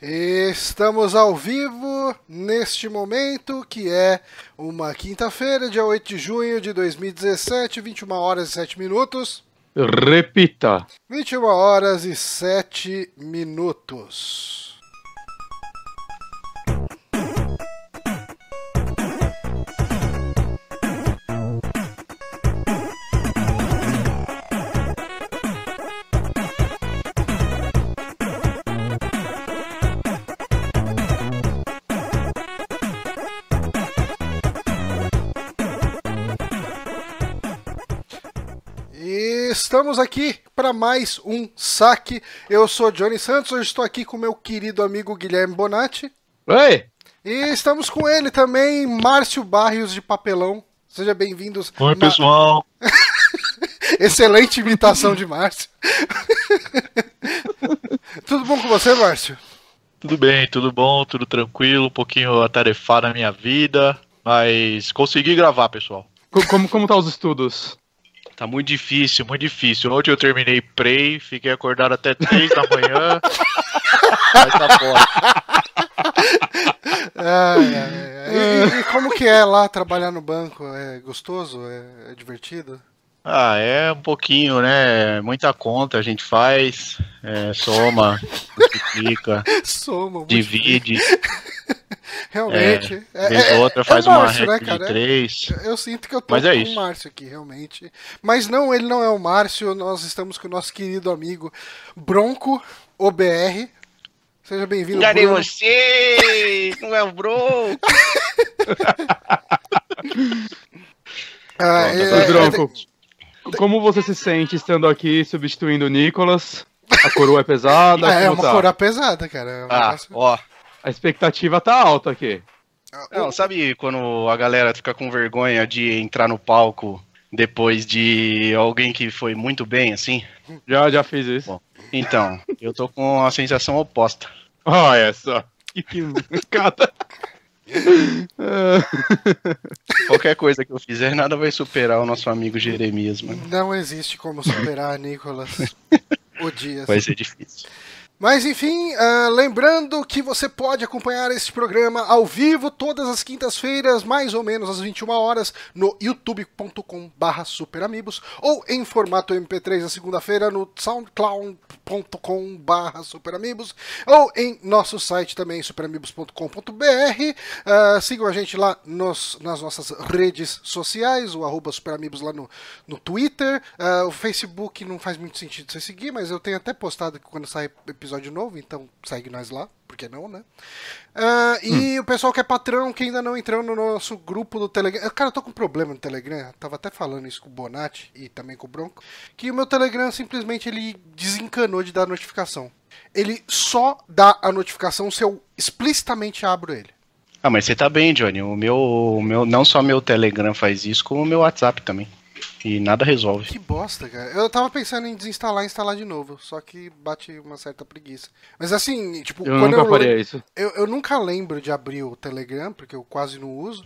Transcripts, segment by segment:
Estamos ao vivo neste momento, que é uma quinta-feira, dia 8 de junho de 2017, 21 horas e 7 minutos. Repita. 21 horas e 7 minutos. Estamos aqui para mais um saque. Eu sou Johnny Santos, hoje estou aqui com meu querido amigo Guilherme Bonatti. Oi! E estamos com ele também, Márcio Barrios de Papelão. Seja bem-vindos. Oi, Ma- pessoal. Excelente imitação de Márcio. Tudo bom com você, Márcio? Tudo bem, tudo bom, tudo tranquilo, um pouquinho atarefado na minha vida, mas consegui gravar, pessoal. Co- Como, como tá os estudos? Tá muito difícil, muito difícil. Ontem eu terminei Prey, fiquei acordado até 3 da manhã. mas tá fora. Ai, ai. E, e como que é lá trabalhar no banco? É gostoso? É, é divertido? Ah, é um pouquinho, né? Muita conta a gente faz, é, soma, multiplica, Soma, muito divide, Realmente. É, vez é- ou outra é faz uma Márcio, né, reta de cara? três. Eu sinto que eu tô Mas é com isso. o Márcio aqui, realmente. Mas não, ele não é o Márcio, nós estamos com o nosso querido amigo Bronco, OBR. Seja bem-vindo, Enganei Bruno. você! Não é o Bro! Ah, é- é- Bronco, como você se sente estando aqui substituindo o Nicolas? A coroa é pesada? é, é uma tá? coroa pesada, cara. É um Ah, negócio- ó. A expectativa tá alta aqui. Não, sabe quando a galera fica com vergonha de entrar no palco depois de alguém que foi muito bem, assim? Já, já fiz isso. Bom. Então, eu tô com a sensação oposta. Olha só. Que. Ah, Qualquer coisa que eu fizer, nada vai superar o nosso amigo Jeremias, mano. Não existe como superar Nicolas. O Dias. Vai ser difícil. Mas enfim, ah, lembrando que você pode acompanhar este programa ao vivo todas as quintas-feiras, mais ou menos às 21 horas, no youtube.com/barra superamigos ou em formato MP3 na segunda-feira no soundcloud.com/barra superamigos ou em nosso site também superamigos.com.br. Ah, sigam a gente lá nos- nas nossas redes sociais, o arroba superamigos lá no, no Twitter. Ah, o Facebook não faz muito sentido você seguir, mas eu tenho até postado que quando sai episódio novo, então segue nós lá, por que não, né? Ah, e o pessoal que é patrão, que ainda não entrou no nosso grupo do Telegram. Cara, eu tô com um problema no Telegram, eu tava até falando isso com o Bonatti e também com o Bronco, que o meu Telegram simplesmente ele desencanou de dar notificação. Ele só dá a notificação se eu explicitamente abro ele. Ah, mas você tá bem, Johnny. O meu, o meu, não só meu Telegram faz isso, como o meu WhatsApp também. E nada resolve. Que bosta, cara. Eu tava pensando em desinstalar e instalar de novo, só que bate uma certa preguiça. Mas assim, tipo, eu quando nunca eu, faria isso. eu, eu nunca lembro de abrir o Telegram, porque eu quase não uso.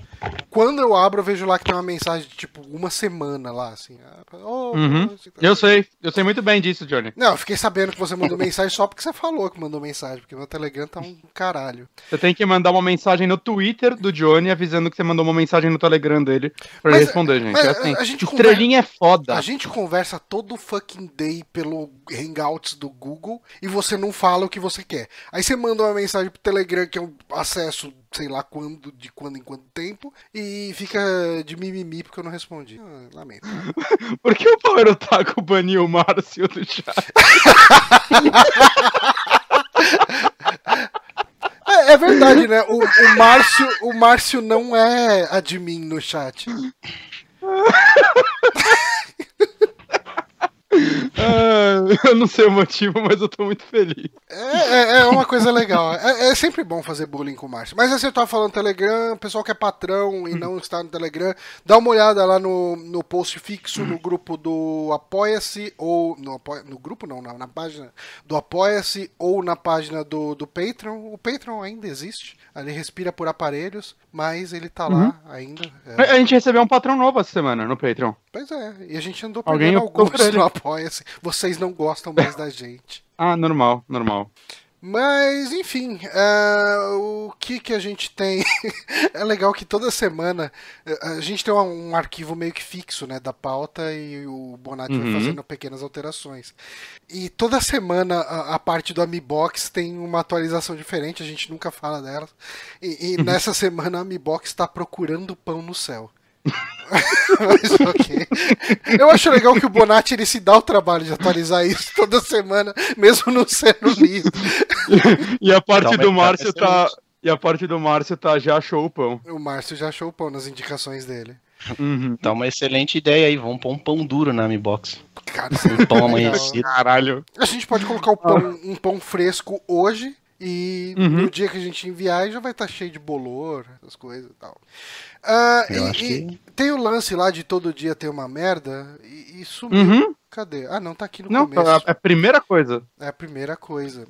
Quando eu abro, eu vejo lá que tem uma mensagem de tipo uma semana lá, assim. Oh, Uhum. tá- Eu sei, eu sei muito bem disso, Johnny. Não, eu fiquei sabendo que você mandou mensagem só porque você falou que mandou mensagem, porque meu Telegram tá um caralho. Você tem que mandar uma mensagem no Twitter do Johnny avisando que você mandou uma mensagem no Telegram dele pra Mas, ele responder, gente. mas, É assim. a gente Estrelinha é foda. A gente conversa todo fucking day pelo Hangouts do Google e você não fala o que você quer. Aí você manda uma mensagem pro Telegram que eu acesso, sei lá quando, de quando em quanto tempo, e fica de mimimi porque eu não respondi. Ah, lamento. Por que o Power Otaku baniu o Márcio do chat? É, é verdade, né? O, o Márcio, o Márcio não é admin no chat. Ah, eu não sei o motivo, mas eu tô muito feliz. É, é, é uma coisa legal. É, é sempre bom fazer bullying com o Márcio. Mas assim, eu tava falando Telegram, o pessoal que é patrão e não está no Telegram, dá uma olhada lá no, no post fixo, no grupo do Apoia-se, ou. No, apoia, no grupo não, na, na página do Apoia-se ou na página do, do Patreon. O Patreon ainda existe. Ali respira por aparelhos, mas ele tá lá ainda. É, A gente recebeu um patrão novo essa semana no Patreon. pois é, e a gente andou Alguém perdendo optou alguns ele. no Apoia-se. Vocês não gostam mais da gente. Ah, normal, normal. Mas, enfim, é, o que que a gente tem? é legal que toda semana é, a gente tem um, um arquivo meio que fixo, né, da pauta e o Bonatti vai Uhum. fazendo pequenas alterações. E toda semana a, a parte do Amibox tem uma atualização diferente, a gente nunca fala dela. E, e nessa semana a Amibox está procurando pão no céu. Mas ok. Eu acho legal que o Bonatti ele se dá o trabalho de atualizar isso toda semana, mesmo não sendo lido. E a parte do Márcio tá. E a parte do Márcio tá já achou o pão. O Márcio já achou o pão nas indicações dele. Uhum. Tá uma excelente ideia aí. Vamos pôr um pão duro na Mi Box. Cara, Um pão amanhecido. Caralho. A gente pode colocar o pão, um pão fresco hoje e Uhum. no dia que a gente enviar já vai estar cheio de bolor, essas coisas e tal. Ah, Eu e- acho e que- tem o lance lá de todo dia ter uma merda e, e sumiu. Uhum. Cadê? Ah, não, tá aqui no Não, começo. é a primeira coisa. É a primeira coisa.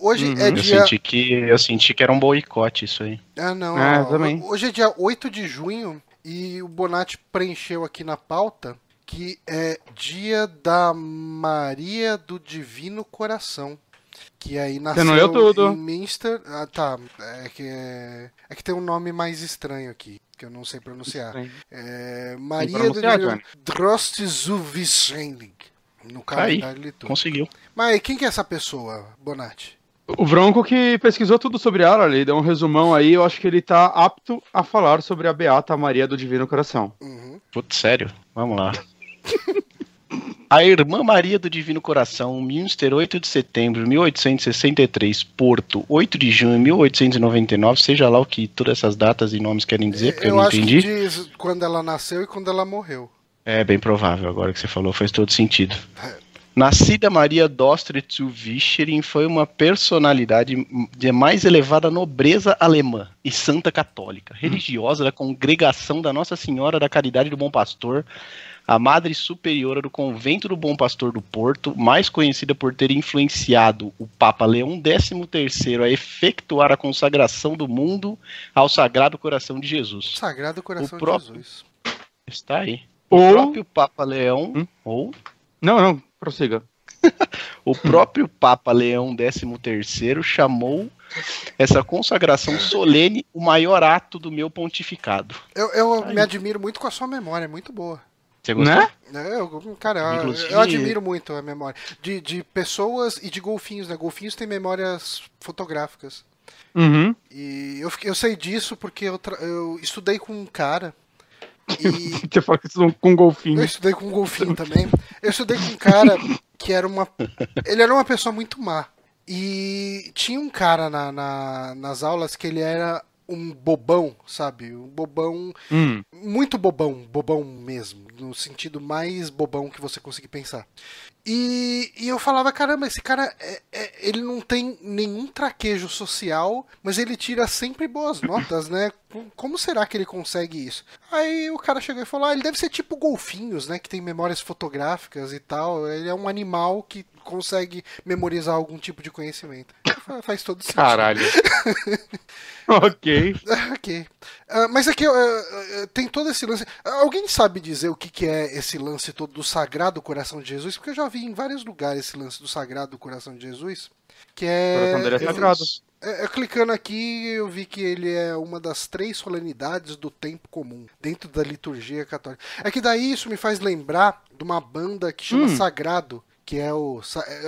Hoje Uhum. é Eu dia. senti, que, eu senti que era um boicote isso aí. Ah, não. É, ó, também. Hoje é dia 8 de junho e o Bonatti preencheu aqui na pauta que é dia da Maria do Divino Coração. Que aí nasceu não leu tudo. em Minster. Ah, tá. É que, é... é que tem um nome mais estranho aqui, que eu não sei pronunciar. É... Maria do pronunciar. No aí, calendário litúrgico. conseguiu. Mas quem que é essa pessoa, Bonatti? O Bronco que pesquisou tudo sobre ela, ele deu um resumão aí, eu acho que ele tá apto a falar sobre a Beata Maria do Divino Coração. Uhum. Putz, sério? Vamos lá. A Irmã Maria do Divino Coração, Münster, 8 de setembro de 1863, Porto, 8 de junho de 1899, seja lá o que todas essas datas e nomes querem dizer, porque eu, Eu não acho entendi. que diz quando ela nasceu e quando ela morreu. É bem provável, agora que você falou, faz todo sentido. Nascida Maria Dostre zu Wischering foi uma personalidade de mais elevada nobreza alemã e santa católica, religiosa da congregação da Nossa Senhora da Caridade do Bom Pastor, a Madre Superiora do Convento do Bom Pastor do Porto, mais conhecida por ter influenciado o Papa Leão XIII a efetuar a consagração do mundo ao Sagrado Coração de Jesus. Sagrado Coração O próprio- de Jesus. Está aí. O Ou. próprio Papa Leão, Hum? ou Não, não, prossiga. o próprio Papa Leão XIII chamou essa consagração solene o maior ato do meu pontificado. Eu, eu me admiro muito com a sua memória, é muito boa. Você gostou? Né? É, Eu, cara, eu- Inclusive- eu admiro muito a memória. De, de pessoas e de golfinhos, né? Golfinhos têm memórias fotográficas. Uhum. E eu, eu sei disso porque eu, eu estudei com um cara. E Você fala que vão com um golfinho. eu estudei com um golfinho também. Eu estudei com um cara que era uma. Ele era uma pessoa muito má. E tinha um cara na, na- nas aulas que ele era um bobão, sabe? Um bobão Hum. muito bobão, bobão mesmo, no sentido mais bobão que você conseguir pensar. E, e eu falava, caramba, esse cara, é- é- ele não tem nenhum traquejo social, mas ele tira sempre boas notas, né? Com- Como será que ele consegue isso? Aí o cara chegou e falou, ah, ele deve ser tipo golfinhos, né? Que tem memórias fotográficas e tal. Ele é um animal que consegue memorizar algum tipo de conhecimento. Fa- Faz todo sentido. Caralho. ok. Ok. Ah, mas aqui ah, ah, tem todo esse lance. Alguém sabe dizer o que, que é esse lance todo do Sagrado Coração de Jesus? Porque eu já vi em vários lugares esse lance do Sagrado Coração de Jesus. Que O é. coração dele é sagrado. é, eu clicando aqui, eu vi que ele é uma das três solenidades do tempo comum, dentro da liturgia católica. É que daí isso me faz lembrar de uma banda que chama Hum. Sagrado, que é o.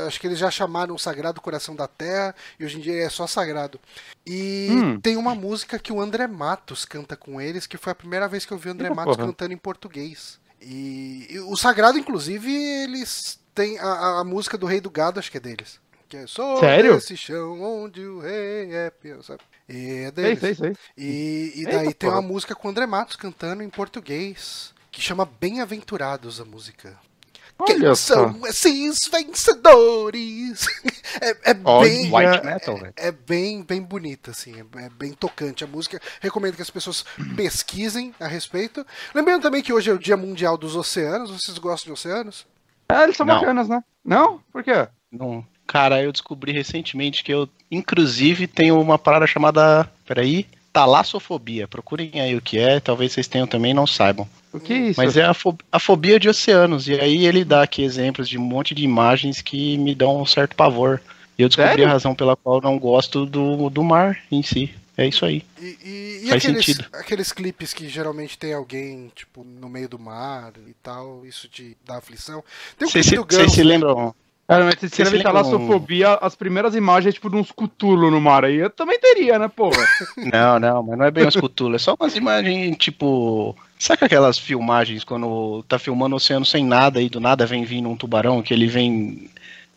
Acho que eles já chamaram o Sagrado Coração da Terra, e hoje em dia é só Sagrado. E Hum. tem uma música que o André Matos canta com eles, que foi a primeira vez que eu vi o André Eita, Matos porra. cantando em português. E, e o Sagrado, inclusive, eles têm a, a- música do Rei do Gado, acho que é deles. Que é Sou Sério? esse chão onde o rei é sabe? E é Sei, deles. sei, sei. E, e Eita, daí tem porra. uma música com o André Matos cantando em português, que chama Bem-aventurados a música. Olha só. são esses vencedores? É, é bem, White metal, velho. é bem, bem bonita, assim, é, é bem tocante a música. Recomendo que as pessoas pesquisem a respeito. Lembrando também que hoje é o Dia Mundial dos Oceanos. Vocês gostam de oceanos? É, eles são Não. bacanas, né? Não? Por quê? Não. Cara, eu descobri recentemente que eu, inclusive, tenho uma parada chamada. Peraí. Talassofobia. Procurem aí o que é, talvez vocês tenham também e não saibam. O que é isso? Mas é a, fo- a fobia de oceanos. E aí ele dá aqui exemplos de um monte de imagens que me dão um certo pavor. E eu descobri Sério? a razão pela qual eu não gosto do, do mar em si. É isso aí. E, e- e Faz aqueles, sentido. aqueles clipes que geralmente tem alguém, tipo, no meio do mar e tal, isso te dá aflição. Tem um Vocês clipe se, do Guns, vocês se né? lembram? Cara, mas se lembram- talassofobia, as primeiras imagens, tipo, de uns cutulo no mar aí, eu também teria, né, porra? Não, não, mas não é bem os cutulos, é só umas imagens, tipo. Saca aquelas filmagens quando tá filmando o oceano sem nada e do nada vem vindo um tubarão que ele vem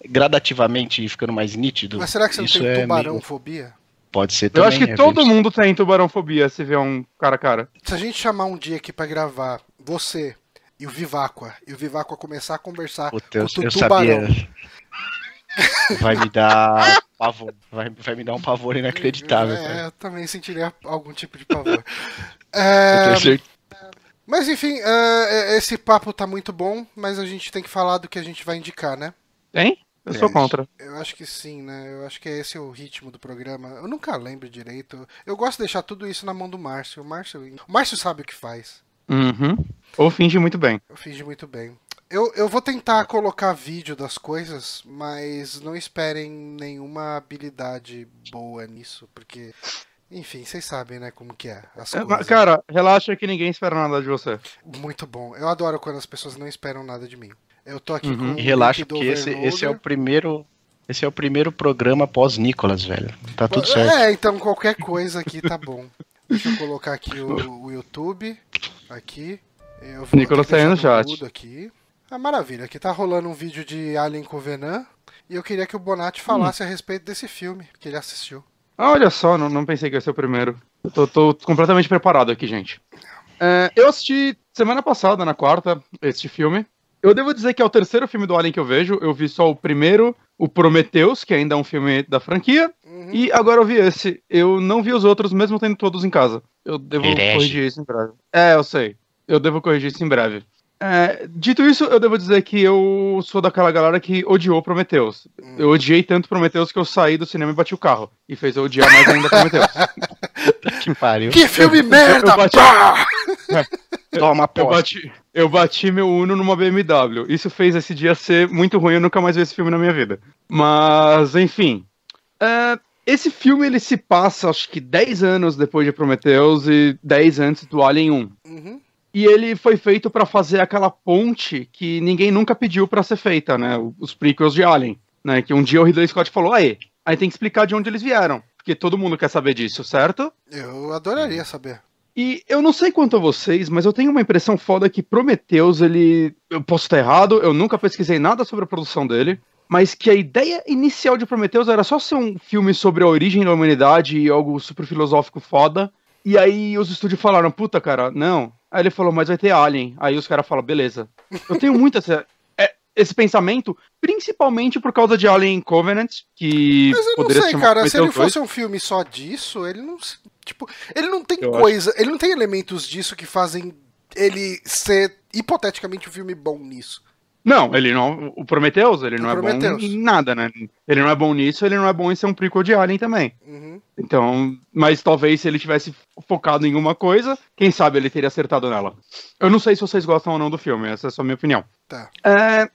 gradativamente ficando mais nítido? Mas será que você não Isso tem é tubarão-fobia? meio- Pode ser Eu também. acho que é todo mundo tem tubarãofobia se vê um cara a cara. Se a gente chamar um dia aqui pra gravar você e o Viváqua, e o Viváqua começar a conversar Puta, eu, com o eu tubarão. sabia. Vai me dar pavor. Vai, vai me dar um pavor inacreditável, É, cara. eu também sentiria algum tipo de pavor. Eu É, tenho certeza. mas enfim, é, esse papo tá muito bom, mas a gente tem que falar do que a gente vai indicar, né? Tem? Eu sou É. contra. Eu acho que sim, né? Eu acho que esse é o ritmo do programa. Eu nunca lembro direito. Eu gosto de deixar tudo isso na mão do Márcio. O Márcio, o Márcio sabe o que faz. Uhum. Ou finge muito bem. Eu finge muito bem. Eu, eu vou tentar colocar vídeo das coisas, mas não esperem nenhuma habilidade boa nisso, porque, enfim, vocês sabem, né, como que é. As É, coisas. Cara, relaxa que ninguém espera nada de você. Muito bom. Eu adoro quando as pessoas não esperam nada de mim. Eu tô aqui Uhum. com o E relaxa, porque esse, esse é o primeiro. Esse é o primeiro programa pós-Nicolas, velho. Tá tudo certo. É, então qualquer coisa aqui tá bom. Deixa eu colocar aqui o, o YouTube. Aqui. Eu vou Nicolas até tá no chat. Aqui. Ah, maravilha. Aqui tá rolando um vídeo de Alien Covenant. E eu queria que o Bonatti falasse Hum. a respeito desse filme que ele assistiu. Ah, olha só, não, não pensei que ia ser o primeiro. Eu tô, tô completamente preparado aqui, gente. É, eu assisti semana passada, na quarta, este filme. Eu devo dizer que é o terceiro filme do Alien que eu vejo. Eu vi só o primeiro, o Prometheus, que ainda é um filme da franquia. Uhum. E agora eu vi esse. Eu não vi os outros, mesmo tendo todos em casa. Eu devo Herege. corrigir isso em breve. É, eu sei. Eu devo corrigir isso em breve. É, dito isso, eu devo dizer que eu sou daquela galera que odiou Prometheus. Hum. Eu odiei tanto Prometheus que eu saí do cinema e bati o carro. E fez eu odiar mais ainda Prometheus. Que pariu. Que filme merda! eu bati-! Toma, Eu posse. bati, eu bati meu Uno numa BMW. Isso fez esse dia ser muito ruim, eu nunca mais vi esse filme na minha vida. Mas, enfim. É, esse filme ele se passa, acho que 10 anos depois de Prometheus e 10 antes do Alien 1. Uhum. E ele foi feito pra fazer aquela ponte que ninguém nunca pediu pra ser feita, né? Os prequels de Alien. Né? Que um dia o Ridley Scott falou: aí, aí tem que explicar de onde eles vieram. Porque todo mundo quer saber disso, certo? Eu adoraria saber. E eu não sei quanto a vocês, mas eu tenho uma impressão foda que Prometheus, ele. Eu posso estar errado, eu nunca pesquisei nada sobre a produção dele, mas que a ideia inicial de Prometheus era só ser um filme sobre a origem da humanidade e algo super filosófico foda. E aí os estúdios falaram, puta, cara, não. Aí ele falou, mas vai ter Alien. Aí os caras falam, beleza. Eu tenho muito essa, é, esse pensamento, principalmente por causa de Alien Covenant, que Mas eu não sei, cara. Se ele Prometheus 2. fosse um filme só disso, ele não. Tipo, ele não tem Eu coisa. Ele não tem elementos disso que fazem ele ser hipoteticamente um filme bom nisso. Não, ele não. O Prometheus, ele não O é Prometheus. bom em nada, né? Ele não é bom nisso, ele não é bom em ser um prequel de Alien também. Uhum. Então, mas talvez se ele tivesse focado em uma coisa, quem sabe ele teria acertado nela. Eu não sei se vocês gostam ou não do filme, essa é só a minha opinião. Tá. É,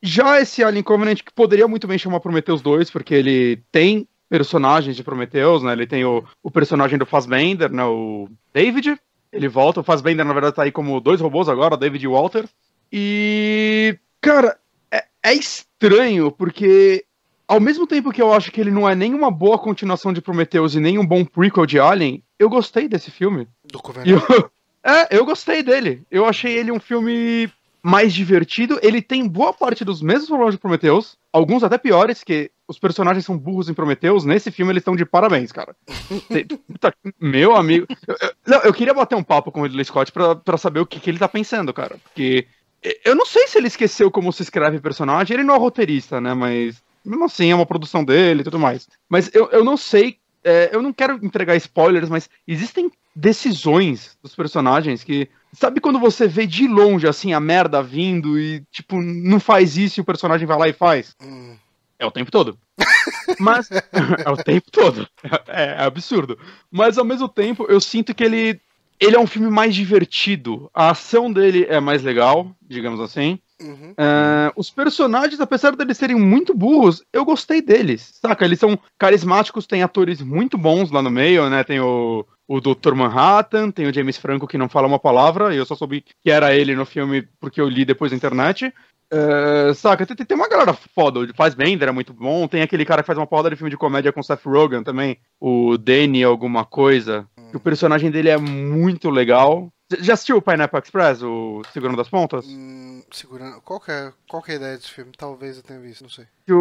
já esse Alien Covenant, que poderia muito bem chamar Prometheus 2, porque ele tem personagens de Prometheus, né? Ele tem o, o personagem do Fassbender, né? O David. Ele volta, o Fassbender, na verdade, tá aí como dois robôs agora, David e Walter. E, cara, é, é estranho, porque ao mesmo tempo que eu acho que ele não é nem uma boa continuação de Prometheus e nem um bom prequel de Alien, eu gostei desse filme. Do Covenant. eu- é, eu gostei dele. Eu achei ele um filme mais divertido. Ele tem boa parte dos mesmos problemas de Prometheus, alguns até piores, que os personagens são burros em Prometheus. Nesse filme eles estão de parabéns, cara. Meu amigo. Eu, eu- eu queria bater um papo com o Ridley Scott pra, pra saber o que, que ele tá pensando, cara. Porque eu não sei se ele esqueceu como se escreve personagem. Ele não é roteirista, né? Mas mesmo assim é uma produção dele e tudo mais. Mas eu, eu não sei. é, eu não quero entregar spoilers, mas existem decisões dos personagens que. Sabe quando você vê de longe, assim, a merda vindo e, tipo, não faz isso e o personagem vai lá e faz? Hum. É o tempo todo. Mas. é o tempo todo. É, é absurdo. Mas ao mesmo tempo, eu sinto que ele. Ele é um filme mais divertido. A ação dele é mais legal, digamos assim. Uhum. É, os personagens, apesar deles serem muito burros, eu gostei deles, saca? Eles são carismáticos, tem atores muito bons lá no meio, né? Tem o, o Dr. Manhattan, tem o James Franco que não fala uma palavra, e eu só soube que era ele no filme porque eu li depois na internet. É, saca, tem, tem uma galera foda, o Fassbender é muito bom, tem aquele cara que faz uma porrada de filme de comédia com Seth Rogen também, o Danny alguma coisa, que o personagem dele é muito legal. Já assistiu o Pineapple Express, o Segurando das Pontas? Hum, segurando. Qual que, é, qual que é a ideia desse filme? Talvez eu tenha visto, não sei. Que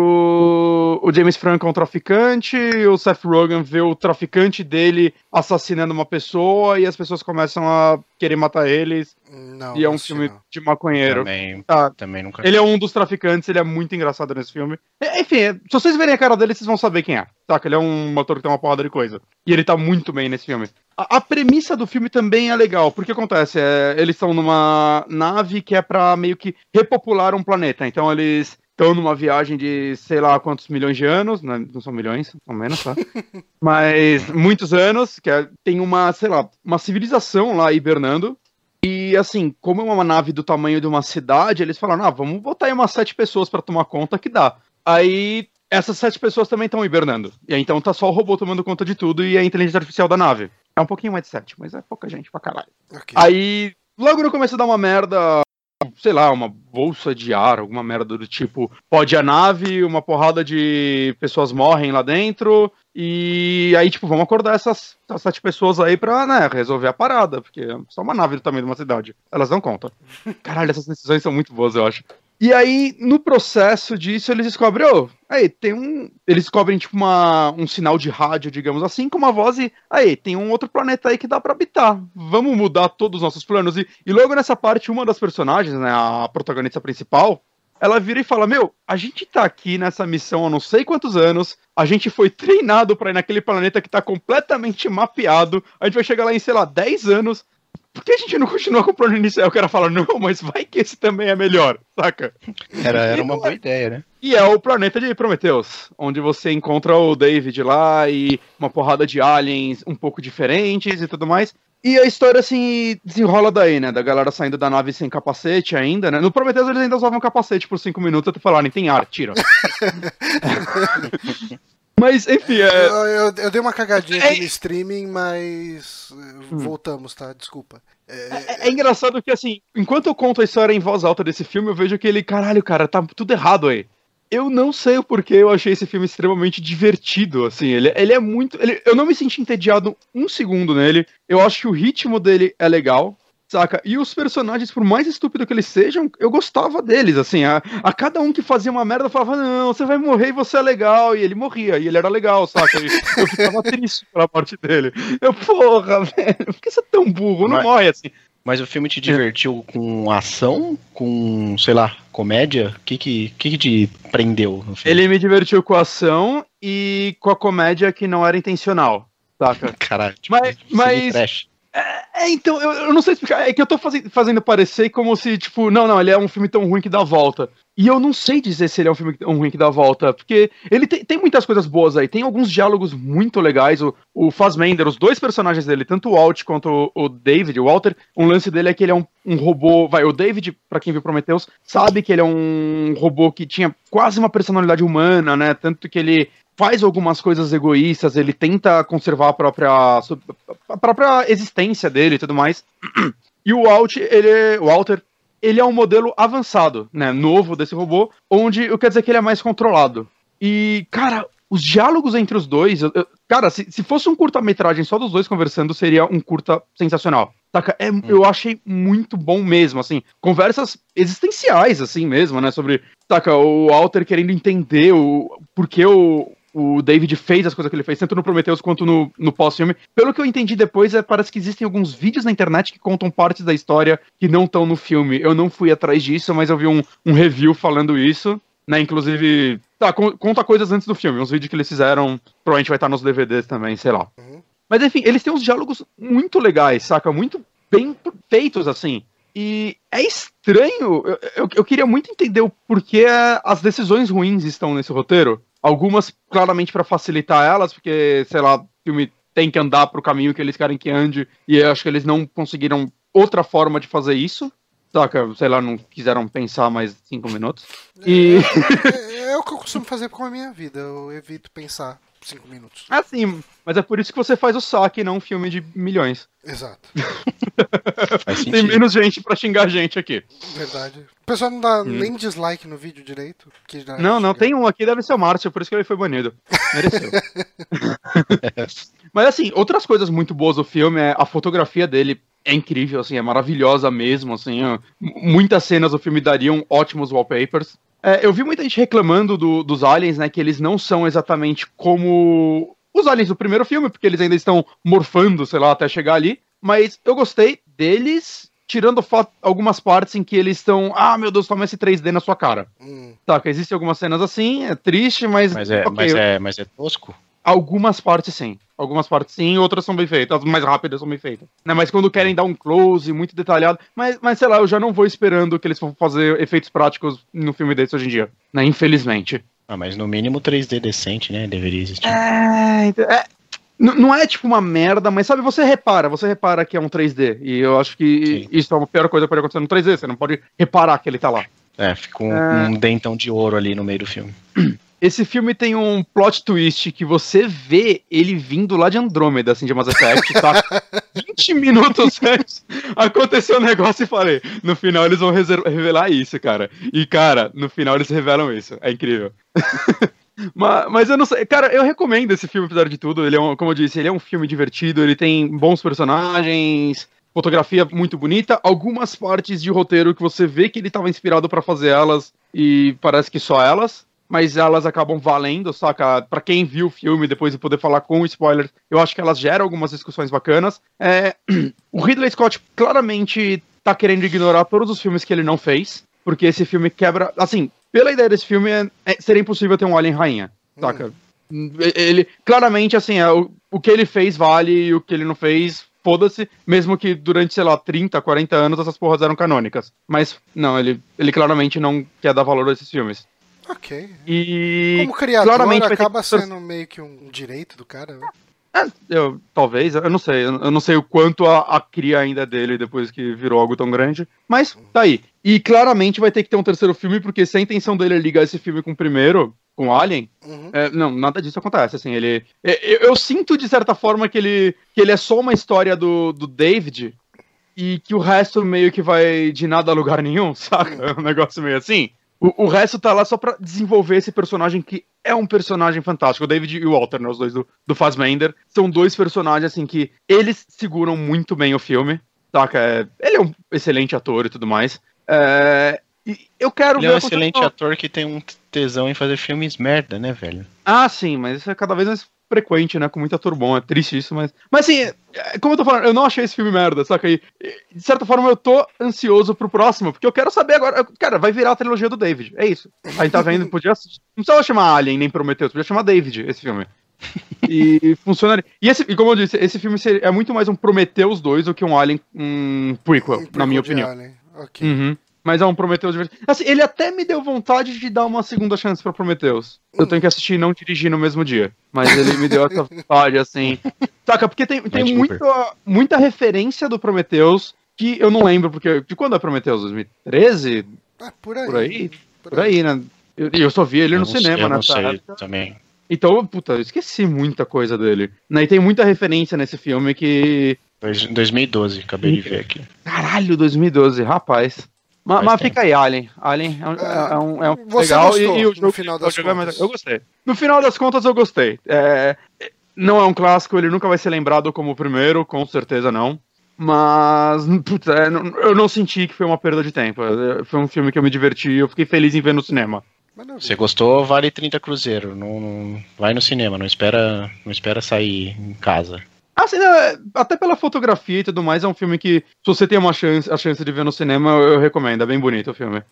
o, o James Franco é um traficante, o Seth Rogen vê o traficante dele assassinando uma pessoa e as pessoas começam a querer matar eles. Não. e é um filme não. de maconheiro. Também, Tá. também nunca. Ele é um dos traficantes, ele é muito engraçado nesse filme. E- Enfim, se vocês verem a cara dele, vocês vão saber quem é. Saca? Ele é um ator que tem uma porrada de coisa. E ele tá muito bem nesse filme. A, a premissa do filme também é legal, porque acontece, é, eles estão numa nave que é pra meio que repopular um planeta. Então eles estão numa viagem de sei lá quantos milhões de anos, né? não são milhões, são menos, tá? Mas muitos anos, que é- tem uma, sei lá, uma civilização lá hibernando. E assim, como é uma nave do tamanho de uma cidade, eles falaram: ah, vamos botar aí umas sete pessoas pra tomar conta que dá. Aí essas sete pessoas também estão hibernando. E aí então tá só o robô tomando conta de tudo e a inteligência artificial da nave. É um pouquinho mais de sete, mas é pouca gente pra caralho. Ok. Aí, logo no começo dá uma merda, sei lá, uma bolsa de ar, alguma merda do tipo, pode a nave, uma porrada de pessoas morrem lá dentro, e aí, tipo, vamos acordar essas, essas sete pessoas aí pra, né, resolver a parada, porque é só uma nave do tamanho de uma cidade. Elas dão conta. Caralho, essas decisões são muito boas, eu acho. E aí, no processo disso, eles descobrem, ô, aí, tem um. Eles descobrem, tipo, uma, um sinal de rádio, digamos assim, com uma voz e. Aí, tem um outro planeta aí que dá pra habitar. Vamos mudar todos os nossos planos. E, e logo nessa parte, uma das personagens, né, a protagonista principal, ela vira e fala: Meu, a gente tá aqui nessa missão há não sei quantos anos, a gente foi treinado pra ir naquele planeta que tá completamente mapeado, a gente vai chegar lá em, sei lá, 10 anos. Por que a gente não continua com o plano inicial? O cara fala, não, mas vai que esse também é melhor, saca? Era, era uma boa ideia, né? E é o planeta de Prometheus, onde você encontra o David lá e uma porrada de aliens um pouco diferentes e tudo mais. E a história, assim, desenrola daí, né? Da galera saindo da nave sem capacete ainda, né? No Prometheus eles ainda usavam capacete por cinco minutos até falarem, tem ar, tira. Mas, enfim, é... Eu, eu- eu dei uma cagadinha É- aqui no streaming, mas eh, voltamos, tá? Desculpa. É, É, é engraçado que, assim, enquanto eu conto a história em voz alta desse filme, eu vejo que ele, caralho, cara, tá tudo errado aí. Eu não sei o porquê eu achei esse filme extremamente divertido, assim, ele, ele é muito... ele- eu não me senti entediado um segundo nele, eu acho que o ritmo dele é legal, saca? E os personagens, por mais estúpido que eles sejam, eu gostava deles, assim, a, a cada um que fazia uma merda, eu falava, não, você vai morrer e você é legal, e ele morria, e ele era legal, saca? E eu ficava triste pela morte dele. Eu, porra, velho, por que você é tão burro? Não Mas- morre assim. Mas o filme te divertiu com ação? Com, sei lá, comédia? O que que, que te prendeu no filme? Ele me divertiu com a ação e com a comédia que não era intencional, saca? Caralho, tipo, Mas- mas-. É, então, eu, eu não sei explicar. É que eu tô faze- fazendo parecer como se, tipo, não, não, ele é um filme tão ruim que dá volta. E eu não sei dizer se ele é um filme tão ruim que dá volta, porque ele tem, tem muitas coisas boas aí. Tem alguns diálogos muito legais. O, o Fassbender, os dois personagens dele, tanto o Walt quanto o, o David, o Walter, um lance dele é que ele é um, um robô. Vai, o David, pra quem viu Prometheus, sabe que ele é um robô que tinha quase uma personalidade humana, né? Tanto que ele faz algumas coisas egoístas, ele tenta conservar a própria, a própria existência dele e tudo mais. E o Walt, ele, o Walter, ele é um modelo avançado, né, novo desse robô, onde eu quero dizer que ele é mais controlado. E, cara, os diálogos entre os dois, eu- eu- cara, se, se fosse um curta-metragem só dos dois conversando, seria um curta sensacional. Saca? É, Eu achei muito bom mesmo, assim, conversas existenciais, assim mesmo, né, sobre, saca, o Walter querendo entender o porquê o, o David fez as coisas que ele fez, tanto no Prometheus quanto no, no pós-filme. Pelo que eu entendi depois, é, parece que existem alguns vídeos na internet que contam partes da história que não estão no filme. Eu não fui atrás disso, mas eu vi um, um review falando isso. Né, inclusive, tá, con- conta coisas antes do filme, uns vídeos que eles fizeram, provavelmente vai estar nos DVDs também, sei lá. Uhum. Mas enfim, eles têm uns diálogos muito legais, saca? Muito bem feitos, assim. E é estranho, eu, eu, eu queria muito entender o porquê as decisões ruins estão nesse roteiro. Algumas, claramente, pra facilitar elas, porque, sei lá, o filme tem que andar pro caminho que eles querem que ande, e eu acho que eles não conseguiram outra forma de fazer isso. Saca, sei lá, não quiseram pensar mais cinco minutos. E. É, é o que eu costumo fazer com a minha vida. Eu evito pensar cinco minutos. Assim, mas é por isso que você faz o saque, não um filme de milhões. Exato. Tem menos gente pra xingar a gente aqui. Verdade. O pessoal não dá nem dislike no vídeo direito. que Hum. Não, não, tem um aqui, deve ser o Márcio, por isso que ele foi banido. Mereceu. Mas assim, outras coisas muito boas do filme é a fotografia dele é incrível, assim, é maravilhosa mesmo, assim, ó. Muitas cenas do filme dariam ótimos wallpapers. É, eu vi muita gente reclamando do- dos aliens, né, que eles não são exatamente como os aliens do primeiro filme, porque eles ainda estão morfando, sei lá, até chegar ali. Mas eu gostei deles, tirando algumas partes em que eles estão, ah, meu Deus, toma esse 3D na sua cara. Hum, Saca, existem algumas cenas assim, é triste, mas. Mas é, ok, mas é, mas é tosco? Algumas partes sim. Algumas partes sim, outras são bem feitas. As mais rápidas são bem feitas. Né, mas quando querem dar um close muito detalhado. Mas, mas sei lá, eu já não vou esperando que eles vão fazer efeitos práticos no filme desse hoje em dia. Né, infelizmente. Ah, mas no mínimo 3D decente, né? Deveria existir. É, então, é, não é tipo uma merda, mas sabe, você repara, você repara que é um 3D. E eu acho que Sim. isso é uma pior coisa que pode acontecer no 3D. Você não pode reparar que ele tá lá. É, fica um, É. um dentão de ouro ali no meio do filme. Esse filme tem um plot twist que você vê ele vindo lá de Andrômeda, assim, de Mass Effect, tá? 20 minutos antes aconteceu um negócio e falei, no final eles vão revelar isso, cara. E, cara, no final eles revelam isso. É incrível. mas, mas eu não sei. Cara, eu recomendo esse filme, apesar de tudo. Ele é um, como eu disse, ele é um filme divertido, ele tem bons personagens. Fotografia muito bonita, algumas partes de roteiro que você vê que ele estava inspirado pra fazer elas e parece que só elas, mas elas acabam valendo, saca? Pra quem viu o filme depois de poder falar com spoilers, eu acho que elas geram algumas discussões bacanas. É, o Ridley Scott claramente tá querendo ignorar todos os filmes que ele não fez, porque esse filme quebra. Assim, pela ideia desse filme, é- é- seria impossível ter um Alien Rainha, saca? Ele, claramente, assim, é, o, o que ele fez vale e o que ele não fez, foda-se, mesmo que durante, sei lá, 30, 40 anos essas porras eram canônicas. Mas, não, ele, ele claramente não quer dar valor a esses filmes. Ok. E. Como criador, claramente ter acaba que- sendo meio que um direito do cara. né? É, eu, talvez, eu não sei. Eu não sei o quanto a, a cria ainda é dele depois que virou algo tão grande. Mas tá aí. E claramente vai ter que ter um terceiro filme, porque se a intenção dele é ligar esse filme com o primeiro, com Alien, Uhum. é, não, nada disso acontece. Assim, ele. é, Eu, eu sinto de certa forma que ele, que ele é só uma história do, do David e que o resto meio que vai de nada a lugar nenhum, saca? Um negócio meio assim. O, o resto tá lá só pra desenvolver esse personagem que é um personagem fantástico. O David e o Walter, né, os dois do, do Fassbender, são dois personagens assim que eles seguram muito bem o filme, saca? É, ele é um excelente ator e tudo mais. É, e eu quero Ele ver é um excelente ator que tem um tesão em fazer filmes merda, né, velho? Ah, sim, mas isso é cada vez mais frequente, né? Com muito ator bom. É triste isso, mas. Mas assim, é, como eu tô falando, eu não achei esse filme merda, saca? E, de certa forma, eu tô ansioso pro próximo, porque eu quero saber agora. Cara, vai virar a trilogia do David. É isso. A gente tá vendo, podia. Não precisava chamar Alien nem Prometheus, podia chamar David esse filme. E funcionaria. E, esse, e como eu disse, esse filme seria- é muito mais um Prometheus 2 do que um Alien um prequel, Um na minha prequel opinião. Alien. Ok. Uhum. Mas é um Prometheus divertido. Assim, ele até me deu vontade de dar uma segunda chance pra Prometheus. Eu tenho que assistir e não dirigir no mesmo dia. Mas ele me deu essa vontade, assim. Saca, porque tem, tem muita, muita referência do Prometheus que eu não lembro, porque. De quando é Prometheus? 2013? Ah, por aí. Por aí? Por aí, né? E eu, eu só vi ele Eu no não sei- cinema eu não nessa sei época. também. Então, puta, eu esqueci muita coisa dele. Né? E tem muita referência nesse filme que. Dois- 2012, acabei de ver aqui. Caralho, 2012, rapaz. Mas, tempo. fica aí, Alien. Alien é um, é um, é um Você legal gostou, e, e o no jogo, final o das jogo é contas? Eu gostei. No final das contas, eu gostei. É, não é um clássico, ele nunca vai ser lembrado como o primeiro, com certeza não. Mas, putz, é, não- eu não senti que foi uma perda de tempo. É, Foi um filme que eu me diverti e eu fiquei feliz em ver no cinema. Maravilha. Você gostou, vale 30 cruzeiro. Não, não- vai no cinema, não espera, não espera sair em casa. Assim, né, até pela fotografia e tudo mais, é um filme que, se você tem uma chance, a chance de ver no cinema, eu, eu recomendo. É bem bonito o filme.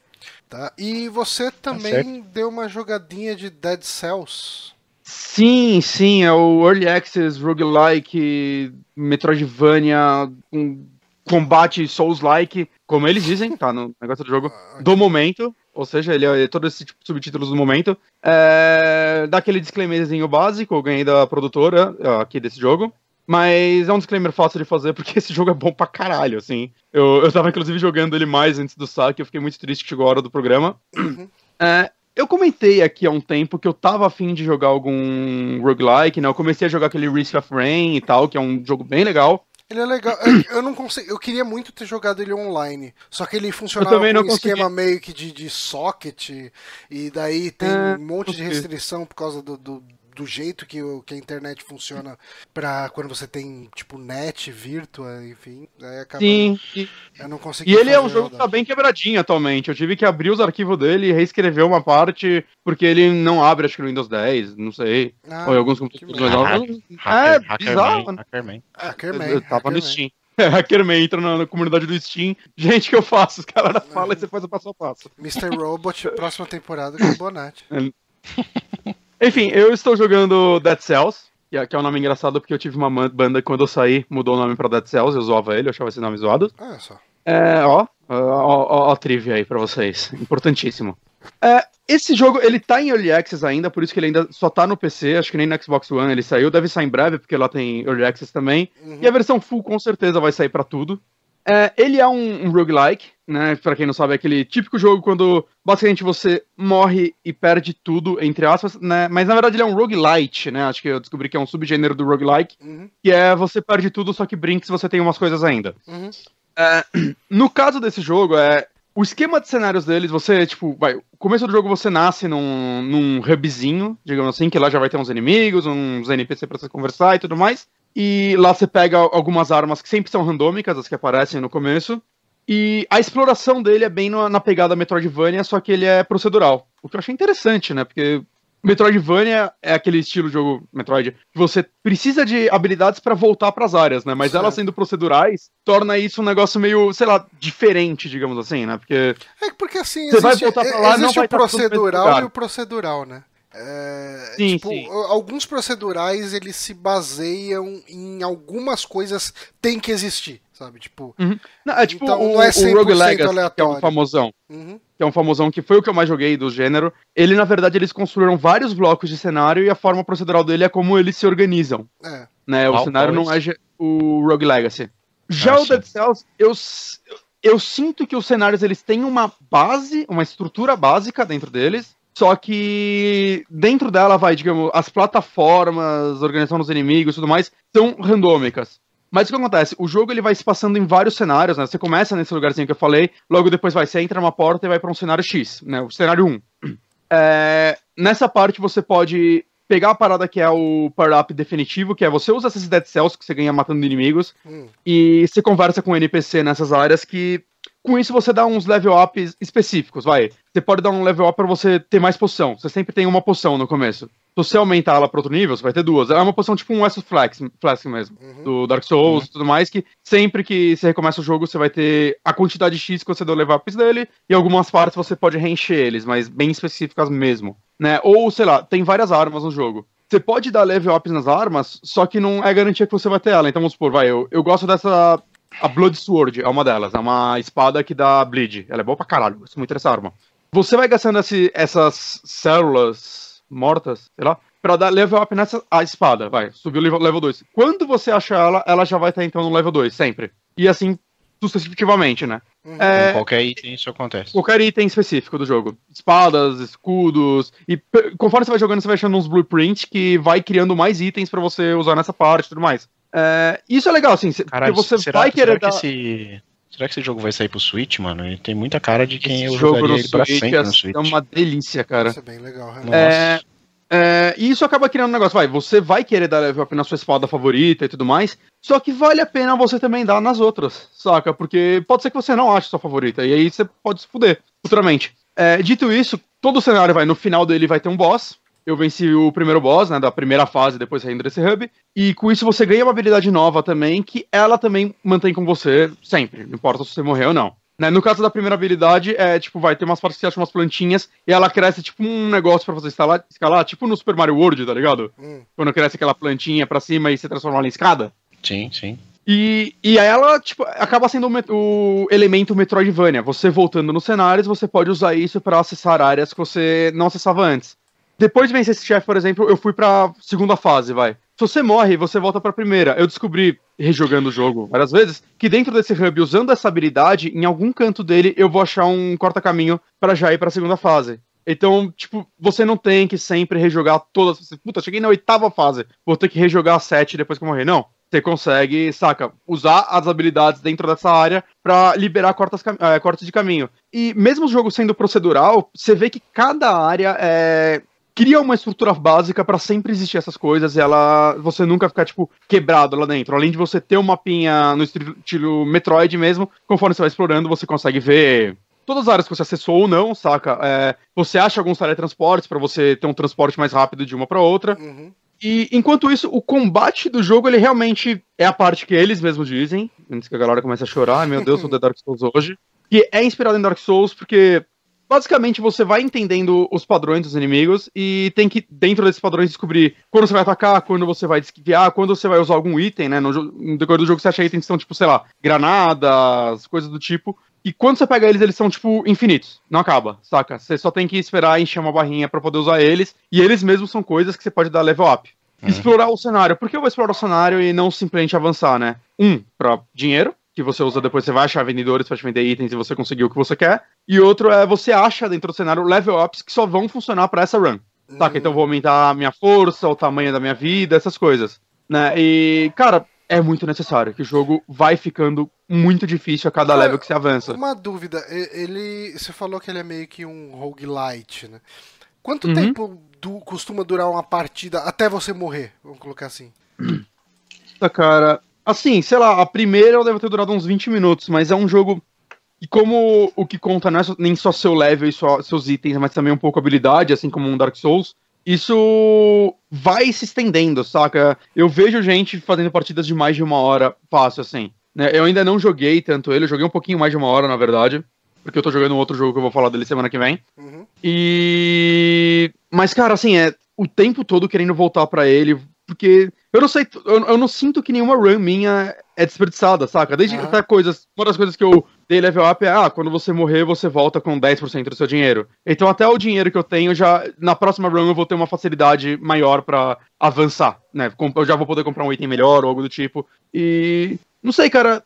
Tá? E você também deu uma jogadinha de Dead Cells. Sim, sim, é o Early Access Roguelike Metroidvania com combate Souls-like, como eles dizem, tá no negócio do jogo, do momento, ou seja, ele é todo esse tipo de subtítulos do momento. É, dá aquele disclaimerzinho básico, eu ganhei da produtora ó, aqui desse jogo. Mas é um disclaimer fácil de fazer, porque esse jogo é bom pra caralho, assim. Eu, eu tava, inclusive, jogando ele mais antes do saque, eu fiquei muito triste que chegou a hora do programa. É, eu comentei aqui há um tempo que eu tava afim de jogar algum roguelike, né? Eu comecei a jogar aquele Risk of Rain e tal, que é um jogo bem legal. Ele é legal. Eu- Eu não consigo. Eu queria muito ter jogado ele online. Só que ele funcionava com um esquema consegui. meio que de, de socket. E daí tem É, um monte de restrição por causa do, do, do jeito que, o- que a internet funciona pra quando você tem, tipo, net, virtua, enfim. Aí acaba. Sim, e, Eu não consegui. e ele é um jogo que tá bem quebradinho atualmente. Eu tive que abrir os arquivos dele e reescrever uma parte, porque ele não abre, acho que no Windows 10, não sei. Ah, ou em alguns computadores mais novos. É, bizarro, Hackerman, né? Hackerman. Hackerman. Eu tava no Hackerman. Steam. É, Hackerman entra na, na comunidade do Steam. Gente, o que eu faço? Os caras falam e você faz o passo a passo. Mr. Robot, próxima temporada com o Bonatti. Enfim, eu estou jogando Dead Cells, que é, que é um nome engraçado porque eu tive uma banda quando eu saí, mudou o nome pra Dead Cells, eu zoava ele, eu achava esse nome zoado. Olha só. É, ó, ó, ó, ó a trivia aí pra vocês, importantíssimo. É, esse jogo, ele tá em Early Access ainda, por isso que ele ainda só tá no PC, acho que nem no Xbox One ele saiu, deve sair em breve, porque lá tem Early Access também. Uhum. E a versão full com certeza vai sair pra tudo. É, ele é um, um roguelike, né? Pra quem não sabe, é aquele típico jogo quando basicamente você morre e perde tudo, entre aspas, né? Mas na verdade ele é um roguelite, né? Acho que eu descobri que é um subgênero do roguelike, Uhum. que é você perde tudo, só que brinks você tem umas coisas ainda. Uhum. É, no caso desse jogo, é. O esquema de cenários deles, você, tipo, vai. O começo do jogo você nasce num, num hubzinho, digamos assim, que lá já vai ter uns inimigos, uns NPC pra você conversar e tudo mais. E lá você pega algumas armas que sempre são randômicas, as que aparecem no começo. E a exploração dele é bem na, pegada Metroidvania, só que ele é procedural. O que eu achei interessante, né? Porque Metroidvania é aquele estilo de jogo Metroid que você precisa de habilidades pra voltar pras áreas, né? Mas Certo. elas sendo procedurais, torna isso um negócio meio, sei lá, diferente, digamos assim, né? Porque É porque assim, Você vai existe, voltar pra é- lá, não existe vai o tá procedural e o procedural, né? É, Sim, tipo, sim. alguns procedurais eles se baseiam em algumas coisas tem que existir, sabe? Tipo, não, é tipo Então, o, não é o 100% Rogue Legacy, que é um aleatório. famosão. uhum, que é um famosão que foi o que eu mais joguei do gênero. Ele, na verdade, eles construíram vários blocos de cenário e a forma procedural dele é como eles se organizam. é. Né? O Qual- cenário não é o Rogue Legacy. Já Ah, o Dead Cells, eu, eu sinto que os cenários eles têm uma base, uma estrutura básica dentro deles. Só que dentro dela vai, digamos, as plataformas, organização dos inimigos e tudo mais, são randômicas. Mas o que acontece? O jogo ele vai se passando em vários cenários, né? Você começa nesse lugarzinho que eu falei, logo depois vai, você entra numa porta e vai para um cenário X, né? O cenário 1. É, nessa parte você pode pegar a parada que é o power-up definitivo, que é você usa esses Dead Cells que você ganha matando inimigos, Hum. e você conversa com o NPC nessas áreas que. Com isso você dá uns level ups específicos, vai. Você pode dar um level up pra você ter mais poção. Você sempre tem uma poção no começo. Se você aumentar ela pra outro nível, você vai ter duas. É uma poção tipo um Estus Flask, Flask mesmo. Uhum. Do Dark Souls e tudo mais, que sempre que você recomeça o jogo, você vai ter a quantidade X que você deu level ups dele, e algumas partes você pode reencher eles, mas bem específicas mesmo. Né? Ou, sei lá, tem várias armas no jogo. Você pode dar level ups nas armas, só que não é garantia que você vai ter ela. Então vamos supor, vai, eu, eu gosto dessa. A Blood Sword é uma delas, é uma espada que dá bleed. Ela é boa pra caralho, eu gosto muito dessa arma. Você vai gastando esse- essas células mortas, sei lá, pra dar level up nessa a espada, vai, subiu level, level 2. Quando você achar ela, ela já vai estar então no level 2, sempre. E assim, sucessivamente, né? Uhum. É, Com qualquer item isso acontece. qualquer item específico do jogo. Espadas, escudos. E conforme você vai jogando, você vai achando uns blueprints que vai criando mais itens pra você usar nessa parte e tudo mais. É, isso é legal, assim, Caralho, porque você será, vai querer será dar. que esse. Será que esse jogo vai sair pro Switch, mano? Ele tem muita cara de quem eu Esse jogo jogaria no ele pra sempre no é, Switch. é uma delícia, cara. Isso é bem legal, Nossa. realmente. É, é, e isso acaba criando um negócio, vai, você vai querer dar level up na sua espada favorita e tudo mais, só que vale a pena você também dar nas outras, saca? Porque pode ser que você não ache sua favorita, e aí você pode se fuder futuramente. É, dito isso, todo o cenário vai, no final dele vai ter um boss. Eu venci o primeiro boss, né, da primeira fase, depois saindo desse hub. E com isso você ganha uma habilidade nova também, que ela também mantém com você sempre, não importa se você morrer ou não. Né, no caso da primeira habilidade, é tipo, vai ter umas partes que você acha umas plantinhas e ela cresce tipo um negócio pra você escalar, escalar, tipo no Super Mario World, tá ligado? Hum. Quando cresce aquela plantinha pra cima e você transforma ela em escada. Sim, sim. E, e aí ela, tipo, acaba sendo o, o elemento Metroidvania. Você voltando nos cenários, você pode usar isso pra acessar áreas que você não acessava antes. Depois de vencer esse chefe, por exemplo, eu fui pra segunda fase, vai. se você morre, você volta pra primeira. Eu descobri, rejogando o jogo várias vezes, que dentro desse hub, usando essa habilidade, em algum canto dele, eu vou achar um corta-caminho para já ir pra segunda fase. Então, tipo, você não tem que sempre rejogar todas. Puta, cheguei na oitava fase, vou ter que rejogar a sete depois que eu morrer. Não. Você consegue, saca, usar as habilidades dentro dessa área para liberar cortas, é, cortes de caminho. E mesmo o jogo sendo procedural, você vê que cada área é, cria uma estrutura básica para sempre existir essas coisas e ela você nunca ficar tipo quebrado lá dentro. Além de você ter um mapinha no estilo Metroid mesmo, conforme você vai explorando, você consegue ver todas as áreas que você acessou ou não, saca? É, você acha alguns teletransportes para você ter um transporte mais rápido de uma para outra. Uhum. E enquanto isso, o combate do jogo, ele realmente é a parte que eles mesmos dizem, antes que a galera comece a chorar, meu Deus, sou The Dark Souls hoje, que é inspirado em Dark Souls, porque basicamente você vai entendendo os padrões dos inimigos e tem que, dentro desses padrões, descobrir quando você vai atacar, quando você vai desviar, quando você vai usar algum item, né? No, no decorrer do jogo você acha itens que são, tipo, sei lá, granadas, coisas do tipo. E quando você pega eles, eles são, tipo, infinitos. Não acaba, saca? Você só tem que esperar encher uma barrinha para poder usar eles. E eles mesmos são coisas que você pode dar level up. Uhum. Explorar o cenário. Por que eu vou explorar o cenário e não simplesmente avançar, né? Um, pra dinheiro, que você usa depois, você vai achar vendedores para te vender itens e você conseguir o que você quer. E outro é você acha dentro do cenário level ups que só vão funcionar para essa run. Uhum. Saca? Então eu vou aumentar a minha força, o tamanho da minha vida, essas coisas. Né? E, cara, é muito necessário, que o jogo vai ficando muito difícil a cada level que você avança. Uma dúvida, ele. Você falou que ele é meio que um roguelite, né? Quanto uhum. tempo costuma durar uma partida até você morrer? Vamos colocar assim. Tá, cara. Assim, sei lá, a primeira deve ter durado uns 20 minutos, mas é um jogo. E como o que conta não é só, nem só seu level e só seus itens, mas também um pouco habilidade, assim como um Dark Souls, isso vai se estendendo, saca? Eu vejo gente fazendo partidas de mais de uma hora fácil, assim. Né? Eu ainda não joguei tanto ele, eu joguei um pouquinho mais de uma hora, na verdade. Porque eu tô jogando um outro jogo que eu vou falar dele semana que vem. Uhum. E. Mas, cara, assim, é o tempo todo querendo voltar para ele. Porque eu não sei, eu, eu, não sinto que nenhuma run minha é desperdiçada, saca? Desde uhum. até coisas. Uma das coisas que eu dei level up é, ah, quando você morrer, você volta com 10% do seu dinheiro. Então até o dinheiro que eu tenho, já na próxima run eu vou ter uma facilidade maior para avançar, né? Eu já vou poder comprar um item melhor ou algo do tipo. E não sei, cara,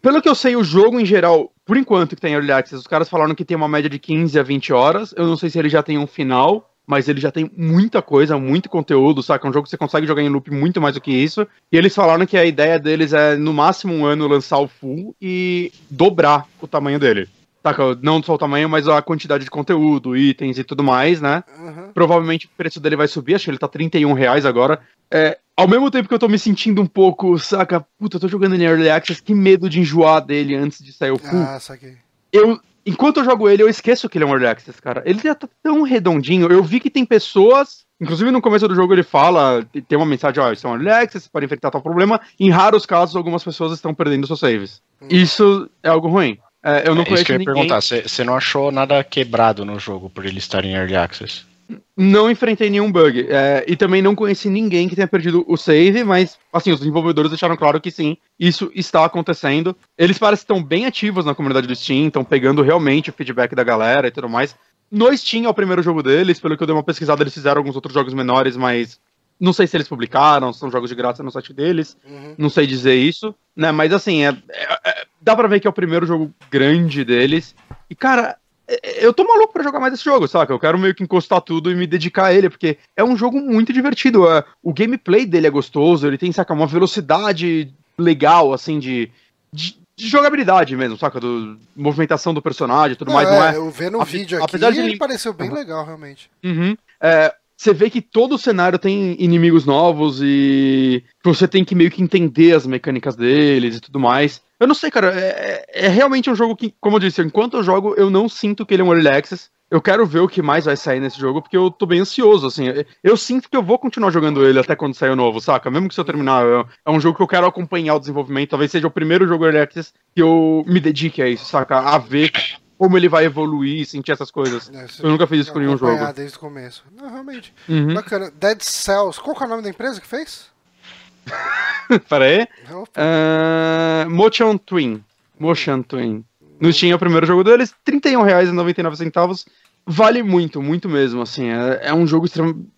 pelo que eu sei, o jogo em geral, por enquanto que tem Early Access, os caras falaram que tem uma média de 15 a 20 horas. Eu não sei se ele já tem um final, mas ele já tem muita coisa, muito conteúdo, saca? É um jogo que você consegue jogar em loop muito mais do que isso. E eles falaram que a ideia deles é, no máximo um ano, lançar o full e dobrar o tamanho dele. Saca? Não só o tamanho, mas a quantidade de conteúdo, itens e tudo mais, né? Uhum. Provavelmente o preço dele vai subir, acho que ele tá 31 reais agora. É, ao mesmo tempo que eu tô me sentindo um pouco, saca? Puta, eu tô jogando em Early Access, que medo de enjoar dele antes de sair o full. Ah, saquei. Eu, enquanto eu jogo ele, eu esqueço que ele é um Early Access, cara. Ele já tá tão redondinho. Eu vi que tem pessoas. Inclusive no começo do jogo ele fala, tem uma mensagem, ó, oh, isso é um Early Access, pode enfrentar tal problema. Em raros casos, algumas pessoas estão perdendo seus saves. Hum. Isso é algo ruim. É, eu não é conheço isso que eu ia ninguém. perguntar, você não achou nada quebrado no jogo por ele estar em Early Access? Não enfrentei nenhum bug. É, e também não conheci ninguém que tenha perdido o save, mas, assim, os desenvolvedores deixaram claro que sim, isso está acontecendo. Eles parecem que estão bem ativos na comunidade do Steam, estão pegando realmente o feedback da galera e tudo mais. No Steam é o primeiro jogo deles, pelo que eu dei uma pesquisada, eles fizeram alguns outros jogos menores, mas não sei se eles publicaram, são jogos de graça no site deles, uhum. não sei dizer isso, né? Mas assim, é, é, é, dá pra ver que é o primeiro jogo grande deles. E, cara, eu tô maluco pra jogar mais esse jogo, saca? Eu quero meio que encostar tudo e me dedicar a ele, porque é um jogo muito divertido. É, o gameplay dele é gostoso, ele tem, saca, uma velocidade legal, assim, de, de, de jogabilidade mesmo, saca? Do, movimentação do personagem e tudo mais, não é? Eu vendo o vídeo aqui, ele de... pareceu bem legal, realmente. Uhum. É, você vê que todo o cenário tem inimigos novos e você tem que meio que entender as mecânicas deles e tudo mais. Eu não sei, cara. É, é, realmente um jogo que, como eu disse, enquanto eu jogo, eu não sinto que ele é um early access. Eu quero ver o que mais vai sair nesse jogo, porque eu tô bem ansioso, assim. Eu sinto que eu vou continuar jogando ele até quando sair o novo, saca? Mesmo que se eu terminar, eu, é um jogo que eu quero acompanhar o desenvolvimento. Talvez seja o primeiro jogo access que eu me dedique a isso, saca? A ver como ele vai evoluir, sentir essas coisas. É, eu nunca fiz isso com nenhum jogo. desde o começo. Não, realmente. Uhum. Bacana. Dead Cells. Qual é o nome da empresa que fez? Pera aí. Uh, Motion Twin. Motion Twin. No Steam é o primeiro jogo deles, R$ 31,99. Vale muito, muito mesmo, assim. É, é um jogo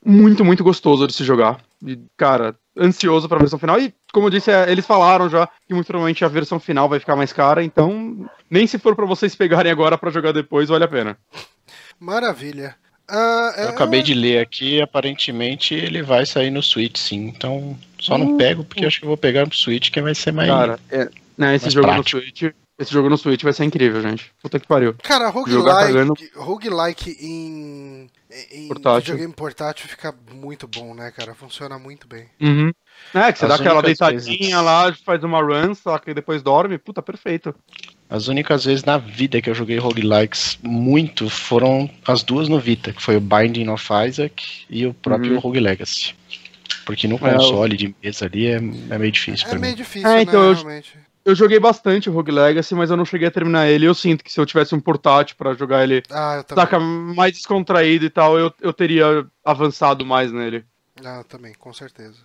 muito, muito gostoso de se jogar. E, cara, ansioso pra versão final. E, como eu disse, é, eles falaram já que muito provavelmente a versão final vai ficar mais cara, então nem se for pra vocês pegarem agora pra jogar depois, vale a pena. Maravilha. Ah, Eu é- acabei de ler aqui, aparentemente ele vai sair no Switch, sim. Então, só não pego porque acho que eu vou pegar no Switch, que vai ser mais. Cara, é, né, esse mais jogo prático. no Switch. Esse jogo no Switch vai ser incrível, gente. Puta que pariu. Cara, roguelike, roguelike em, em Portátil. videogame portátil fica muito bom, né, cara? Funciona muito bem. Uhum. É, que você As dá aquela únicas deitadinha vezes- lá, faz uma run, só que depois dorme. Puta, perfeito. As únicas vezes na vida que eu joguei roguelikes muito foram as duas no Vita, que foi o Binding of Isaac e o próprio Uhum. Rogue Legacy. Porque no É, console de mesa ali é, é meio difícil É pra meio mim. difícil, É, né, então, eu- realmente. Eu joguei bastante o Rogue Legacy, mas eu não cheguei a terminar ele. Eu sinto que se eu tivesse um portátil pra jogar ele, Ah, eu também. saca, mais descontraído e tal, eu, eu teria avançado mais nele. Ah, eu também, com certeza.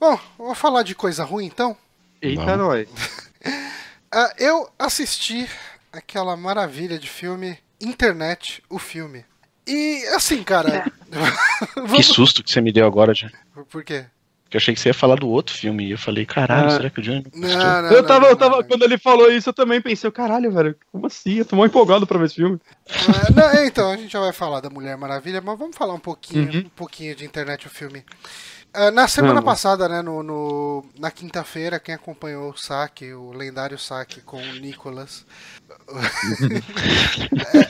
Bom, vou falar de coisa ruim, então. Eita, nós. Ah, eu assisti aquela maravilha de filme Internet, o filme. E, assim, cara... Que vamos... susto que você me deu agora, já. Por quê? Porque eu achei que você ia falar do outro filme. E eu falei, caralho, Ah. será que o Johnny não Não, Eu tava, não, eu tava, não. quando ele falou isso, eu também pensei, caralho, velho, como assim? Eu tô mal empolgado pra ver esse filme. Ah, não, é, então, a gente já vai falar da Mulher Maravilha, mas vamos falar um pouquinho, Uhum. um pouquinho de internet o filme. Ah, na semana Vamos. passada, né, no, no- na quinta-feira, quem acompanhou o saque, o lendário saque com o Nicolas,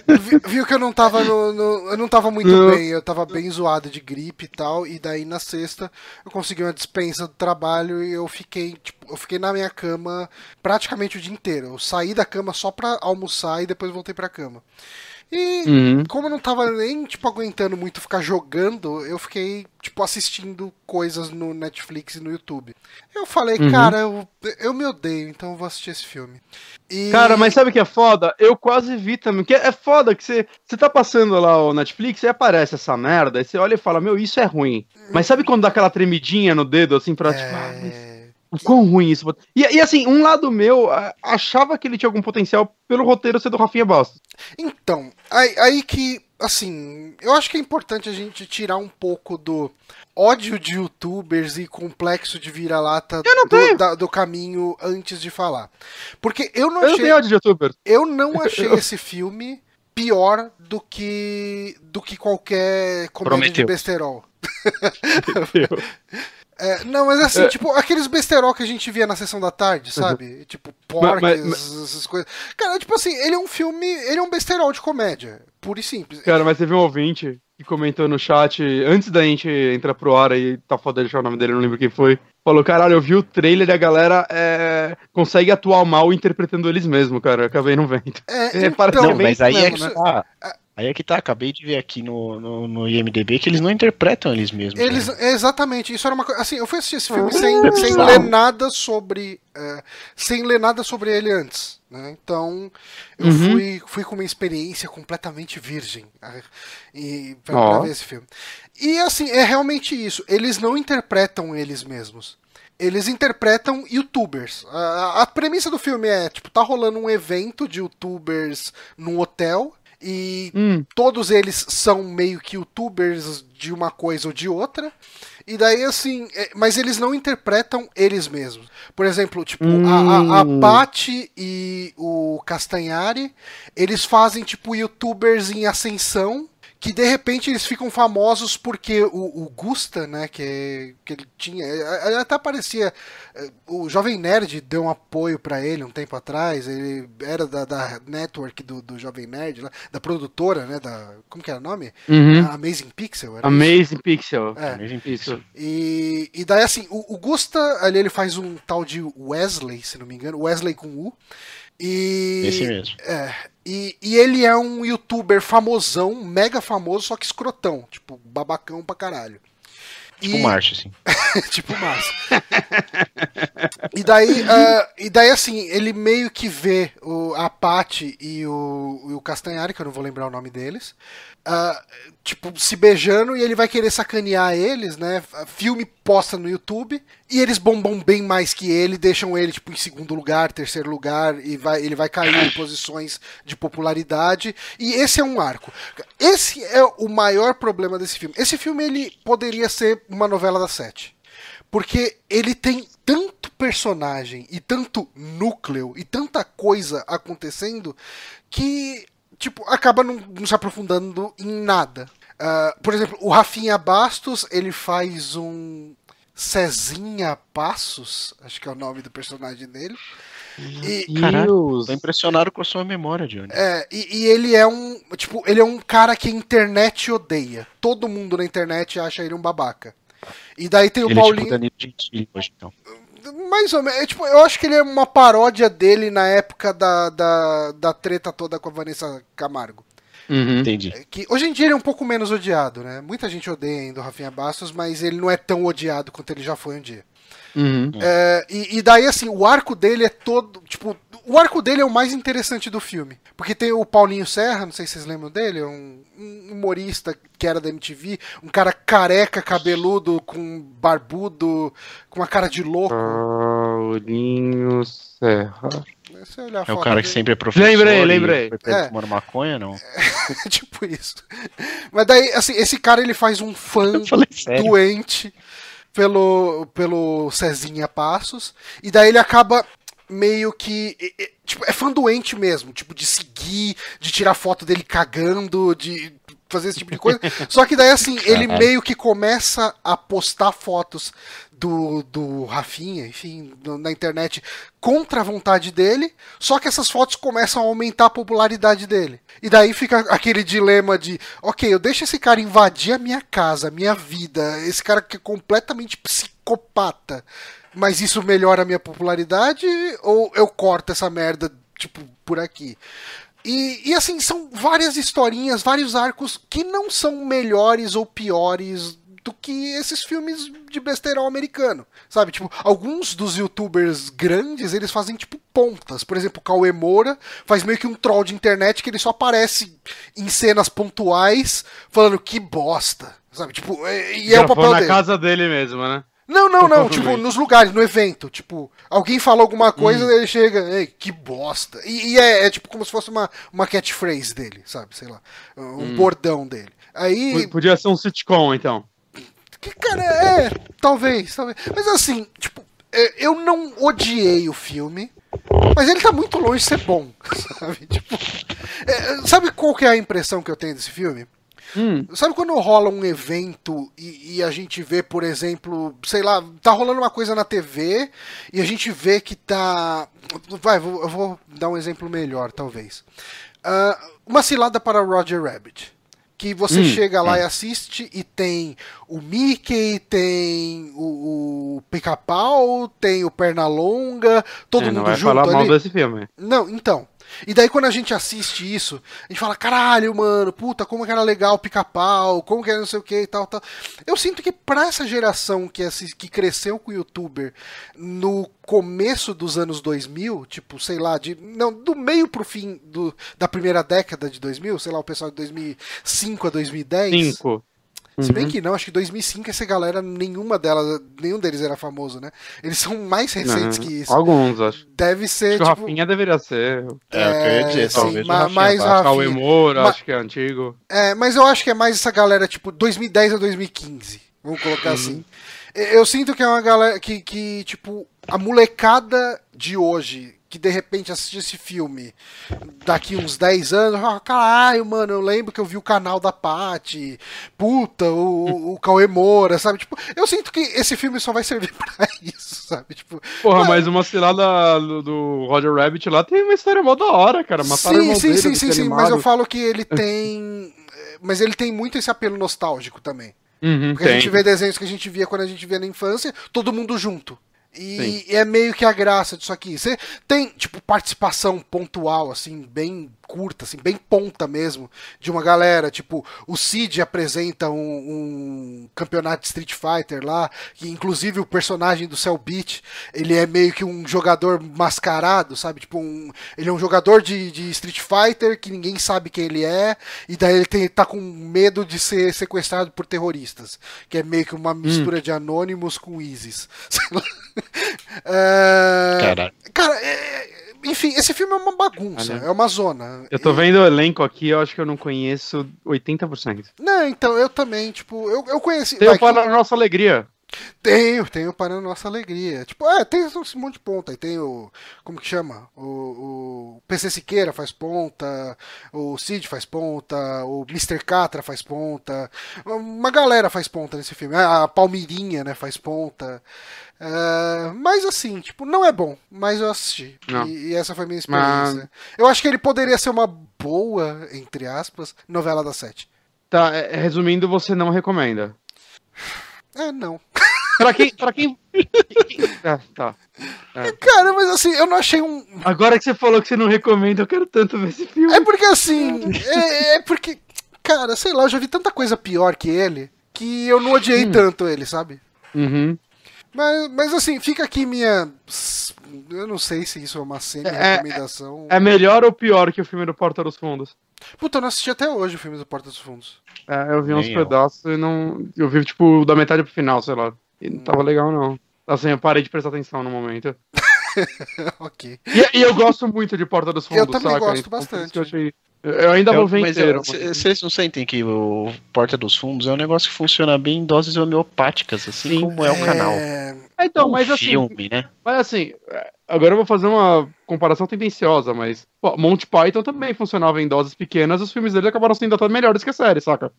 é, vi- viu que eu não tava no, no- eu não tava muito Não. bem, eu tava bem zoado de gripe e tal, e daí na sexta eu consegui uma dispensa do trabalho e eu fiquei, tipo, eu fiquei na minha cama praticamente o dia inteiro. Eu saí da cama só pra almoçar e depois voltei pra cama. E Uhum. como eu não tava nem, tipo, aguentando muito ficar jogando, eu fiquei, tipo, assistindo coisas no Netflix e no YouTube. Eu falei, Uhum. cara, eu, eu me odeio, então eu vou assistir esse filme. E... Cara, mas sabe o que é foda? Eu quase vi também. Que é foda que você, você tá passando lá o Netflix e aparece essa merda, aí você olha e fala, meu, isso é ruim. Mas sabe quando dá aquela tremidinha no dedo, assim, pra tipo, ah, mas É... o quão ruim isso. E, e assim, um lado meu achava que ele tinha algum potencial pelo roteiro ser do Rafinha Bastos. Então, aí, aí que, assim, eu acho que é importante a gente tirar um pouco do ódio de youtubers e complexo de vira-lata não do, da- do caminho antes de falar. Porque eu não Eu não achei. tenho ódio de youtuber. Eu não achei esse filme pior do que do que qualquer comédia de Prometeu. besterol. É, não, mas assim, É. tipo, aqueles besterol que a gente via na sessão da tarde, sabe? Tipo, porques, Mas- mas- essas coisas. Cara, tipo assim, ele é um filme, ele é um besterol de comédia, puro e simples. Cara, mas teve um ouvinte que comentou no chat, antes da gente entrar pro ar aí, tá foda deixar o nome dele, não lembro quem foi. Falou, caralho, eu vi o trailer e a galera é, consegue atuar mal interpretando eles mesmos, cara. Eu acabei não vendo. É, É, então, Não, mas aí é mesmo, que né? tá. Aí é que tá, acabei de ver aqui no, no, no IMDB que eles não interpretam eles mesmos. Eles, né? exatamente, isso era uma coisa. Assim, eu fui assistir esse filme Ah, sem, é sem ler nada sobre. é, sem ler nada sobre ele antes. Né? Então, eu Uhum. fui, fui com uma experiência completamente virgem ah, e, pra, Ó. pra ver esse filme. E assim, é realmente isso. Eles não interpretam eles mesmos. Eles interpretam youtubers. A, a- a premissa do filme é, tipo, tá rolando um evento de youtubers num hotel. E Hum, todos eles são meio que youtubers de uma coisa ou de outra. E daí, assim, é, mas eles não interpretam eles mesmos. Por exemplo, tipo, a, a, a Hum. Paty e o Castanhari, eles fazem, tipo, youtubers em ascensão. Que de repente eles ficam famosos porque o, o Gusta, né, que, que ele tinha. é, Ele até aparecia. é, O Jovem Nerd deu um apoio pra ele um tempo atrás. Ele era da, da network do, do Jovem Nerd, lá, da produtora, né? Da, como que era o nome? uhum. A Amazing Pixel? Era isso? Amazing Pixel. É. Mesmo Isso. E, e daí, assim, o, o Gusta, ali ele faz um tal de Wesley, se não me engano, Wesley com U. E, Esse mesmo. É, e, e ele é um youtuber famosão, mega famoso, só que escrotão, tipo, babacão pra caralho. Tipo E- o Márcio, assim. tipo massa. e daí, ah, e daí assim, ele meio que vê o, a Paty e o, e o Castanhari, que eu não vou lembrar o nome deles, ah, tipo, se beijando e ele vai querer sacanear eles, né? Filme posta no YouTube e eles bombam bem mais que ele, deixam ele tipo em segundo lugar, terceiro lugar e vai, ele vai cair em posições de popularidade e esse é um arco. Esse é o maior problema desse filme. Esse filme ele poderia ser uma novela das sete. porque ele tem tanto personagem e tanto núcleo e tanta coisa acontecendo que, tipo, acaba não, não se aprofundando em nada. Uh, por exemplo, o Rafinha Bastos, ele faz um Cezinha Passos, acho que é o nome do personagem dele. E, Caralho, tô impressionado com a sua memória, Johnny. É, e, e, ele é um. Tipo, ele é um cara que a internet odeia. Todo mundo na internet acha ele um babaca. E daí tem o ele Paulinho. É tipo Gentili hoje, então. Mais ou menos. É, tipo, eu acho que ele é uma paródia dele na época da, da, da treta toda com a Vanessa Camargo. Uhum. Entendi. É que hoje em dia ele é um pouco menos odiado, né? Muita gente odeia ainda o Rafinha Bastos, mas ele não é tão odiado quanto ele já foi um dia. Uhum. É, e, e, daí, assim, o arco dele é todo. Tipo, o arco dele é o mais interessante do filme. Porque tem o Paulinho Serra, não sei se vocês lembram dele, é um, um humorista que era da MTV, um cara careca, cabeludo, com barbudo, com uma cara de louco. Paulinho Serra. É o cara que sempre é professor. Lembrei, lembrei. É. Fumando maconha, não? tipo isso. Mas daí, assim, esse cara ele faz um fã doente pelo, pelo Cezinha Passos, e daí ele acaba meio que. Tipo, é fã doente mesmo, tipo, de seguir, de tirar foto dele cagando, de fazer esse tipo de coisa. Só que daí, assim, ele meio que começa a postar fotos do, do Rafinha, enfim, na internet, contra a vontade dele, só que essas fotos começam a aumentar a popularidade dele. E daí fica aquele dilema de, ok, eu deixo esse cara invadir a minha casa, a minha vida, esse cara que é completamente psicopata, mas isso melhora a minha popularidade, ou eu corto essa merda, tipo, por aqui? E, e, assim, são várias historinhas, vários arcos que não são melhores ou piores do que esses filmes de besteirão americano. Sabe? Tipo, alguns dos youtubers grandes, eles fazem tipo pontas. Por exemplo, o Cauê Moura faz meio que um troll de internet que ele só aparece em cenas pontuais falando que bosta. Sabe? Tipo, e é o papel na dele. casa dele mesmo, né? Não, não, não. tipo, nos lugares, no evento. Tipo, alguém falou alguma coisa, hum. ele chega, ei, que bosta. E, e é, é, tipo como se fosse uma, uma catchphrase dele, sabe? Sei lá. Um hum. bordão dele. Aí. Podia ser um sitcom, então. Que, cara, é, talvez, talvez. Mas assim, tipo, é, eu não odiei o filme, mas ele tá muito longe de ser bom, sabe? Tipo, é, sabe qual que é a impressão que eu tenho desse filme? Hum. Sabe quando rola um evento e, e, a gente vê, por exemplo, sei lá, tá rolando uma coisa na TV e a gente vê que tá. Vai, eu vou dar um exemplo melhor, talvez. Uh, uma cilada para Roger Rabbit que você hum, chega lá é. e assiste e tem o Mickey, tem o, o Pica-Pau, tem o Pernalonga, todo é, mundo não vai junto falar ali. mal desse filme. Não, então. E daí quando a gente assiste isso, a gente fala, caralho, mano, puta, como que era legal pica-pau, como que era não sei o que e tal, tal. Eu sinto que pra essa geração que, que cresceu com o youtuber no começo dos anos 2000, tipo, sei lá, de, não, do meio pro fim do, da primeira década de 2000, sei lá, o pessoal de 2005 a 2010. 5. Se bem uhum. que não, acho que 2005 essa galera, nenhuma delas, nenhum deles era famoso, né? Eles são mais recentes uhum. que isso. Alguns, acho. Deve ser, acho tipo... o Rafinha deveria ser. É, é o que eu ia dizer, sim, talvez ma mais Rafinha. Cauê Moura, ma acho que é antigo. É, mas eu acho que é mais essa galera, tipo, 2010 a 2015. Vamos colocar uhum. assim. Eu sinto que é uma galera que, que, tipo, a molecada de hoje que de repente assiste esse filme daqui uns 10 anos, ah, caralho, mano, eu lembro que eu vi o canal da Paty, puta, o, o Cauê Moura, sabe? Tipo, eu sinto que esse filme só vai servir pra isso, sabe? Tipo, Porra, mas, mas uma cilada do, do, Roger Rabbit lá tem uma história mó da hora, cara. Mataram sim, sim, sim, sim, sim, mas eu falo que ele tem. mas ele tem muito esse apelo nostálgico também. Uhum, Porque tem. a gente vê desenhos que a gente via quando a gente via na infância, todo mundo junto. E Sim. é meio que a graça disso aqui. Você tem, tipo, participação pontual, assim, bem curta, assim, bem ponta mesmo, de uma galera. Tipo, o Cid apresenta um, um campeonato de Street Fighter lá, que inclusive o personagem do Cell Beat, ele é meio que um jogador mascarado, sabe? Tipo, um, ele é um jogador de, de Street Fighter que ninguém sabe quem ele é, e daí ele tem, tá com medo de ser sequestrado por terroristas, que é meio que uma mistura hum. de Anonymous com ISIS. é... Cara, é enfim, esse filme é uma bagunça, Olha, é uma zona. Eu tô e... vendo o elenco aqui, eu acho que eu não conheço 80%. Não, então, eu também, tipo, eu, eu conheci. Tem o Para a Nossa Alegria. Tenho, tenho para a nossa alegria. Tipo, é, tem esse monte de ponta. Aí tem o. Como que chama? O, o PC Siqueira faz ponta, o Cid faz ponta, o Mr. Catra faz ponta. Uma galera faz ponta nesse filme. A Palmirinha, né, faz ponta. É, mas assim, tipo, não é bom, mas eu assisti. E, e essa foi a minha experiência. Eu acho que ele poderia ser uma boa, entre aspas, novela da sete. Tá, é, resumindo, você não recomenda. É, não. Pra quem. Pra quem... Ah, tá. Cara, mas assim, eu não achei um. Agora que você falou que você não recomenda, eu quero tanto ver esse filme. É porque assim. É, é porque. Cara, sei lá, eu já vi tanta coisa pior que ele que eu não odiei Hum. tanto ele, sabe? Uhum. Mas, mas assim, fica aqui minha. Eu não sei se isso é uma semi-recomendação. É melhor ou pior que o filme do Porta dos Fundos? Puta, eu não assisti até hoje o filme do Porta dos Fundos. É, eu vi uns Nem eu. pedaços e não. Eu vi, tipo, da metade pro final, sei lá. E não tava legal, não. Assim, eu parei de prestar atenção no momento. ok. E, e eu gosto muito de Porta dos Fundos, Eu também saca? gosto Então, bastante. Eu, achei... eu ainda vou ver mas inteiro. vocês não sentem que o Porta dos Fundos é um negócio que funciona bem em doses homeopáticas, assim Sim. como é o canal. É, É, então, Um mas assim, filme, né? mas assim, é, agora eu vou fazer uma comparação tendenciosa, mas pô, Monty Python também funcionava em doses pequenas, os filmes dele acabaram sendo até melhores que a série, saca?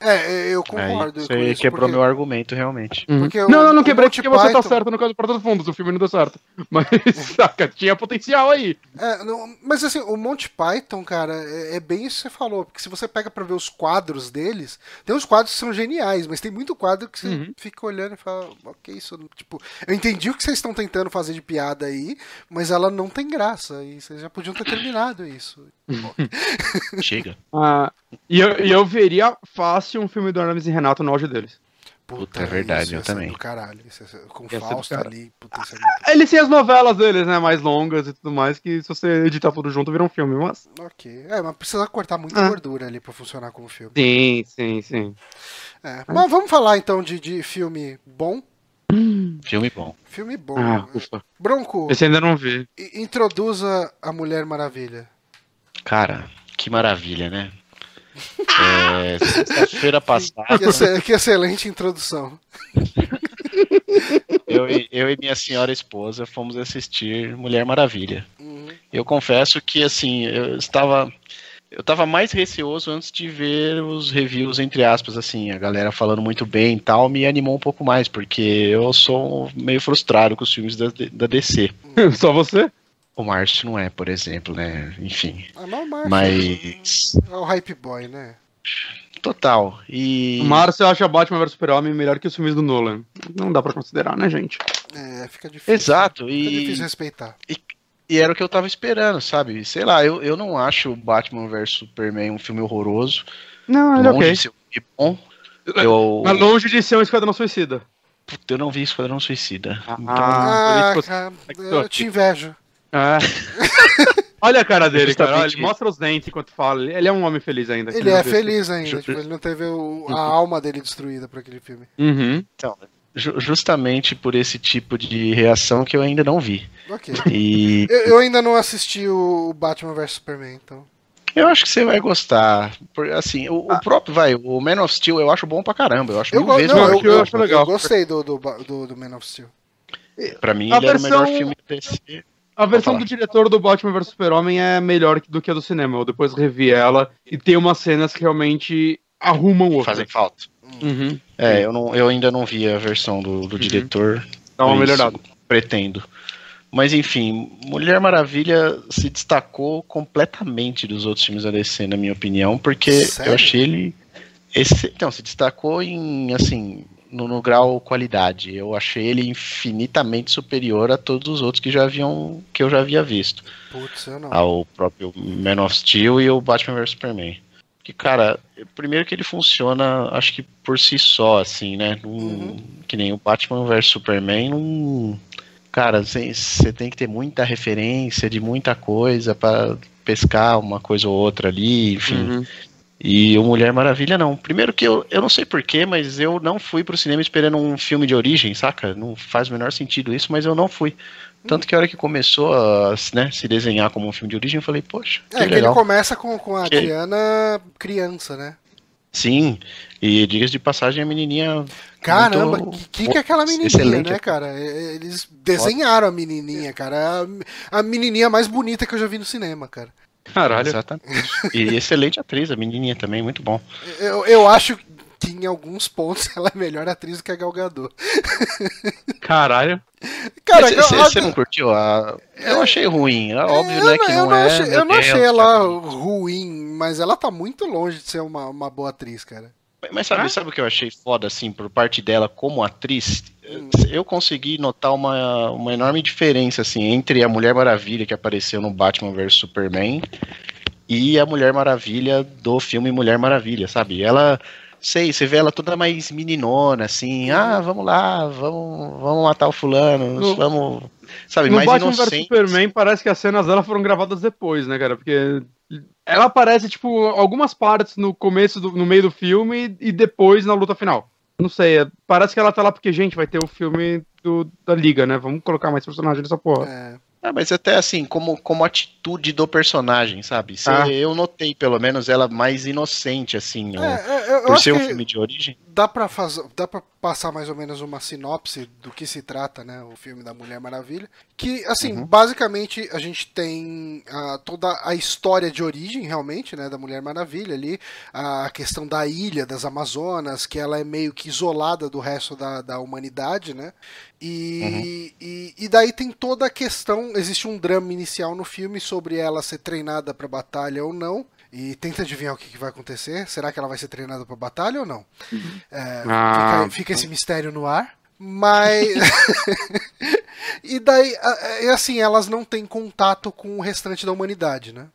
é, eu Aí concordo. com você isso, quebrou porque- meu argumento, realmente. Porque não, não, não quebrei porque você tá Python- certo no caso do Porta dos Fundos, o filme não deu certo. Mas, saca, tinha potencial aí. É, não, mas assim, o Monty Python, cara, é, é bem isso que você falou. Porque se você pega pra ver os quadros deles, tem uns quadros que são geniais, mas tem muito quadro que você Uhum. fica olhando e fala, ok, isso. não-" Tipo, eu entendi o que vocês estão tentando fazer de piada aí, mas ela não tem graça. E vocês já podiam ter terminado isso. Chega. Ah, e, eu, e eu veria fácil um filme do Hermes e Renato no auge deles. Puta, é verdade, isso eu também. Do caralho. Isso com Ia do Fausto cara. ali, puta, isso é muito... Eles têm as novelas deles, né, mais longas e tudo mais, que se você editar tudo junto vira um filme, mas... Ok. É, mas precisa cortar muita Ah. gordura ali pra funcionar como filme. Sim, sim, sim. É. Mas vamos falar então de, de filme bom. Filme bom. Filme bom. Ah, ufa. Bronco, Esse ainda não vi. introduza a Mulher Maravilha. Cara, que maravilha, né? É, Sexta-feira passada, Que, que excelente introdução. eu, e- eu e minha senhora esposa fomos assistir Mulher Maravilha. Uhum. Eu confesso que, assim, eu estava. Eu estava mais receoso antes de ver os reviews, entre aspas, assim, a galera falando muito bem e tal, me animou um pouco mais, porque eu sou meio frustrado com os filmes da, da DC. Só você? O Márcio não é, por exemplo, né? Enfim. Ah, mas o Márcio Mas. é o hype boy, né? Total. E. O Márcio acha Batman vs Super-Homem melhor que os filmes do Nolan. Não dá pra considerar, né, gente? É, fica difícil. Exato. Fica E, difícil respeitar. e era o que eu tava esperando, sabe? Sei lá, eu, eu não acho Batman vs Superman um filme horroroso. Não, ele é longe ok. de ser um filme bom. Eu, Mas longe de ser um Esquadrão Suicida. Puta, eu não vi Esquadrão Suicida. Ah, Então, Ah, isso cara, eu te invejo. É. Olha a cara dele, cara. Olha, ele mostra os dentes enquanto fala. Ele é um homem feliz ainda. Ele é feliz ainda. Tipo, ele não teve o- a alma dele destruída por aquele filme. Uhum. ju- justamente por esse tipo de reação que eu ainda não vi. Ok. E Eu, eu ainda não assisti o Batman vs Superman, então. eu acho que você vai gostar. Por- Assim, o, o próprio, vai, o Man of Steel eu acho bom pra caramba. Eu acho Eu, mil vezes não, melhor eu, que eu eu- acho legal. eu gostei do, do, do, do Man of Steel. Pra mim, A ele era o melhor versão- filme do DC. A versão do diretor do Batman vs Super-Homem é melhor do que a do cinema. Eu depois revi ela e tem umas cenas que realmente arrumam o Fazem falta. Uhum. É, eu, não, eu ainda não vi a versão do, do diretor. Dá uma melhorada. Pretendo. Mas enfim, Mulher Maravilha se destacou completamente dos outros filmes da DC, na minha opinião, porque Sério? eu achei ele. Esse, então, se destacou em, assim, no, no grau qualidade. Eu achei ele infinitamente superior a todos os outros que já haviam, que eu já havia visto. Putz, eu não. Ao próprio Man of Steel e o Batman vs Superman. Que, cara, primeiro que ele funciona, acho que por si só, assim, né? Uhum. Que nem o Batman vs Superman, não. Cara, você tem que ter muita referência de muita coisa pra pescar uma coisa ou outra ali, enfim. Uhum. E o Mulher Maravilha não. Primeiro que eu, eu não sei porquê, mas eu não fui pro cinema esperando um filme de origem, saca? Não faz o menor sentido isso, mas eu não fui. Tanto que a hora que começou a né, se desenhar como um filme de origem, eu falei, poxa, que É que ele legal. começa com, com a Que- Diana criança, né? Sim, e diga de passagem, a menininha Caramba, Muito que, que é aquela menininha, excelente. né, cara? É, Eles desenharam a menininha, cara. A, a menininha mais bonita que eu já vi no cinema, cara. Caralho. Exatamente. E excelente atriz, a menininha também, muito bom. Eu, eu acho que em alguns pontos ela é melhor atriz do que a Gal Gadot. Caralho. Cara, Você não curtiu? A... Eu achei ruim. É óbvio, eu né, não- que eu não, não é. achei, meu eu não Deus, achei cara. ela ruim, mas ela tá muito longe de ser uma, uma boa atriz, cara. Mas sabe, Ah. sabe o que eu achei foda, assim, por parte dela como atriz? Hum. Eu consegui notar uma, uma enorme diferença, assim, entre a Mulher Maravilha que apareceu no Batman vs Superman e a Mulher Maravilha do filme Mulher Maravilha, sabe? Ela, sei, você vê ela toda mais meninona, assim, Uhum. ah, vamos lá, vamos, vamos matar o fulano, No- vamos... Sabe, No mais Batman inocente. Superman parece que as cenas dela foram gravadas depois, né, cara? Porque ela aparece, tipo, algumas partes no começo, do, no meio do filme e depois na luta final. Não sei, é- parece que ela tá lá porque, gente, vai ter o filme do- da Liga, né? Vamos colocar mais personagem nessa porra. É, Ah, mas até assim, como, como atitude do personagem, sabe? Cê- Ah. Eu notei, pelo menos, ela mais inocente, assim, é, é, eu por acho ser um filme de origem. Dá pra, fazer, dá pra passar mais ou menos uma sinopse do que se trata, né? O filme da Mulher Maravilha. Que, assim, Uhum. basicamente a gente tem toda a história de origem, realmente, né? Da Mulher Maravilha ali. A questão da ilha das Amazonas, que ela é meio que isolada do resto da, da humanidade, né? E, e, e daí tem toda a questão. Existe um drama inicial no filme sobre ela ser treinada pra batalha ou não. E tenta adivinhar o que, que vai acontecer. Será que ela vai ser treinada pra batalha ou não? É, Ah. fica, fica esse mistério no ar. Mas. e daí, é assim, elas não têm contato com o restante da humanidade, né?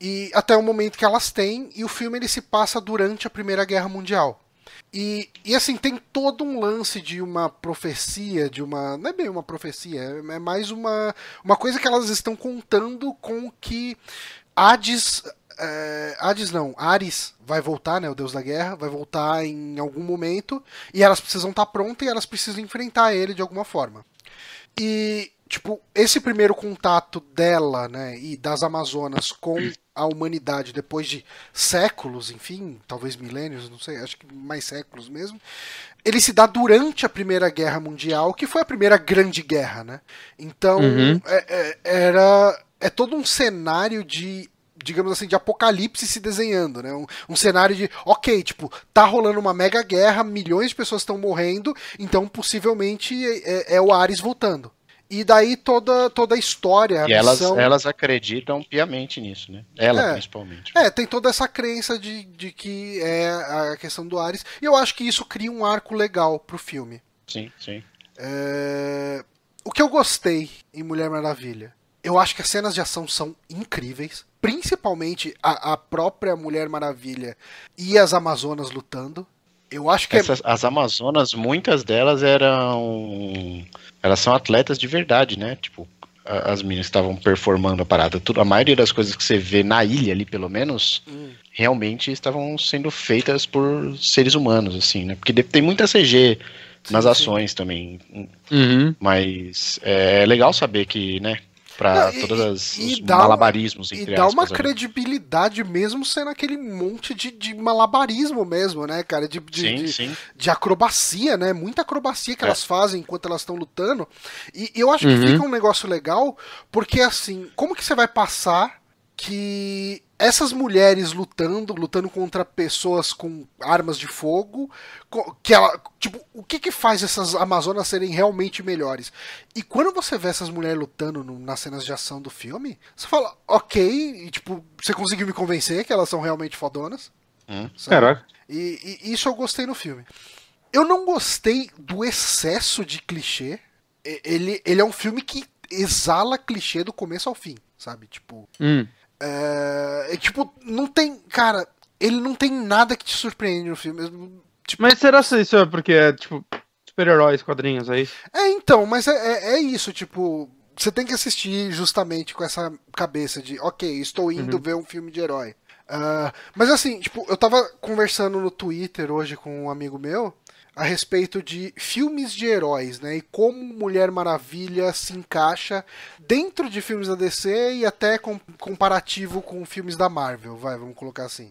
E até o momento que elas têm, e o filme ele se passa durante a Primeira Guerra Mundial. E, e assim, tem todo um lance de uma profecia, de uma. Não é bem uma profecia, é é mais uma, uma coisa que elas estão contando com que Hades. É, Hades não, Ares vai voltar, né? O deus da guerra, vai voltar em algum momento. E elas precisam estar prontas e elas precisam enfrentar ele de alguma forma. E, tipo, esse primeiro contato dela, né, e das Amazonas com a humanidade depois de séculos, enfim, talvez milênios, não sei, acho que mais séculos mesmo, ele se dá durante a Primeira Guerra Mundial, que foi a primeira grande guerra, né? Então, Uhum. é- é- era é todo um cenário de digamos assim, de apocalipse se desenhando, né? Um, um cenário de, ok, tipo, tá rolando uma mega guerra, milhões de pessoas estão morrendo, então possivelmente é, é o Ares voltando. E daí toda, toda a história, a E elas, missão... elas acreditam piamente nisso, né? Ela, É. principalmente. É, tem toda essa crença de, de que é a questão do Ares. E eu acho que isso cria um arco legal pro filme. Sim, sim. É, O que eu gostei em Mulher Maravilha, eu acho que as cenas de ação são incríveis. Principalmente a, a própria Mulher Maravilha e as Amazonas lutando. Eu acho que é Essas, as Amazonas, muitas delas eram. Elas são atletas de verdade, né? Tipo, a- as meninas estavam performando a parada. Tudo, a maioria das coisas que você vê na ilha ali, pelo menos, Hum. realmente estavam sendo feitas por seres humanos, assim, né? Porque tem muita CG nas Sim, sim. ações também. Uhum. Mas é legal saber que, né? E- todas as e os dá malabarismos, E entre dá uma aspas, ali. credibilidade mesmo sendo aquele monte de, de malabarismo mesmo, né, cara? De, de, Sim, de- sim. de acrobacia, né? Muita acrobacia que É. elas fazem enquanto elas estão lutando. E eu acho que Uhum. fica um negócio legal, porque assim, como que você vai passar que essas mulheres lutando, lutando contra pessoas com armas de fogo, que ela, tipo, o que que faz essas Amazonas serem realmente melhores? E quando você vê essas mulheres lutando no- nas cenas de ação do filme, você fala, ok, e tipo, você conseguiu me convencer que elas são realmente fodonas. Hum. Caraca. E, e isso eu gostei no filme. Eu não gostei do excesso de clichê. Ele, ele é um filme que exala clichê do começo ao fim, sabe? Tipo, Hum. É, é, tipo, não tem. Cara, ele não tem nada que te surpreende no filme. Tipo, Mas será que isso é porque é, tipo, super-heróis, quadrinhos, é isso? É, então, mas é, é, é isso, tipo. Você tem que assistir justamente com essa cabeça de, ok, estou indo Uhum. ver um filme de herói. Ah, mas assim, tipo, eu tava conversando no Twitter hoje com um amigo meu a respeito de filmes de heróis, né? E como Mulher Maravilha se encaixa dentro de filmes da DC e até com, comparativo com filmes da Marvel, vai, vamos colocar assim.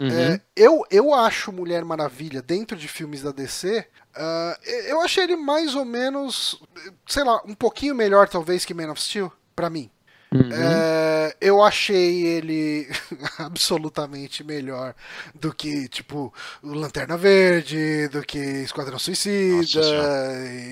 Uhum. É, eu, eu acho Mulher Maravilha dentro de filmes da DC. ah, eu achei ele mais ou menos, sei lá, um pouquinho melhor talvez que Man of Steel, pra mim. Uhum. É, eu achei ele absolutamente melhor do que, tipo, o Lanterna Verde, do que Esquadrão Suicida,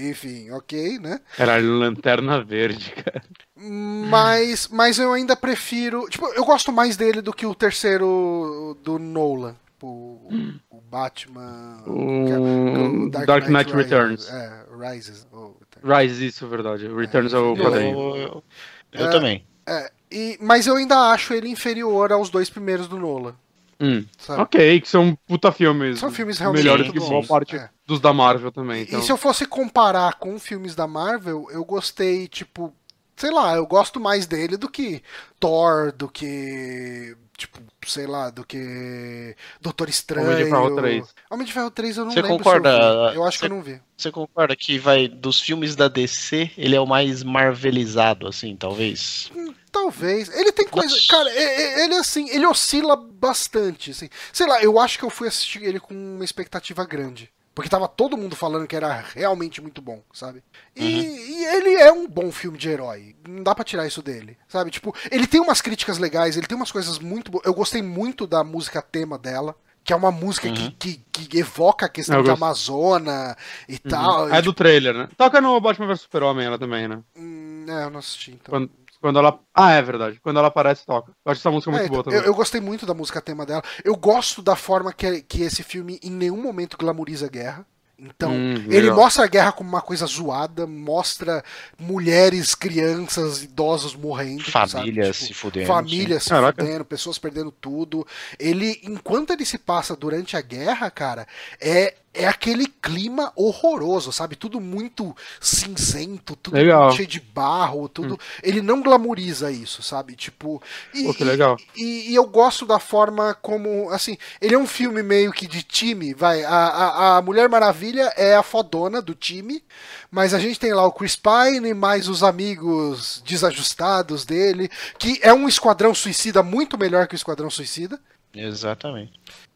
enfim, ok, né? Era Lanterna Verde, cara. Mas, mas eu ainda prefiro. Tipo, eu gosto mais dele do que o terceiro do Nolan. O, o Batman. O o Dark Knight Rises, Returns. É, Rises. ou- Rise, isso é verdade. Returns é o. Eu, eu- eu É. também. É, e, mas eu ainda acho ele inferior aos dois primeiros do Nolan. Hum. Ok, que são puta filmes. São filmes realmente Melhores que boa parte É. dos da Marvel também. Então. E se eu fosse comparar com filmes da Marvel, eu gostei, tipo, sei lá, eu gosto mais dele do que Thor, do que. Tipo, sei lá, do que. Doutor Estranho. Homem de Ferro 3. Homem de Ferro 3 eu não Você lembro concorda, eu vi. Eu acho você- que eu não vi. Você concorda que vai dos filmes da DC, ele é o mais marvelizado, assim, talvez? Talvez. Ele tem coisa. Cara, ele assim, ele oscila bastante. Assim. Sei lá, eu acho que eu fui assistir ele com uma expectativa grande. Porque tava todo mundo falando que era realmente muito bom, sabe? E, e ele é um bom filme de herói. Não dá pra tirar isso dele, sabe? Tipo, ele tem umas críticas legais, ele tem umas coisas muito boas. Eu gostei muito da música tema dela. Que é uma música que, que, que evoca a questão Eu de gosto. Amazônia e tal. É E, do trailer, né? Toca no Batman vs Super-Homem ela também, né? hum, é, eu não assisti, então. Quando, quando ela. Ah, é verdade. Quando ela aparece, toca. Eu acho essa música muito É, boa então, também. eu, eu gostei muito da música tema dela. Eu gosto da forma que, que esse filme em nenhum momento glamoriza a guerra. Então, Hum, ele mostra a guerra como uma coisa zoada, mostra mulheres, crianças, idosos morrendo. Família sabe? se fudendo. Família se Caraca. fudendo, pessoas perdendo tudo. Ele, enquanto ele se passa durante a guerra, cara, é, é aquele clima horroroso, sabe? Tudo muito cinzento, tudo Legal. cheio de barro, tudo. Ele não glamoriza isso, sabe? Tipo. E, Pô, que legal. e, e eu gosto da forma como, assim, ele é um filme meio que de time, vai. A, a, a Mulher Maravilha é a fodona do time, mas a gente tem lá o Chris Pine, mais os amigos desajustados dele, que é um esquadrão suicida muito melhor que o Esquadrão Suicida. Exatamente.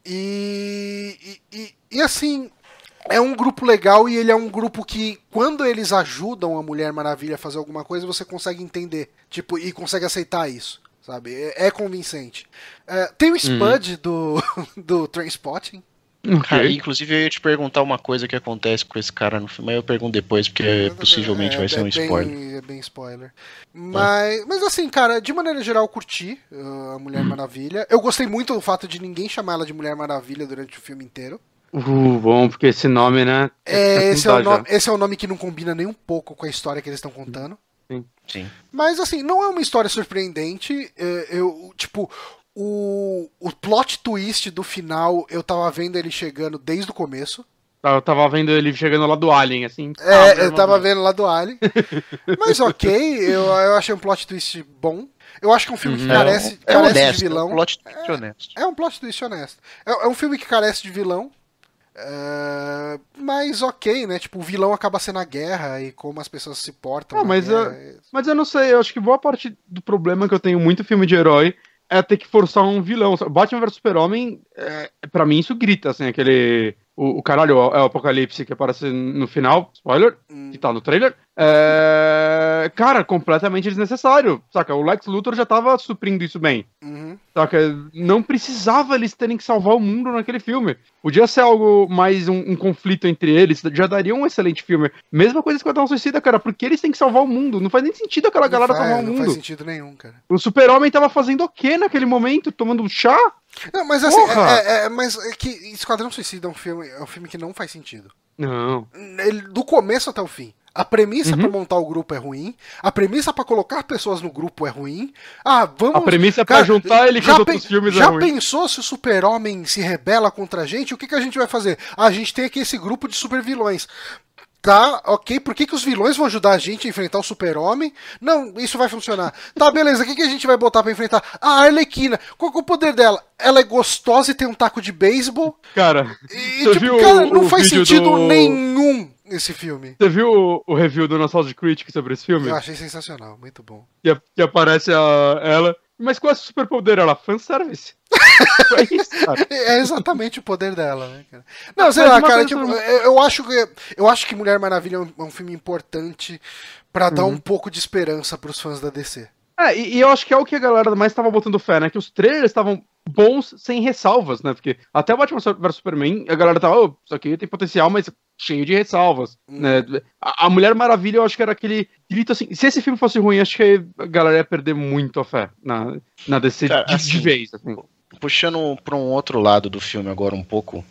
E, e, e, assim, é um grupo legal e ele é um grupo que, quando eles ajudam a Mulher Maravilha a fazer alguma coisa, você consegue entender. Tipo, e consegue aceitar isso. Sabe? É, é convincente. É, tem o Spud do, do Trainspotting. Cara, Ok. inclusive eu ia te perguntar uma coisa que acontece com esse cara no filme, mas eu pergunto depois, porque possivelmente É, vai ser é um spoiler. Bem, é bem spoiler. Mas, mas assim, cara, de maneira geral, eu curti uh, a Mulher Maravilha. Eu gostei muito do fato de ninguém chamar ela de Mulher Maravilha durante o filme inteiro. Uh, bom, porque esse nome, né? É, esse, é o nome, esse é um nome que não combina nem um pouco com a história que eles estão contando. Sim. Mas assim, não é uma história surpreendente. é, Eu, tipo, o, o plot twist do final, eu tava vendo ele chegando desde o começo. Tá, Eu tava vendo ele chegando lá do Alien, assim. É, Ah, eu tava vendo lá do Alien. Mas ok, eu, eu achei um plot twist bom. Eu acho que é um filme que Uhum. carece, é carece honesto, de vilão. é um plot twist honesto. É um plot twist honesto. É, é um filme que carece de vilão. é, mas ok, né? Tipo, o vilão acaba sendo a guerra e como as pessoas se portam. Ah, na mas guerra. Mas eu não sei, eu acho que boa parte do problema que eu tenho muito filme de herói é ter que forçar um vilão. Batman vs Super-Homem, é, pra mim isso grita, assim, aquele. O, o caralho, é o Apocalipse que aparece no final, spoiler, Hum. que tá no trailer. É, cara, completamente desnecessário, saca? O Lex Luthor já tava suprindo isso bem. Uhum. Saca? Não precisava eles terem que salvar o mundo naquele filme. Podia ser algo mais um, um conflito entre eles, já daria um excelente filme. Mesma coisa que o Esquadrão Suicida, cara, porque eles têm que salvar o mundo. Não faz nem sentido aquela Não galera faz- salvar o não mundo. faz sentido nenhum, cara. O super-homem tava fazendo o quê naquele momento? Tomando um chá? Não, mas assim, é, é- é- mas é que Esquadrão Suicida é um filme, é um filme que não faz sentido. Não. Ele, do começo até o fim. A premissa Uhum. pra montar o grupo é ruim. A premissa pra colocar pessoas no grupo é ruim. Ah, vamos. A premissa é pra Cara, juntar ele com já os outros filmes é Já ruim. pensou se o super-homem se rebela contra a gente? O que, que a gente vai fazer? Ah, a gente tem aqui esse grupo de super-vilões. Tá, ok. Por que, que os vilões vão ajudar a gente a enfrentar o super-homem? Não, isso vai funcionar. Tá, beleza. O que, que a gente vai botar pra enfrentar? A Arlequina. Qual que é o poder dela? Ela é gostosa e tem um taco de beisebol. Cara, E, Você tipo, viu cara, o- não o faz sentido do- nenhum esse filme. você viu o, o review do Nostalgic Critic sobre esse filme? Eu achei sensacional, muito bom. Que, que aparece a, ela Mas qual é o superpoder? Ela fanservice. é isso, cara. É exatamente o poder dela, né, cara? Não, sei Mas lá, uma cara, tipo, eu acho que eu acho que Mulher Maravilha é um, é um filme importante pra dar Uhum. um pouco de esperança pros fãs da DC. É, e, e eu acho que é o que a galera mais tava botando fé, né? Que os trailers estavam bons sem ressalvas, né? Porque até o Batman vs Superman, a galera tava, oh, isso aqui tem potencial, mas cheio de ressalvas, Hum. né? A, a Mulher Maravilha, eu acho que era aquele grito assim, se esse filme fosse ruim, acho que a galera ia perder muito a fé na, na DC Cara, de, de assim, vez, assim. Puxando para um outro lado do filme agora um pouco,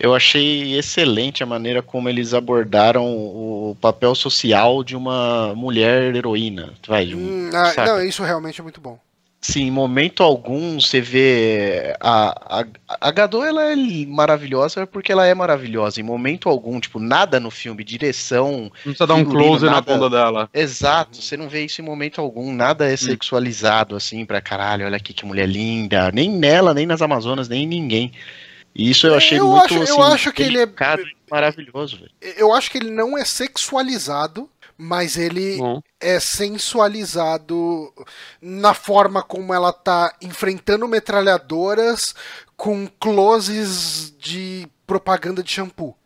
eu achei excelente a maneira como eles abordaram o papel social de uma mulher heroína. Vai, de um- Hum, ah, não, isso realmente é muito bom. Sim, em momento algum você vê a, a, a Gadot, ela é maravilhosa porque ela é maravilhosa. Em momento algum, tipo, nada no filme, direção, Não precisa dar um close na nada- bunda dela. Exato, você não vê isso em momento algum, nada é sexualizado assim pra caralho, olha aqui que mulher linda, nem nela, nem nas Amazonas, nem em ninguém. E isso eu achei Eu muito acho- eu assim, acho que ele é- maravilhoso, velho. Eu acho que ele não é sexualizado, mas ele Bom. é sensualizado na forma como ela tá enfrentando metralhadoras com closes de propaganda de shampoo.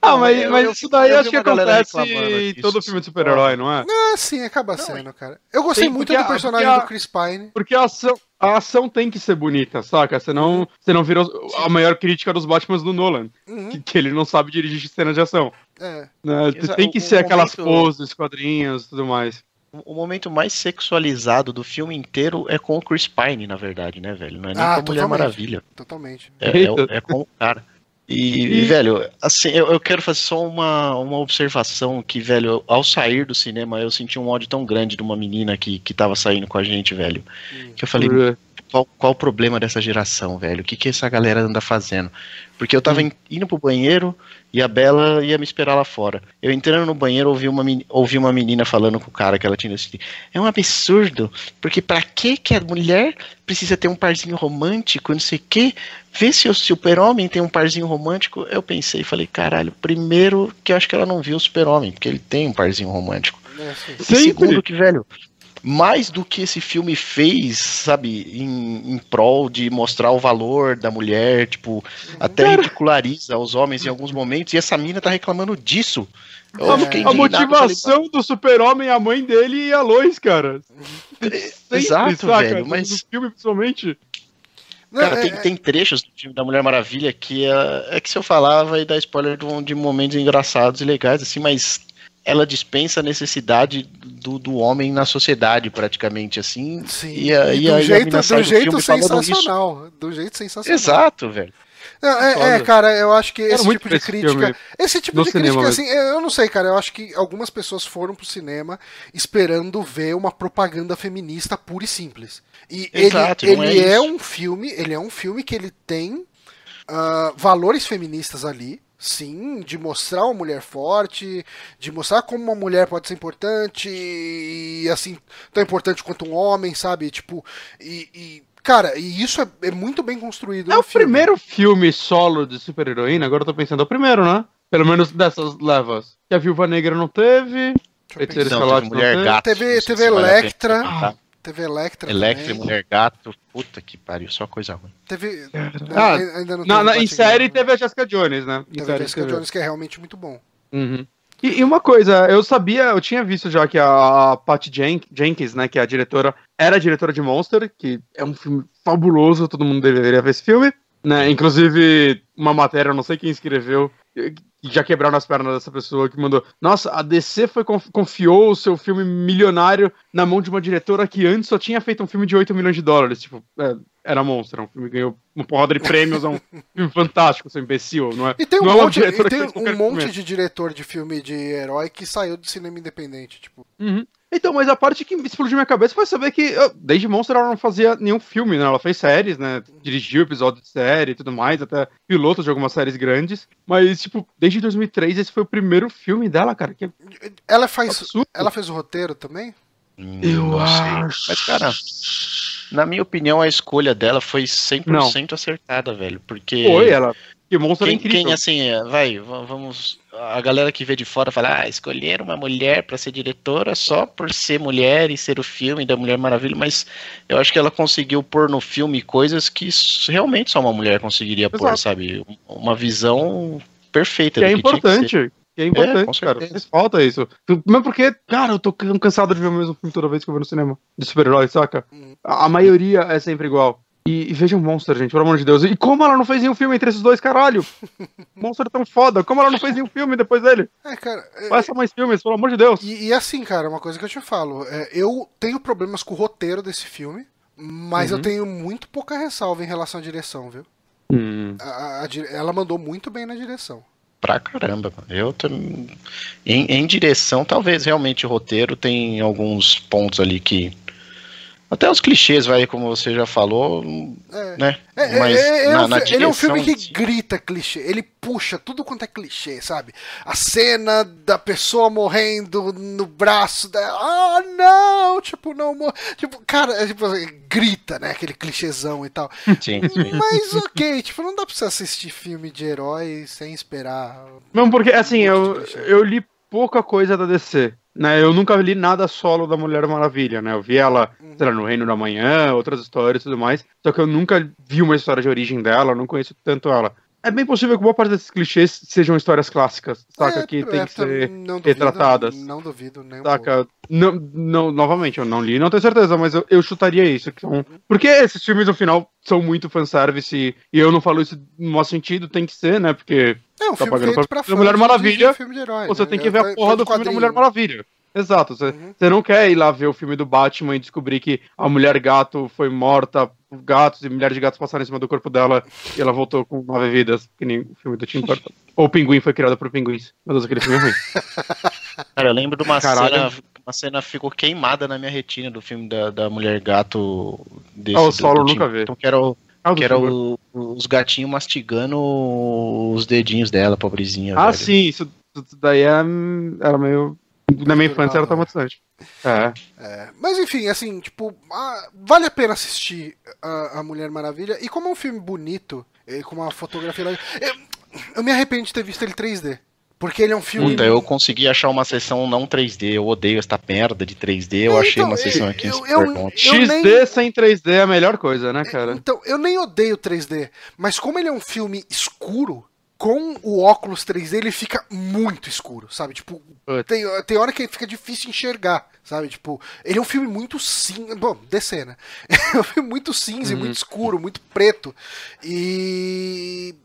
Ah, mas, eu- mas eu- isso daí eu acho que acontece em todo filme de assim, super-herói, não é? Ah, sim, acaba sendo, cara. Eu gostei Sim, muito do personagem a- do Chris Pine. Porque a ação, a ação tem que ser bonita, saca? Senão você não vira os- a maior crítica dos Batmans do Nolan. Uhum, Que, que ele não sabe dirigir cena de ação. é. né? Exa- Tem que o- ser o aquelas momento- poses, quadrinhos e tudo mais. O momento mais sexualizado do filme inteiro é com o Chris Pine, na verdade, né, velho? Não é nem Ah, com a Mulher. Maravilha. Totalmente. É, é, é com o cara. E, E- e, velho, assim, eu, eu quero fazer só uma, uma observação que, velho, ao sair do cinema, eu senti um ódio tão grande de uma menina que, que tava saindo com a gente, velho. Que eu falei, Por- qual, qual o problema dessa geração, velho? O que, que essa galera anda fazendo? Porque eu tava in- indo pro banheiro e a Bela ia me esperar lá fora. Eu entrando no banheiro, ouvi uma, ouvi uma menina falando com o cara que ela tinha assistido. É um absurdo, porque pra que que a mulher precisa ter um parzinho romântico, não sei o quê? Vê se o super-homem tem um parzinho romântico. Eu pensei e falei, caralho, primeiro que eu acho que ela não viu o super-homem, porque ele tem um parzinho romântico. É, sim. E Sempre. segundo que, velho, mais do que esse filme fez, sabe, em, em prol de mostrar o valor da mulher, tipo, até ridiculariza os homens em alguns momentos, e essa mina tá reclamando disso. É. A motivação do super-homem, a mãe dele e a Lois, cara. Sempre, Exato, velho, mas- No filme, principalmente. Não, Cara, é- tem, tem trechos do filme da Mulher Maravilha que é, é que se eu falar vai dar spoiler de, um- de momentos engraçados e legais, assim, mas ela dispensa a necessidade do, do homem na sociedade, praticamente, assim. Sim. E, a, E e do e a jeito, do do jeito sensacional. Do jeito sensacional. Exato, velho. É, Foda. é, cara, eu acho que esse tipo de crítica. Esse tipo de cinema crítica, mesmo. assim, eu não sei, cara. Eu acho que algumas pessoas foram pro cinema esperando ver uma propaganda feminista pura e simples. E Exato, ele, não ele é é, um filme, ele é um filme que ele tem ah, valores feministas ali. Sim, de mostrar uma mulher forte, de mostrar como uma mulher pode ser importante e assim, tão importante quanto um homem, sabe? Tipo, e, e, cara, e isso é, é muito bem construído É no o filme. primeiro filme solo de super-heroína, agora eu tô pensando, é o primeiro, né? Pelo menos dessas levas. Que a Viúva Negra não teve. Feiticeiro pensar. Não, Escarlate teve Mulher não Gato. Teve- sei teve vale pena Electra. comentar. Teve Electra. Electra também. Mulher Gato. Puta que pariu, só coisa ruim. Teve. Ah, ainda- ainda não Na, em série né? teve a Jessica Jones, né? Em Teve a Jessica teve. Jones, que é realmente muito bom. Uhum. E, e uma coisa, eu sabia, eu tinha visto já que a Patty Jen- Jenkins, né, que é a diretora, era a diretora de Monster, que é um filme fabuloso, todo mundo deveria ver esse filme. Né? Inclusive, uma matéria, eu não sei quem escreveu, já quebraram as pernas dessa pessoa que mandou. Nossa, a DC foi, conf- confiou o seu filme milionário na mão de uma diretora que antes só tinha feito um filme de 8 milhões de dólares. Tipo, é, era Monster, um filme que ganhou uma porrada de prêmios, é um filme fantástico, seu imbecil, não é? E tem um é monte, e tem um monte de diretor de filme de herói que saiu do cinema independente. Tipo, Uhum. Então, mas a parte que explodiu minha cabeça foi saber que ah, desde Monster ela não fazia nenhum filme, né? Ela fez séries, né? Dirigiu episódios de série e tudo mais, até pilotos de algumas séries grandes. Mas, tipo, desde 2003 esse foi o primeiro filme dela, cara. Que é ela faz. absurdo. Ela fez o roteiro também? Hum, Eu não sei. acho. Mas, cara, na minha opinião, a escolha dela foi 100% acertada, velho. Porque Foi, ela. Que Monster é Quem, incrível. quem, assim, é, vai, va- vamos. A galera que vê de fora fala, ah, escolher uma mulher pra ser diretora só por ser mulher e ser o filme da Mulher Maravilha, mas eu acho que ela conseguiu pôr no filme coisas que realmente só uma mulher conseguiria pôr, Exato. sabe? Uma visão perfeita Que é do que tinha que ser. importante. Que é importante, com cara. Faz falta isso. Mesmo porque, cara, eu tô can- cansado de ver o mesmo filme toda vez que eu vou no cinema. De super-herói, saca? Hum. A maioria é sempre igual. E, e vejam Monster, gente, pelo amor de Deus. E como ela não fez nenhum filme entre esses dois, caralho? Monster é tão foda. Como ela não fez nenhum filme depois dele? É, cara. é- Faça mais filmes, pelo amor de Deus. E, e assim, cara, uma coisa que eu te falo, é, eu tenho problemas com o roteiro desse filme, mas Uhum. eu tenho muito pouca ressalva em relação à direção, viu? Hum. A- a- ela mandou muito bem na direção. Pra caramba, mano. Eu tô... em, em direção, talvez realmente o roteiro tem alguns pontos ali que. Até os clichês, vai, como você já falou, É. né? É, Mas é, é na, na fi- ele é um filme que direção- grita clichê, ele puxa tudo quanto é clichê, sabe? A cena da pessoa morrendo no braço dela, ah não, tipo, não morre. Tipo, cara, é, tipo, grita, né? Aquele clichêzão e tal. Sim, sim. Mas ok, tipo, não dá pra você assistir filme de herói sem esperar. Mesmo porque, assim, eu, eu li pouca coisa da DC. Né? Eu nunca li nada solo da Mulher Maravilha, né? Eu vi ela, sei lá, no Reino da Manhã, outras histórias e tudo mais. Só que eu nunca vi uma história de origem dela, não conheço tanto ela. É bem possível que boa parte desses clichês sejam histórias clássicas, saca? É, que tem é, que ser não duvido, retratadas. Não duvido, nem um pouco. Saca? Não, não, novamente, eu não li, não tenho certeza, mas eu, eu chutaria isso. Que são... Porque esses filmes, no final, são muito fanservice e, eu não falo isso no mau sentido, tem que ser, né? Porque É um tá filme pagando feito pra- pra Mulher fã de- Maravilha, de filme de herói, você né? tem que ver a porra do de filme da. Mulher Maravilha. Exato, você, Uhum. não quer ir lá ver o filme do Batman e descobrir que a mulher gato foi morta por gatos e milhares de gatos passaram em cima do corpo dela e ela voltou com nove vidas, que nem o filme do Tim Burton. Ou o Pinguim foi criado por pinguins. Meu Deus, aquele filme é ruim. Cara, eu lembro de uma Caralho. cena. Uma cena ficou queimada na minha retina do filme da, da Mulher Gato desse Ah, o solo nunca vi. Burton, que era, o, Ah, que era o- os gatinhos mastigando os dedinhos dela, pobrezinha. Ah, velho. sim, isso, isso daí é, era meio. Na minha infância era Cultural, traumatizante. É. É, mas enfim, assim, tipo, ah, vale a pena assistir a, a Mulher Maravilha. E como é um filme bonito, e com uma fotografia. Eu, eu me arrependo de ter visto ele 3D. Porque ele é um filme. Puta, eu consegui achar uma sessão não 3D. Eu odeio esta merda de 3D. Eu É, achei então, uma sessão aqui eu- super eu- bom. Eu XD nem- sem 3D é a melhor coisa, né, cara? Então, eu nem odeio 3D, mas como ele é um filme escuro, com o óculos 3D ele fica muito escuro, sabe? Tipo, tem, tem hora que fica difícil enxergar, sabe? Tipo, ele é um filme muito cinza. Bom, descer, né? É um filme muito cinza e muito escuro, muito preto. E.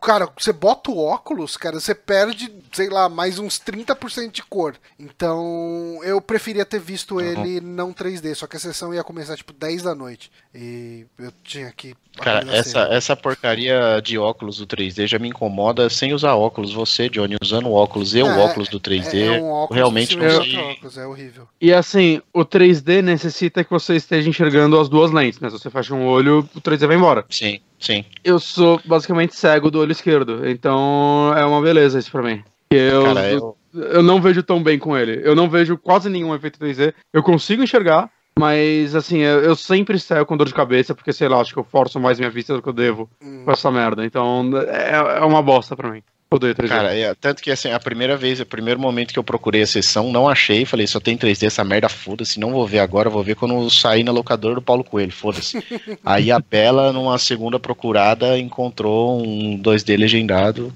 Cara, você bota o óculos, cara, você perde, sei lá, mais uns 30% de cor. Então, eu preferia ter visto ele não 3D, só que a sessão ia começar tipo 10 da noite. E eu tinha que. Cara, essa, essa porcaria de óculos do 3D já me incomoda sem usar óculos. Você, Johnny, usando óculos e o É, óculos do 3D, É, é um óculos realmente não sei. óculos, é horrível. E assim, o 3D necessita que você esteja enxergando as duas lentes, né? Se você fecha um olho, o 3D vai embora. Sim, sim. Eu sou basicamente cego do olho esquerdo, então é uma beleza isso pra mim. Eu, Cara, eu, eu não vejo tão bem com ele. Eu não vejo quase nenhum efeito 3D. Eu consigo enxergar, mas assim, eu, eu sempre saio com dor de cabeça, porque sei lá, acho que eu forço mais minha vista do que eu devo Hum. com essa merda. Então é, é uma bosta pra mim. Odeio 3D. Cara, é, tanto que assim, a primeira vez, o primeiro momento que eu procurei a sessão, não achei, falei, só tem 3D essa merda, foda-se, não vou ver agora, vou ver quando sair na locadora do Paulo Coelho, foda-se. Aí a Bela, numa segunda procurada, encontrou um 2D legendado,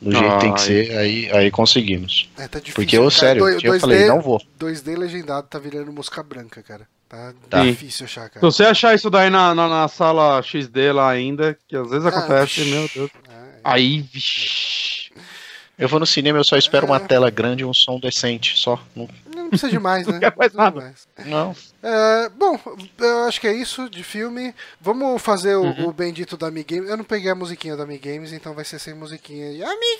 do jeito que tem que ser, aí, aí conseguimos. É, tá difícil. Porque eu, cara. sério, Doi- eu falei, não vou. 2D legendado tá virando mosca branca, cara. Tá, Tá. difícil achar, Se cara. você achar isso daí na, na, na sala XD lá ainda, que às vezes Ah, acontece, vixi. meu Deus. Aí, vixi. Eu vou no cinema, eu só espero uma É. tela grande e um som decente, só. Não, não precisa de mais, né? Não quer mais Não precisa nada. mais. não. É, bom, eu acho que é isso de filme. Vamos fazer o, Uhum. o bendito da Mi Games. Eu não peguei a musiquinha da Mi Games, então vai ser sem musiquinha aí. Ami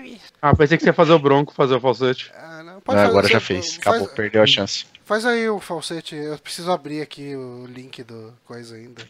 Games! Ah, pensei que você ia fazer o bronco, fazer o falsete. Ah, não, Ah, fazer- agora já fez, faz- acabou, perdeu a chance. Faz aí o falsete. Eu preciso abrir aqui o link do coisa ainda.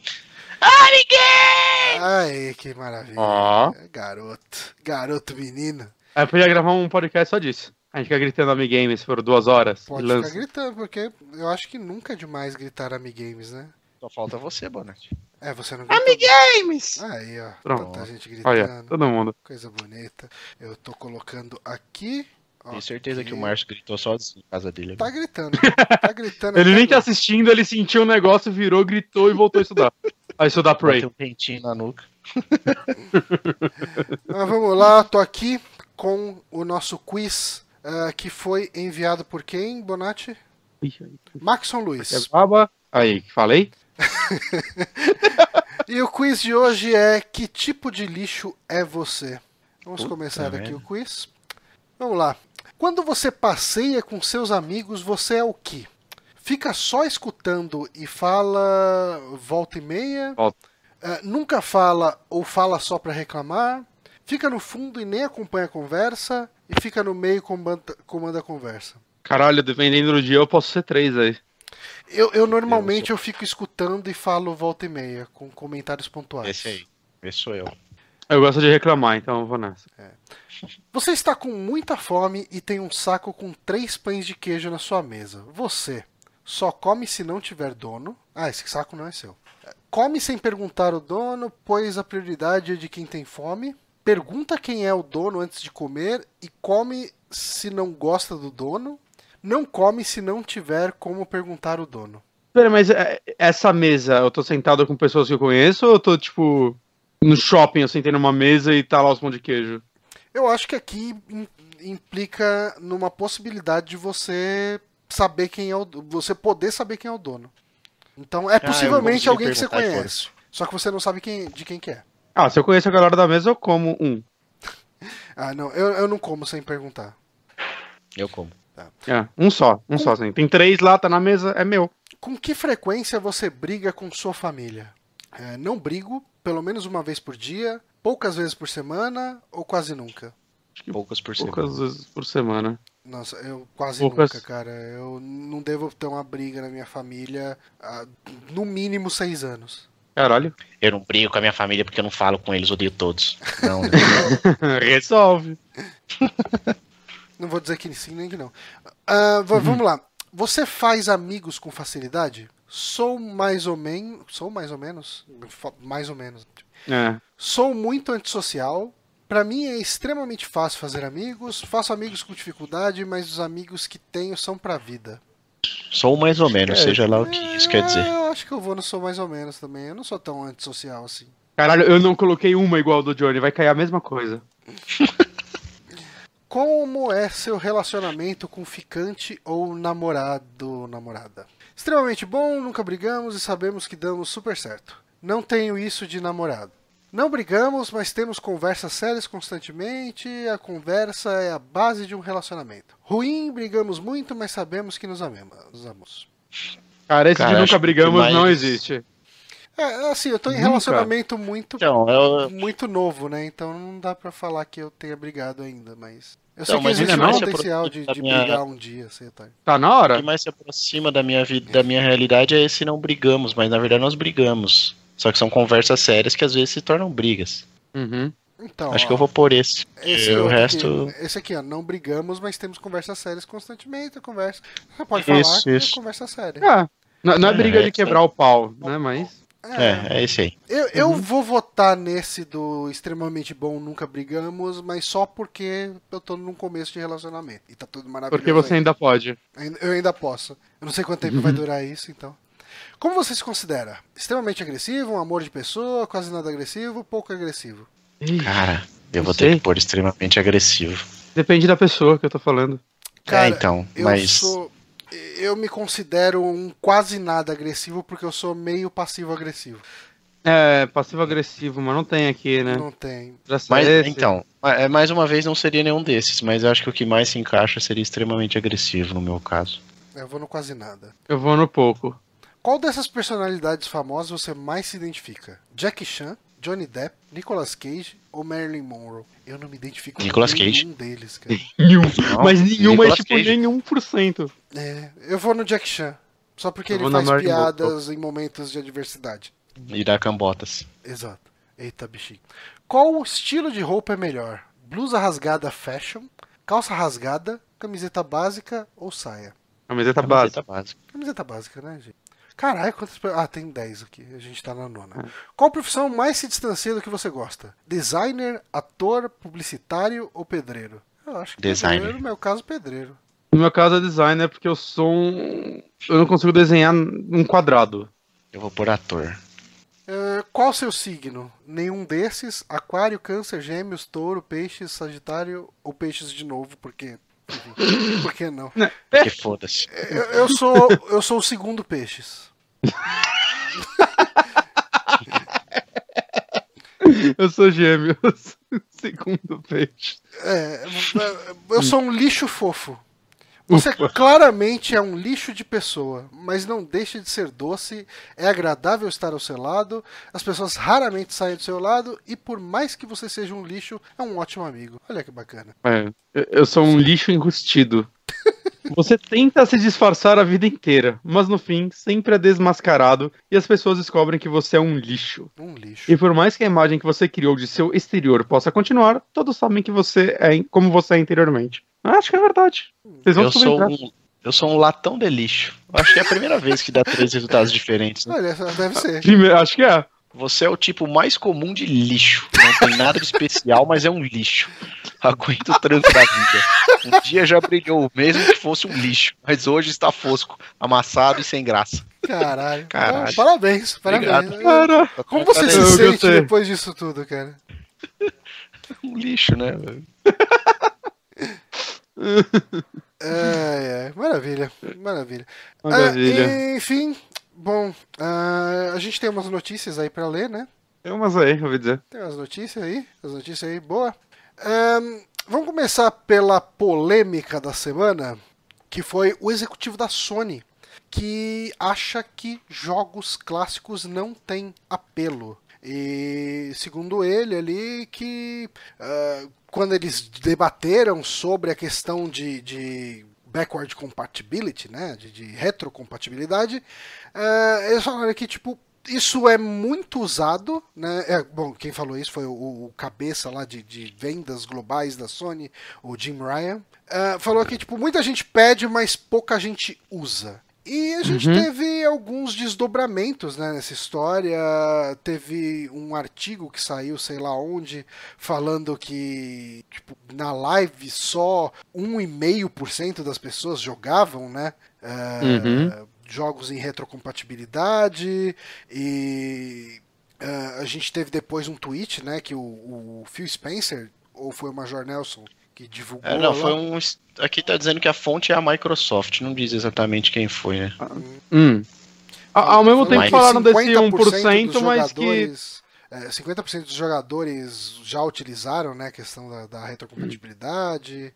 Ai, que maravilha. Ó. Garoto. Garoto menino. Aí eu podia gravar um podcast só disso. A gente fica gritando Amigames por duas horas. Pode ficar gritando, porque eu acho que nunca é demais gritar Ami Games, né? Só falta você, Bonatti. É, você não gritou. Amigames! Aí, ó. Pronto. Tanta gente Olha, gritando. todo mundo. Coisa bonita. Eu tô colocando aqui. Tenho certeza que o. Márcio gritou sozinho em casa dele. Tá gritando. Tá gritando. Ele nem tá assistindo, ele sentiu o negócio, virou, gritou e voltou a estudar. A estudar Prey. Bateu um pentinho na nuca. Mas vamos lá, tô aqui com o nosso quiz ah, que foi enviado por quem, Bonatti? Maxon É Luiz. baba. Aí, falei? E o quiz de hoje é Que tipo de lixo é você? Vamos Puta começar aqui merda. o quiz. Vamos lá. Quando você passeia com seus amigos, você é o que? Fica só escutando e fala volta e meia? Volta. Ah, nunca fala ou fala só pra reclamar? Fica no fundo e nem acompanha a conversa? E fica no meio e comanda, comanda a conversa? Caralho, dependendo do dia, eu posso ser três aí. Eu, eu normalmente eu fico escutando e falo volta e meia, com comentários pontuais. Esse aí. Esse sou eu. Eu gosto de reclamar, então eu vou nessa. Você está com muita fome e tem um saco com três pães de queijo na sua mesa. Você só come se não tiver dono. Ah, esse saco não é seu. Come sem perguntar o dono, pois a prioridade é de quem tem fome. Pergunta quem é o dono antes de comer e come se não gosta do dono. Não come se não tiver como perguntar o dono. Pera, mas é, essa mesa, eu tô sentado com pessoas que eu conheço ou eu tô, tipo, no shopping, eu sentei numa mesa e tá lá os pão de queijo? Eu acho que aqui im- implica numa possibilidade de você saber quem é o você poder saber quem é o dono. Então é Ah, possivelmente vou alguém que você conhece. Só que você não sabe quem, de quem que é. Ah, se eu conheço a galera da mesa, eu como um. Ah, não, eu, eu não como sem perguntar. Eu como. É, um só, um só, assim. Tem três lá, tá na mesa, é meu. Com que frequência você briga com sua família? É, não brigo, pelo menos uma vez por dia, poucas vezes por semana ou quase nunca? Poucas por semana. Poucas vezes por semana. Nossa, eu quase Poucas. nunca, cara. Eu não devo ter uma briga na minha família há no mínimo seis anos. Caralho. Eu não brigo com a minha família porque eu não falo com eles, odeio todos. Não, né? Resolve. Não vou dizer que sim nem que não. Va- Vamos lá. Você faz amigos com facilidade? Sou mais ou menos. Sou mais ou menos? Mais ou menos. É. Sou muito antissocial. Pra mim é extremamente fácil fazer amigos. Faço amigos com dificuldade, mas os amigos que tenho são pra vida. Sou mais ou menos, É, seja lá o que isso quer dizer. É, Eu acho que eu vou no sou mais ou menos também. Eu não sou tão antissocial assim. Caralho, eu não coloquei uma igual do Johnny, vai cair a mesma coisa. Como é seu relacionamento com ficante ou namorado, namorada? Extremamente bom, nunca brigamos e sabemos que damos super certo. Não tenho isso de namorado. Não brigamos, mas temos conversas sérias constantemente. A conversa é a base de um relacionamento. Ruim, brigamos muito, mas sabemos que nos amemos. Nos amamos. Cara, esse Cara, de nunca que brigamos mais- não existe. É, assim, eu tô em Nunca? relacionamento muito Então, eu, muito novo, né? Então não dá pra falar que eu tenha brigado ainda, mas eu sei Então, que mas existe um não? potencial de, de minha- brigar um dia, você tá. Tá na o hora? que mais se aproxima da minha vida, da minha realidade é esse não brigamos, mas na verdade nós brigamos. Só que são conversas sérias que às vezes se tornam brigas. Uhum. Então, Acho ó, que eu vou por esse. esse o resto. Aqui, esse aqui, ó, não brigamos, mas temos conversas sérias constantemente. Conversa. Você pode falar Isso, que é isso. conversa séria. É, não, não é É, briga é de quebrar o pau, né? Mas. É, é esse aí. Eu, eu Uhum. vou votar nesse do extremamente bom, nunca brigamos, mas só porque eu tô num começo de relacionamento. E tá tudo maravilhoso. Porque você ainda. ainda pode. Eu ainda posso. Eu não sei quanto tempo vai durar isso, então. Como você se considera? Extremamente agressivo, um amor de pessoa, quase nada agressivo, pouco agressivo. Cara, eu vou sei. ter que pôr extremamente agressivo. Depende da pessoa que eu tô falando. Cara, é, então, Eu mas. sou. Eu me considero um quase nada agressivo porque eu sou meio passivo-agressivo. É, passivo-agressivo, mas não tem aqui, né? Não tem. Mas, esse. então, é, mais uma vez não seria nenhum desses, mas eu acho que o que mais se encaixa seria extremamente agressivo no meu caso. Eu vou no quase nada. Eu vou no pouco. Qual dessas personalidades famosas você mais se identifica? Jackie Chan, Johnny Depp, Nicolas Cage ou Marilyn Monroe? Eu não me identifico Nicolas com Cage. nenhum deles, cara. Nenhum. Não, mas nenhuma é Nicolas tipo Cage. nenhum por cento. É, eu vou no Jack Chan. Só porque Eu ele faz Marilyn piadas em momentos de adversidade. E dar cambotas. Exato. Eita, bichinho. Qual estilo de roupa é melhor? Blusa rasgada fashion, calça rasgada, camiseta básica ou saia? Camiseta básica. Camiseta básica. Camiseta básica, né, gente? Caralho, quantas Ah, tem 10 aqui. A gente tá na nona. Qual profissão mais se distancia do que você gosta? Designer, ator, publicitário ou pedreiro? Eu acho que Designer. pedreiro, no meu caso, pedreiro. No meu caso é designer porque eu sou um. Eu não consigo desenhar um quadrado. Eu vou por ator. É, qual o seu signo? Nenhum desses? Aquário, câncer, gêmeos, touro, peixes, sagitário ou peixes de novo? Por Enfim, Por que não? Porque foda-se. Eu, eu sou, eu sou o segundo peixes. Eu sou gêmeos. Segundo peixe. É, eu sou um lixo fofo. Você claramente é um lixo de pessoa, mas não deixa de ser doce, é agradável estar ao seu lado, as pessoas raramente saem do seu lado e por mais que você seja um lixo, é um ótimo amigo. Olha que bacana. É, eu- sou um lixo enrustido. Você tenta se disfarçar a vida inteira, mas no fim sempre é desmascarado e as pessoas descobrem que você é um lixo. Um lixo. E por mais que a imagem que você criou de seu exterior possa continuar, todos sabem que você é como você é interiormente. Acho que é verdade. Vocês vão Eu sou, um, eu sou um latão de lixo. Acho que é a primeira vez que dá três resultados diferentes. Né? Olha, deve ser. Primeiro- acho que é. Você é o tipo mais comum de lixo. Não tem nada de especial, mas é um lixo. Aguenta o tranco da vida. Um dia já brilhou, mesmo que fosse um lixo. Mas hoje está fosco, amassado e sem graça. Caralho. Caralho. Ah, Parabéns, parabéns. Obrigado. Cara, Como você se sente gostei. depois disso tudo, cara? Um lixo, né? É, é, maravilha, maravilha. maravilha. Ah, enfim, bom, ah, a gente tem umas notícias aí pra ler, né? Tem umas aí, eu ouvi dizer. Tem umas notícias aí, as notícias aí, boa. Ahn, vamos começar pela polêmica da semana, que foi o executivo da Sony, que acha que jogos clássicos não têm apelo. E segundo ele ali que ah, quando eles debateram sobre a questão de, de backward compatibility, né, de, de retrocompatibilidade, ah, eles falaram que tipo isso é muito usado, né? É, bom, quem falou isso foi o, o cabeça lá de, de vendas globais da Sony, o Jim Ryan. Ah, falou que tipo muita gente pede, mas pouca gente usa. E a gente Uhum. teve alguns desdobramentos né, nessa história. Teve um artigo que saiu, sei lá onde, falando que tipo, na live só 1,5% das pessoas jogavam, né? ah, Uhum. Jogos em retrocompatibilidade. E ah, a gente teve depois um tweet, né? Que o, o Phil Spencer, ou foi o Major Nelson, que divulgou. É, não, foi um. Aqui tá dizendo que a fonte é a Microsoft, não diz exatamente quem foi, né? Hum. A- Ao mesmo Falou tempo falaram desse 50% 1%, dos mas que. jogadores- é, 50% dos jogadores já utilizaram né, a questão da, da retrocompatibilidade.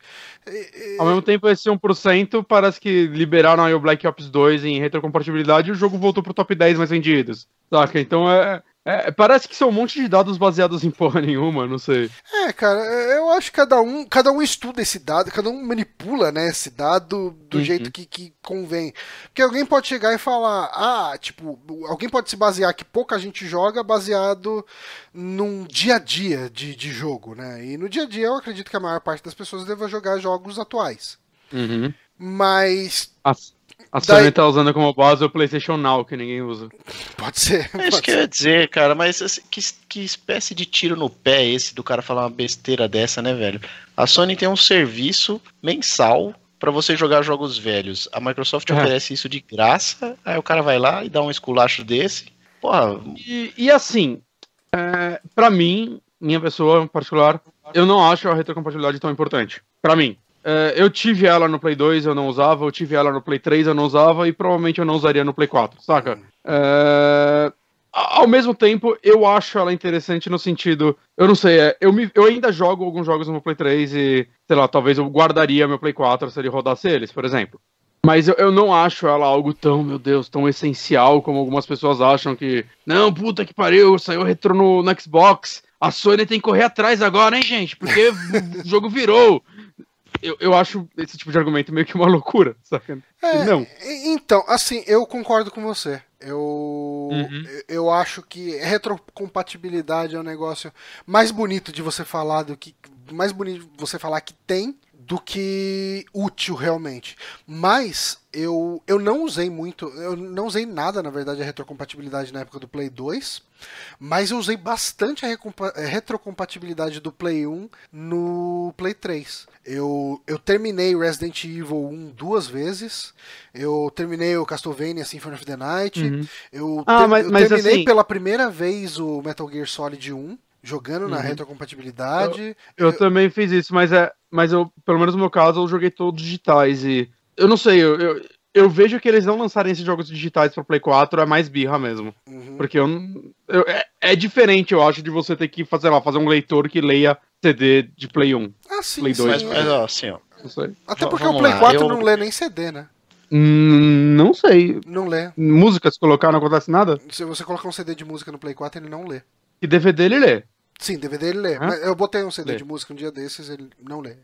E- e- Ao mesmo tempo, esse 1% parece que liberaram aí o Black Ops 2 em retrocompatibilidade e o jogo voltou pro top 10 mais vendidos. Saca? Então é. É- parece que são um monte de dados baseados em porra nenhuma, não sei. É, cara, eu acho que cada um, cada um estuda esse dado, cada um manipula né, esse dado do Uhum. jeito que, que convém. Porque alguém pode chegar e falar, ah, tipo, alguém pode se basear que pouca gente joga baseado num dia a dia de, de jogo, né? E no dia a dia eu acredito que a maior parte das pessoas deva jogar jogos atuais. Mas A, a Daí- Sony tá usando como base o PlayStation Now, que ninguém usa. pode ser. É pode isso que eu ia dizer, cara, mas assim, que, que espécie de tiro no pé é esse do cara falar uma besteira dessa, né, velho? A Sony tem um serviço mensal pra você jogar jogos velhos. A Microsoft É. oferece isso de graça, aí o cara vai lá e dá um esculacho desse. Porra, E, e assim, é, para mim, minha pessoa em particular, eu não acho a retrocompatibilidade tão importante. Pra mim. É, eu tive ela no Play 2, eu não usava, eu tive ela no Play 3, eu não usava, e provavelmente eu não usaria no Play 4, saca? A- ao mesmo tempo, eu acho ela interessante no sentido. Eu não sei, é, eu, me- eu ainda jogo alguns jogos no meu Play 3 e, sei lá, talvez eu guardaria meu Play 4 se ele rodasse eles, por exemplo. Mas eu, eu não acho ela algo tão, meu Deus, tão essencial como algumas pessoas acham que. Não, puta que pariu, saiu retrô no, no Xbox. A Sony tem que correr atrás agora, hein, gente? Porque o jogo virou. Eu, eu acho esse tipo de argumento meio que uma loucura, saca? É, Não. Então, assim, eu concordo com você. Eu, Uhum. eu- eu acho que retrocompatibilidade é um negócio mais bonito de você falar do que. Mais bonito de você falar que tem do que útil realmente. Mas eu, eu não usei muito, eu não usei nada, na verdade, a retrocompatibilidade na época do Play 2, mas eu usei bastante a retrocompatibilidade do Play 1 no Play 3. Eu, eu terminei Resident Evil 1 duas vezes, eu terminei o Castlevania Symphony of the Night, Uhum. eu, Ah, ter- mas- eu mas terminei assim- pela primeira vez o Metal Gear Solid 1, jogando na Uhum. retrocompatibilidade. Eu, também fiz isso, mas é. Mas eu, pelo menos no meu caso, eu joguei todos digitais e. Eu não sei, eu, eu, eu vejo que eles não lançarem esses jogos digitais pra Play 4 é mais birra mesmo. Uhum. Porque eu, não- eu- é, é diferente, eu acho, de você ter que fazer lá, fazer um leitor que leia CD de Play 1. Ah, sim, Play sim. dois, Mas, assim, ó. Não sei. Até porque vamos o Play lá, 4 eu- não lê nem CD, né? Hum, não sei. Não lê. Música, se colocar, não acontece nada? Se você colocar um CD de música no Play 4, ele não lê. E DVD ele lê. Sim, DVD ele lê. Mas eu botei um CD Lê. de música um dia desses, ele não lê.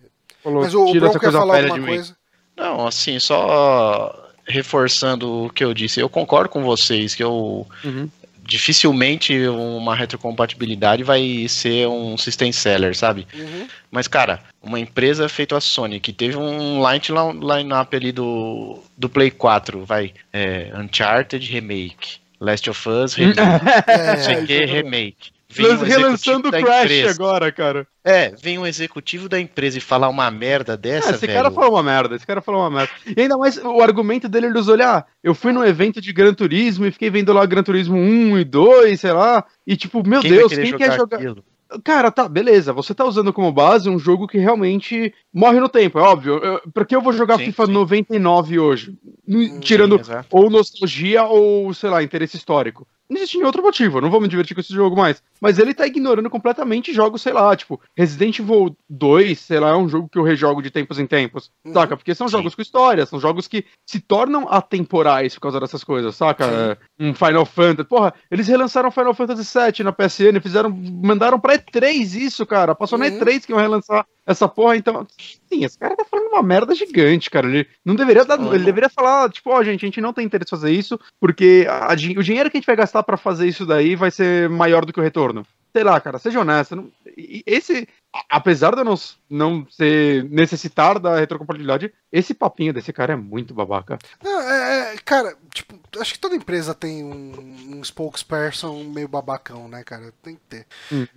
Falou, Mas o, o essa quer falar alguma coisa? Não, assim, só reforçando o que eu disse. Eu concordo com vocês que eu Uhum. dificilmente uma retrocompatibilidade vai ser um system seller, sabe? Uhum. Mas, cara, uma empresa feita a Sony, que teve um line- line-up ali do, do Play 4, vai, é, Uncharted Remake, Last of Us Remake, É, não sei o que, Remake. Vem um relançando o Crash empresa. agora, cara. É, vem um executivo da empresa e falar uma merda Ah, dessa, esse velho. cara falou uma merda, esse cara falou uma merda. E ainda mais o argumento dele, ele usou, olha, eu fui num evento de Gran Turismo e fiquei vendo lá Gran Turismo 1 e 2, sei lá, e tipo, meu Quem Deus, quem quer jogar... aquilo? Cara, tá, beleza, você tá usando como base um jogo que realmente morre no tempo, é óbvio. Eu, por que eu vou jogar Sim, FIFA sim. 99 hoje? Hum, Tirando Sim, ou nostalgia ou, sei lá, interesse histórico. Não existe nenhum outro motivo, eu não vou me divertir com esse jogo mais. Mas ele tá ignorando completamente jogos, sei lá, tipo, Resident Evil 2, sei lá, é um jogo que eu rejogo de tempos em tempos, Uhum. saca? Porque são Sim. jogos com história, são jogos que se tornam atemporais por causa dessas coisas, saca? Sim. Um Final Fantasy. Porra, eles relançaram Final Fantasy VII na PSN, fizeram, mandaram pra E3 isso, cara. Passou na Uhum. E3 que iam relançar essa porra, então. Sim, esse cara tá falando uma merda gigante, cara. Ele não deveria dar. Ele deveria falar, tipo, ó, gente, a gente não tem interesse em fazer isso, porque a o dinheiro que a gente vai gastar pra fazer isso daí vai ser maior do que o retorno. Sei lá, cara, seja honesto. não- Esse, apesar de eu não, não ser necessitar da retrocompatibilidade, esse papinho desse cara é muito babaca. Não, é, é, cara, tipo, acho que toda empresa tem um, um spokesperson meio babacão, né, cara? Tem que ter.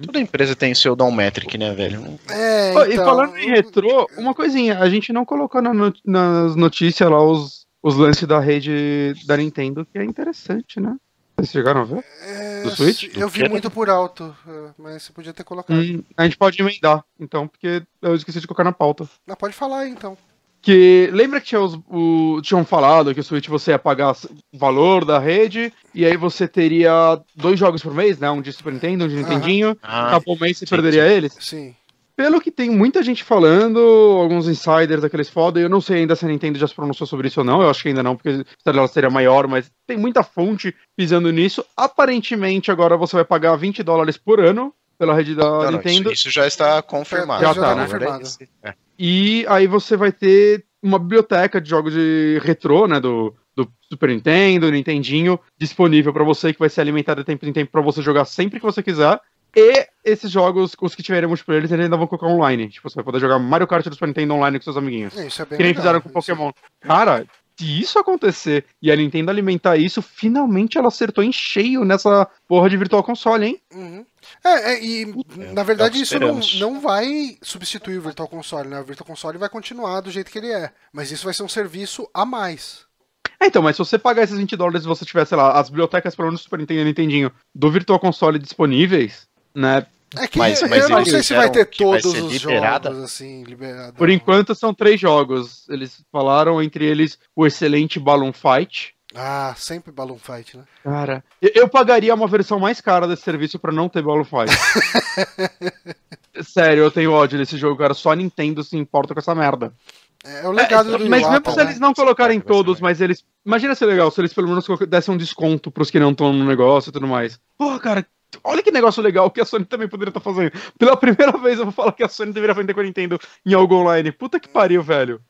Toda empresa tem seu downmetric, né, velho? É, então, e falando em retrô, uma coisinha, a gente não colocou na no- nas notícias lá os, os lances da rede da Nintendo, que é interessante, né? Vocês chegaram a ver? é, do Switch? Eu vi muito por alto, é, mas você podia ter colocado. Hum, a gente pode emendar, então, porque eu esqueci de colocar na pauta. Não, pode falar aí, então. Que lembra que tinha os- o- tinham falado que o Switch você ia pagar o valor da rede e aí você teria dois jogos por mês, né? Um de Super Nintendo, um de. Nintendinho. Ah, Acabou o mês você sim, perderia eles. Sim. Pelo que tem muita gente falando, alguns insiders daqueles foda, eu não sei ainda se a Nintendo já se pronunciou sobre isso ou não, eu acho que ainda não, porque a história dela seria maior, mas tem muita fonte pisando nisso. Aparentemente, agora você vai pagar 20 dólares por ano pela rede da não, não, Nintendo. isso, isso já está confirmado. Já tá, né? confirmado. É. E aí você vai ter uma biblioteca de jogos de retrô, né, do, do Super Nintendo, Nintendinho, disponível pra você, que vai ser alimentada de tempo em tempo pra você jogar sempre que você quiser. E esses jogos, os que tiverem multiplayer, eles ainda vão colocar online. Tipo, você vai poder jogar Mario Kart do Super Nintendo online com seus amiguinhos. É, Isso é bem Que nem legal, fizeram com isso. Pokémon. Cara, se isso acontecer e a Nintendo alimentar isso, finalmente ela acertou em cheio nessa porra de Virtual Console, hein? Uhum. É, é, e é na o verdade que isso não, não vai substituir o Virtual Console, né? O Virtual Console vai continuar do jeito que ele é, mas isso vai ser um serviço a mais. É, então, mas se você pagar esses 20 dólares e você tiver, sei lá, as bibliotecas, pelo menos do Super Nintendo e Nintendinho, do Virtual Console disponíveis, né? É que Mas- eu mas não eles sei se vai ter vai todos ser os liberada? jogos assim, liberados. Por enquanto são três jogos. Eles falaram, entre eles, o excelente Balloon Fight. Ah, sempre Balloon Fight, né? Cara, eu, eu pagaria uma versão mais cara desse serviço pra não ter Balloon Fight. Sério, eu tenho ódio desse jogo, cara. Só a Nintendo se importa com essa merda. É, o legado É, do mas mesmo se né? eles não colocarem Vai ser todos, mas eles. Imagina ser legal se eles pelo menos dessem um desconto pros que não estão no negócio e tudo mais. Porra, cara, olha que negócio legal que a Sony também poderia estar fazendo. Pela primeira vez eu vou falar que a Sony deveria vender com a Nintendo em algo online. Puta que pariu, velho.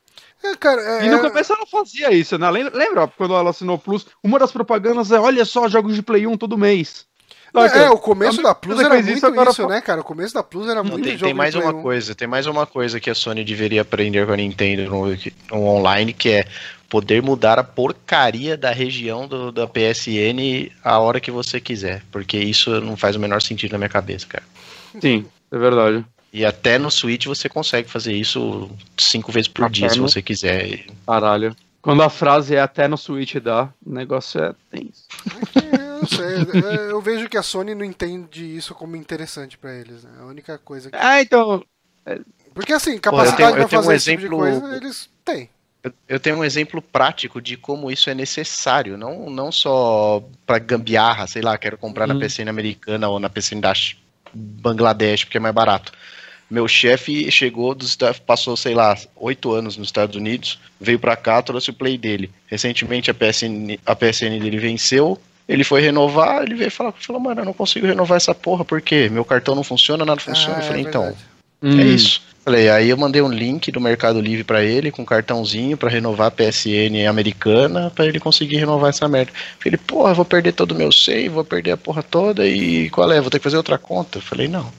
É, cara, é, E no começo ela fazia isso, né? Lembra, lembra quando ela assinou o Plus? Uma das propagandas é: olha só, jogos de Play 1 todo mês. Saca? É, o começo da Plus era que muito isso, agora isso, né, cara? O começo da Plus era Não, muito tem, jogo tem mais uma 1. coisa, tem mais uma coisa que a Sony deveria aprender com a Nintendo no, no online, que é poder mudar a porcaria da região do, da PSN a hora que você quiser. Porque isso não faz o menor sentido na minha cabeça, cara. Sim, é verdade. E até no Switch você consegue fazer isso cinco vezes por Na dia, se perna. você quiser. Caralho. Quando a frase é até no Switch dá, o negócio é tenso. É, eu não sei. é, Eu vejo que a Sony não entende isso como interessante pra eles, né? A única coisa que. Ah, então. Porque assim, eu capacidade tenho- eu pra tenho um fazer esse tipo de exemplo- coisa, eles têm. Eu, eu tenho um exemplo prático de como isso é necessário, não, não só pra gambiarra, sei lá, quero comprar na Uhum. PCN americana ou na PCN da Bangladesh, porque é mais barato. Meu chefe chegou dos Estados, passou, sei lá, oito anos nos Estados Unidos, veio pra cá, trouxe o play dele. Recentemente a PSN, a PSN dele venceu, ele foi renovar, ele veio falar, falou, mano, eu não consigo renovar essa porra, por quê? Meu cartão não funciona, nada funciona. Ah, eu falei, é então, verdade. Hum. é isso. Falei, aí eu mandei um link do Mercado Livre pra ele com um cartãozinho pra renovar a PSN americana pra ele conseguir renovar essa merda. Falei, porra, vou perder todo o meu save, vou perder a porra toda e qual é? Vou ter que fazer outra conta? Falei, não.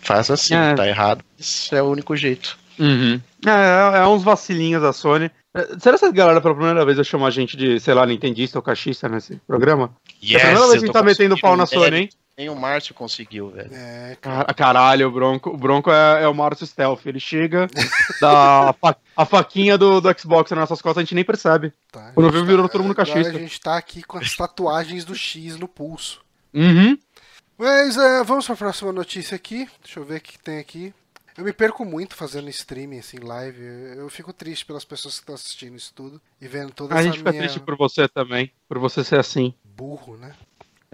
Faz assim, É. tá errado. Isso é o único jeito. Uhum. É, é, é uns vacilinhos da Sony. É, Será que essa galera pela primeira vez vai chamar a gente de, sei lá, nintendista ou cachista nesse programa? é a primeira vez que a gente tá metendo pau na Sony, hein? Nem o Márcio conseguiu, velho. É, cara. Car- Caralho, o Bronco, o Bronco é, é o Márcio Stealth. Ele chega, dá a, fa- a faquinha do, do Xbox nas nossas costas, a gente nem percebe. Tá. Quando viu, virou todo mundo Agora cachista. a gente tá aqui com as tatuagens do X no pulso. Uhum. Mas é, vamos pra próxima notícia aqui. Deixa eu ver o que tem aqui. Eu me perco muito fazendo streaming, assim, live. Eu fico triste pelas pessoas que estão assistindo isso tudo e vendo toda A essa gente fica minha triste por você também, por você ser assim. burro, né?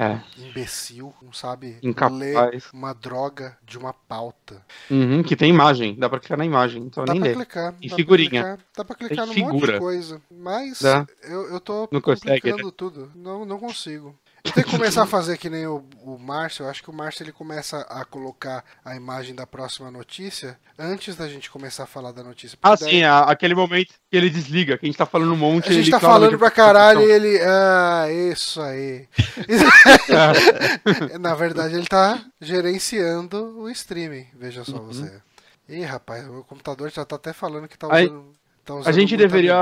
É. Imbecil, não sabe Incapaz. ler uma droga de uma pauta. Uhum, que tem imagem, dá pra clicar na imagem, então Dá nem pra ler. clicar. E dá pra figurinha. clicar- Dá pra clicar num monte de coisa. Mas Dá. eu, eu tô Não consegue, né? complicando tudo. Não, não consigo. Tenho que começar a fazer que nem o, o Márcio. Eu acho que o Márcio ele começa a colocar a imagem da próxima notícia antes da gente começar a falar da notícia. Ah, daí sim, a- aquele momento que ele desliga, que a gente tá falando um monte A gente ele tá falando pra caralho e ele. Ah, isso aí. Na verdade, ele tá gerenciando o streaming. Veja só você. Ih, rapaz, o meu computador já tá até falando que tá Aí- usando. tá A usando gente muita deveria.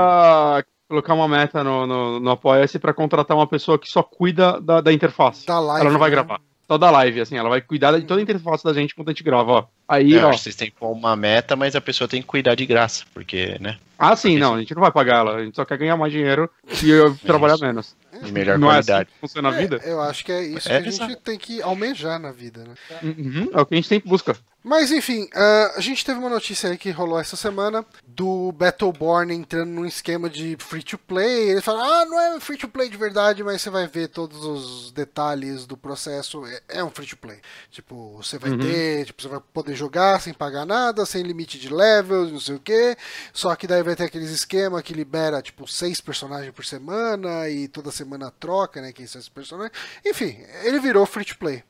Colocar uma meta no, no, no Apoia-se pra contratar uma pessoa que só cuida da, da interface. Da live. ela não vai né? gravar. Só da live, assim, ela vai cuidar de toda a interface da gente enquanto a gente grava, ó. Aí, É, eu ó. acho que vocês têm que pôr uma meta, mas a pessoa tem que cuidar de graça, porque, né? Ah, sim, não, a gente não vai pagar ela, a gente só quer ganhar mais dinheiro e eu trabalhar menos. De melhor não é assim qualidade. que funciona a vida? É, eu acho que é isso É, que a gente tem que almejar na vida, né? Uhum, é o que a gente sempre busca. Mas enfim, ah, a gente teve uma notícia aí que rolou essa semana do Battleborn entrando num esquema de free to play. Ele fala: Ah, não é free to play de verdade, mas você vai ver todos os detalhes do processo. É, é um free to play. Tipo, você vai Uhum. ter, tipo, você vai poder jogar sem pagar nada, sem limite de levels, não sei o que. Só que daí vai ter aqueles esquema que libera, tipo, seis personagens por semana e toda semana troca, né? Quem são esses personagens. Enfim, ele virou free to play.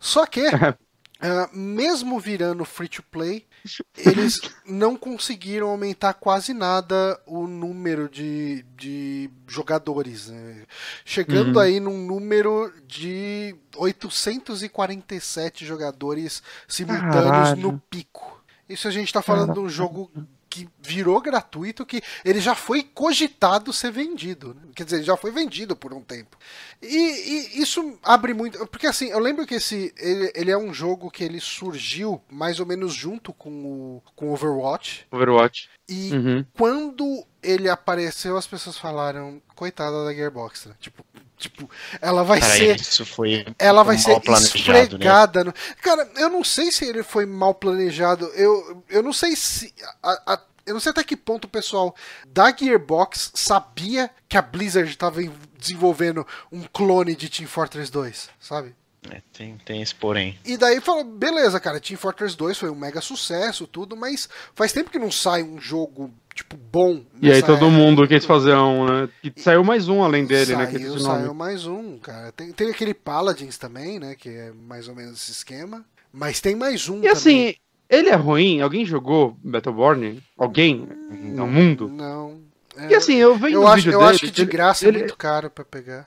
Só que. Ah, mesmo virando free to play, eles não conseguiram aumentar quase nada o número de, de jogadores. né? Chegando Uhum. aí num número de 847 jogadores simultâneos Caralho. no pico. Isso a gente tá falando de um jogo que virou gratuito, que ele já foi cogitado ser vendido. né? Quer dizer, já foi vendido por um tempo. E, e isso abre muito. Porque assim, eu lembro que esse. Ele, ele é um jogo que ele surgiu mais ou menos junto com o com Overwatch. Overwatch. E Uhum. quando ele apareceu, as pessoas falaram, coitada da Gearbox, né? Tipo, tipo, ela vai Cara, ser. isso foi Ela vai ser né? esfregada. no- Cara, eu não sei se ele foi mal planejado. Eu, eu não sei se. a- a- eu não sei até que ponto o pessoal da Gearbox sabia que a Blizzard estava desenvolvendo um clone de Team Fortress 2, sabe? É, tem, tem esse porém. E daí falou, beleza, cara, Team Fortress 2 foi um mega sucesso, tudo, mas faz tempo que não sai um jogo, tipo, bom. E aí todo época. mundo quis fazer um, né? E saiu mais um além dele, né? Que Saiu, nome. saiu mais um, cara. Tem, tem aquele Paladins também, né? Que é mais ou menos esse esquema. Mas tem mais um E assim, ele é ruim? Alguém jogou Battleborn? Alguém no mundo? Não. É, E assim, eu vejo eu acho, vídeo eu dele, acho que de graça ele- é muito caro pra pegar.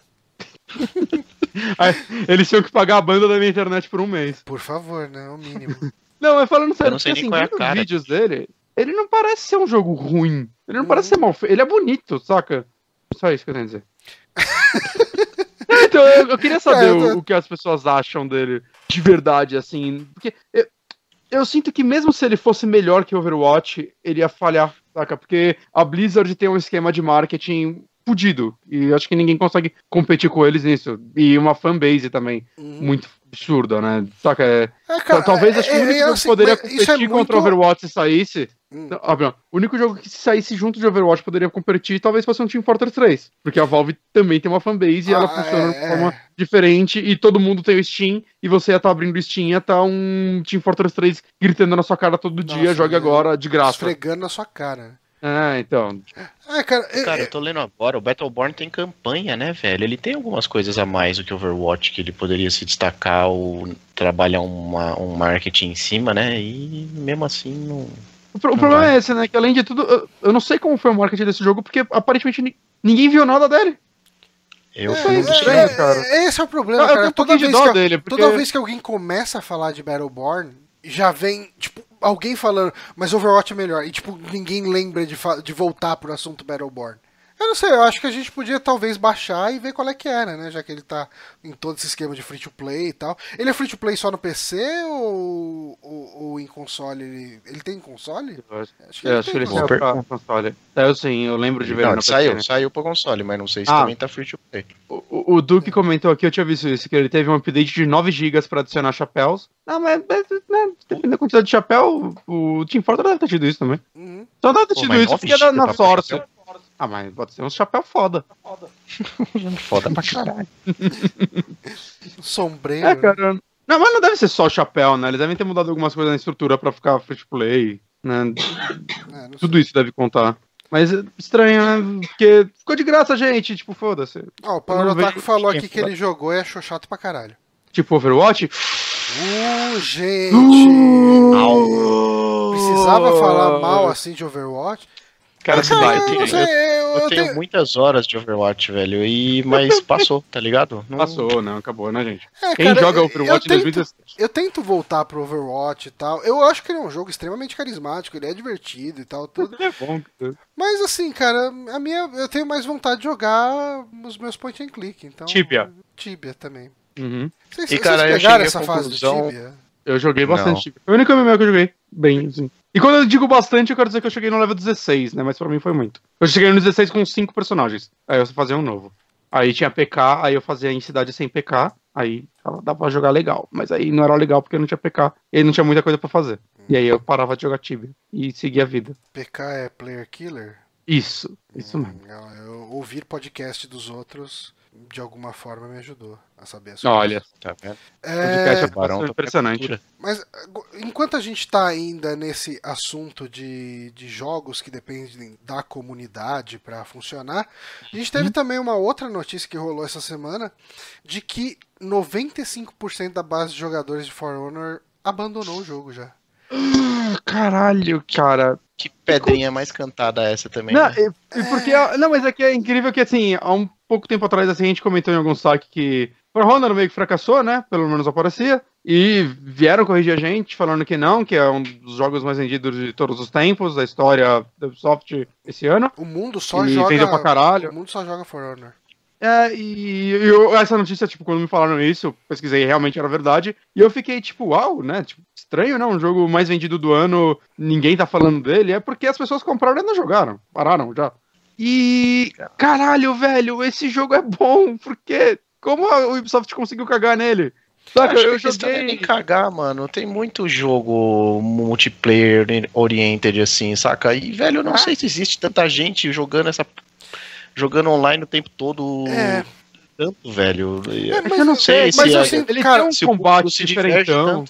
Aí, eles tinham que pagar a banda da minha internet por um mês. Por favor, né? O mínimo. Não, mas falando sério, não sei porque, nem assim, qual é a cara. vídeos dele, ele não parece ser um jogo ruim. Ele não Uhum. parece ser mal feito. Ele é bonito, saca? Só isso que eu tenho a dizer. então, eu, eu queria saber É, eu tô- o, o que as pessoas acham dele de verdade, assim. Porque eu, eu sinto que mesmo se ele fosse melhor que Overwatch, ele ia falhar, saca? Porque a Blizzard tem um esquema de marketing fudido. E acho que ninguém consegue competir com eles nisso. E uma fanbase também Uhum. muito absurda, né? Saca? É, É, cara, Talvez acho que o é- único é jogo assim, que poderia é competir contra muito- Overwatch se saísse. Hum. Não, ah, não. O único jogo que se saísse junto de Overwatch poderia competir talvez fosse um Team Fortress 3. Porque a Valve também tem uma fanbase e ela Ah, funciona é, de forma diferente e todo mundo tem o Steam e você ia estar abrindo o Steam e ia estar um Team Fortress 3 gritando na sua cara todo dia, Nossa, jogue é. agora de graça. Esfregando na sua cara. É, então. É, cara, Cara, eu tô lendo agora, o Battleborn tem campanha, né, velho? Ele tem algumas coisas a mais do que o Overwatch que ele poderia se destacar ou trabalhar uma, um marketing em cima, né? E mesmo assim não. O, pro- o Não problema vai. é esse, né? Que além de tudo, eu, eu não sei como foi o marketing desse jogo, porque aparentemente ni- ninguém viu nada dele. Eu é, fui é, estranho, é, cara. Esse é o problema, Eu, cara. Toda vez, que, dele, porque... toda vez que alguém começa a falar de Battleborn, já vem, tipo, alguém falando, mas Overwatch é melhor. E, tipo, ninguém lembra de, de voltar pro assunto Battleborn. Eu não sei, eu acho que a gente podia talvez baixar e ver qual é que era, né? Já que ele tá em todo esse esquema de free to play e tal. Ele é free to play só no PC ou, ou, ou em console? Ele, ele tem console? Acho Eu acho que ele tem saiu console. pra console. Saiu sim, eu lembro de ver Não, ele no PC, saiu, né? saiu pro console, mas não sei se Ah. também tá free to play. O, o- Duke comentou aqui, eu tinha visto isso, que ele teve um update de 9 GB pra adicionar chapéus. Ah, mas, mas, né, dependendo da quantidade de chapéu, o Team Fortress deve ter tido isso também. Uhum. Só deve ter Pô, tido mas isso 9 porque era GB na pra Source. chapéu? Ah, mas pode ser um chapéu foda. Foda pra caralho. Sombreiro. É, cara. Não, mas não deve ser só o chapéu, né? Eles devem ter mudado algumas coisas na estrutura pra ficar free to play, né? né? É, Tudo isso deve contar. Mas é estranho, né? Porque ficou de graça, gente. Tipo, foda-se. Ó, o Eu Paulo falou aqui que fala. ele jogou e achou chato pra caralho. Tipo, Overwatch. Uh, gente! Au. Precisava falar mal assim de Overwatch? Cara, Ah, se cara, vai. eu não eu- sei, eu, Eu eu tenho tenho- muitas horas de Overwatch, velho, e mas passou, tá ligado? Não- Passou, não, acabou, né, gente? É, Quem cara, joga eu- Overwatch eu em tento, 2016? eu tento voltar pro Overwatch e tal. Eu acho que ele é um jogo extremamente carismático, ele é divertido e tal, tudo. É bom. Mas assim, cara, a minha, eu tenho mais vontade de jogar os meus point and click, então. Tibia. Tibia também. Uhum. Vocês, E, vocês cara, eu pegaram à essa fase do conclusão- Tibia? Eu joguei Não. bastante. Foi o único MMO que eu joguei. Bem, assim. E quando eu digo bastante, eu quero dizer que eu cheguei no level 16, né? Mas pra mim foi muito. Eu cheguei no 16 com 5 personagens. Aí eu fazia um novo. Aí tinha PK, aí eu fazia em cidade sem PK. Aí dá pra jogar legal. Mas aí não era legal porque não tinha PK. E não tinha muita coisa pra fazer. E aí eu parava de jogar Tibia. E seguia a vida. PK é Player Killer? Isso. Isso mesmo. Hum, Eu, eu ouvir podcast dos outros de alguma forma me ajudou a saber as Olha, Tá vendo? podcast É, é, Barão tá impressionante. mas enquanto a gente está ainda nesse assunto de, de jogos que dependem da comunidade para funcionar, a gente teve também uma outra notícia que rolou essa semana de que 95% da base de jogadores de For Honor abandonou o jogo já. Caralho, cara. Que pedrinha mais cantada essa também. Não, né? e, e porque, não, mas é que é incrível que, assim, há um pouco tempo atrás, assim, a gente comentou em algum saque que For Honor meio que fracassou, né? Pelo menos aparecia. E vieram corrigir a gente, falando que não, que é um dos jogos mais vendidos de todos os tempos, da história da Ubisoft esse ano. O mundo só E joga. vendeu pra caralho. O mundo só joga For Honor. É, e, e eu- essa notícia, tipo, quando me falaram isso, eu pesquisei realmente era verdade. E eu fiquei, tipo, uau, né? Tipo, estranho, né? Um jogo mais vendido do ano, ninguém tá falando dele. É porque as pessoas compraram e não jogaram. Pararam já. E. Caralho, velho, esse jogo é bom, porque. Como a Ubisoft conseguiu cagar nele? Saca, que eu questão é nem joguei. cagar, mano. Tem muito jogo multiplayer oriented assim, saca? E, velho, eu não Ah. sei se existe tanta gente jogando essa. jogando online o tempo todo. É. Tanto, velho. É que eu não sei, mas se eu é- sinto, Ele cara, tem um se combate se diferentão.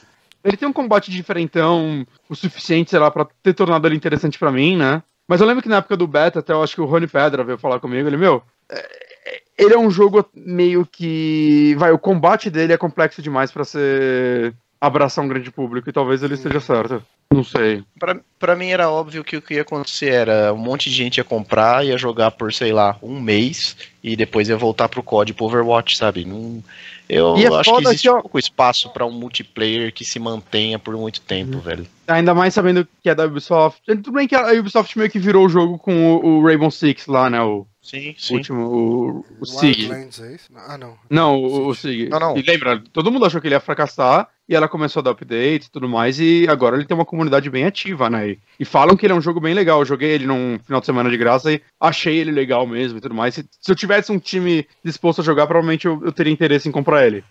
Ele tem um combate diferentão, o suficiente, sei lá, pra ter tornado ele interessante pra mim, né? Mas eu lembro que na época do beta, até eu acho que o Rony Pedra veio falar comigo, ele, meu, é- ele é um jogo meio que. Vai, o combate dele é complexo demais pra ser. abraçar um grande público, e talvez ele esteja certo. Não sei. Pra, pra mim era óbvio que o que ia acontecer era um monte de gente ia comprar, ia jogar por, sei lá, um mês e depois ia voltar pro COD pro Overwatch, sabe? Não, eu E é acho que foda existe que, ó- pouco espaço pra um multiplayer que se mantenha por muito tempo, Uhum. velho. Ainda mais sabendo que é da Ubisoft. Tudo bem que a Ubisoft meio que virou o jogo com o, o Rainbow Six lá, né? O Sim, sim. último, o, o Sig. É isso? Ah, não. Não, o, o Sig. Não, não. E lembra, todo mundo achou que ele ia fracassar e ela começou a dar updates e tudo mais, e agora ele tem uma comunidade bem ativa, né? E, e falam que ele é um jogo bem legal. Eu joguei ele num final de semana de graça e achei ele legal mesmo e tudo mais. Se, se eu tivesse um time disposto a jogar, provavelmente eu, eu teria interesse em comprar ele.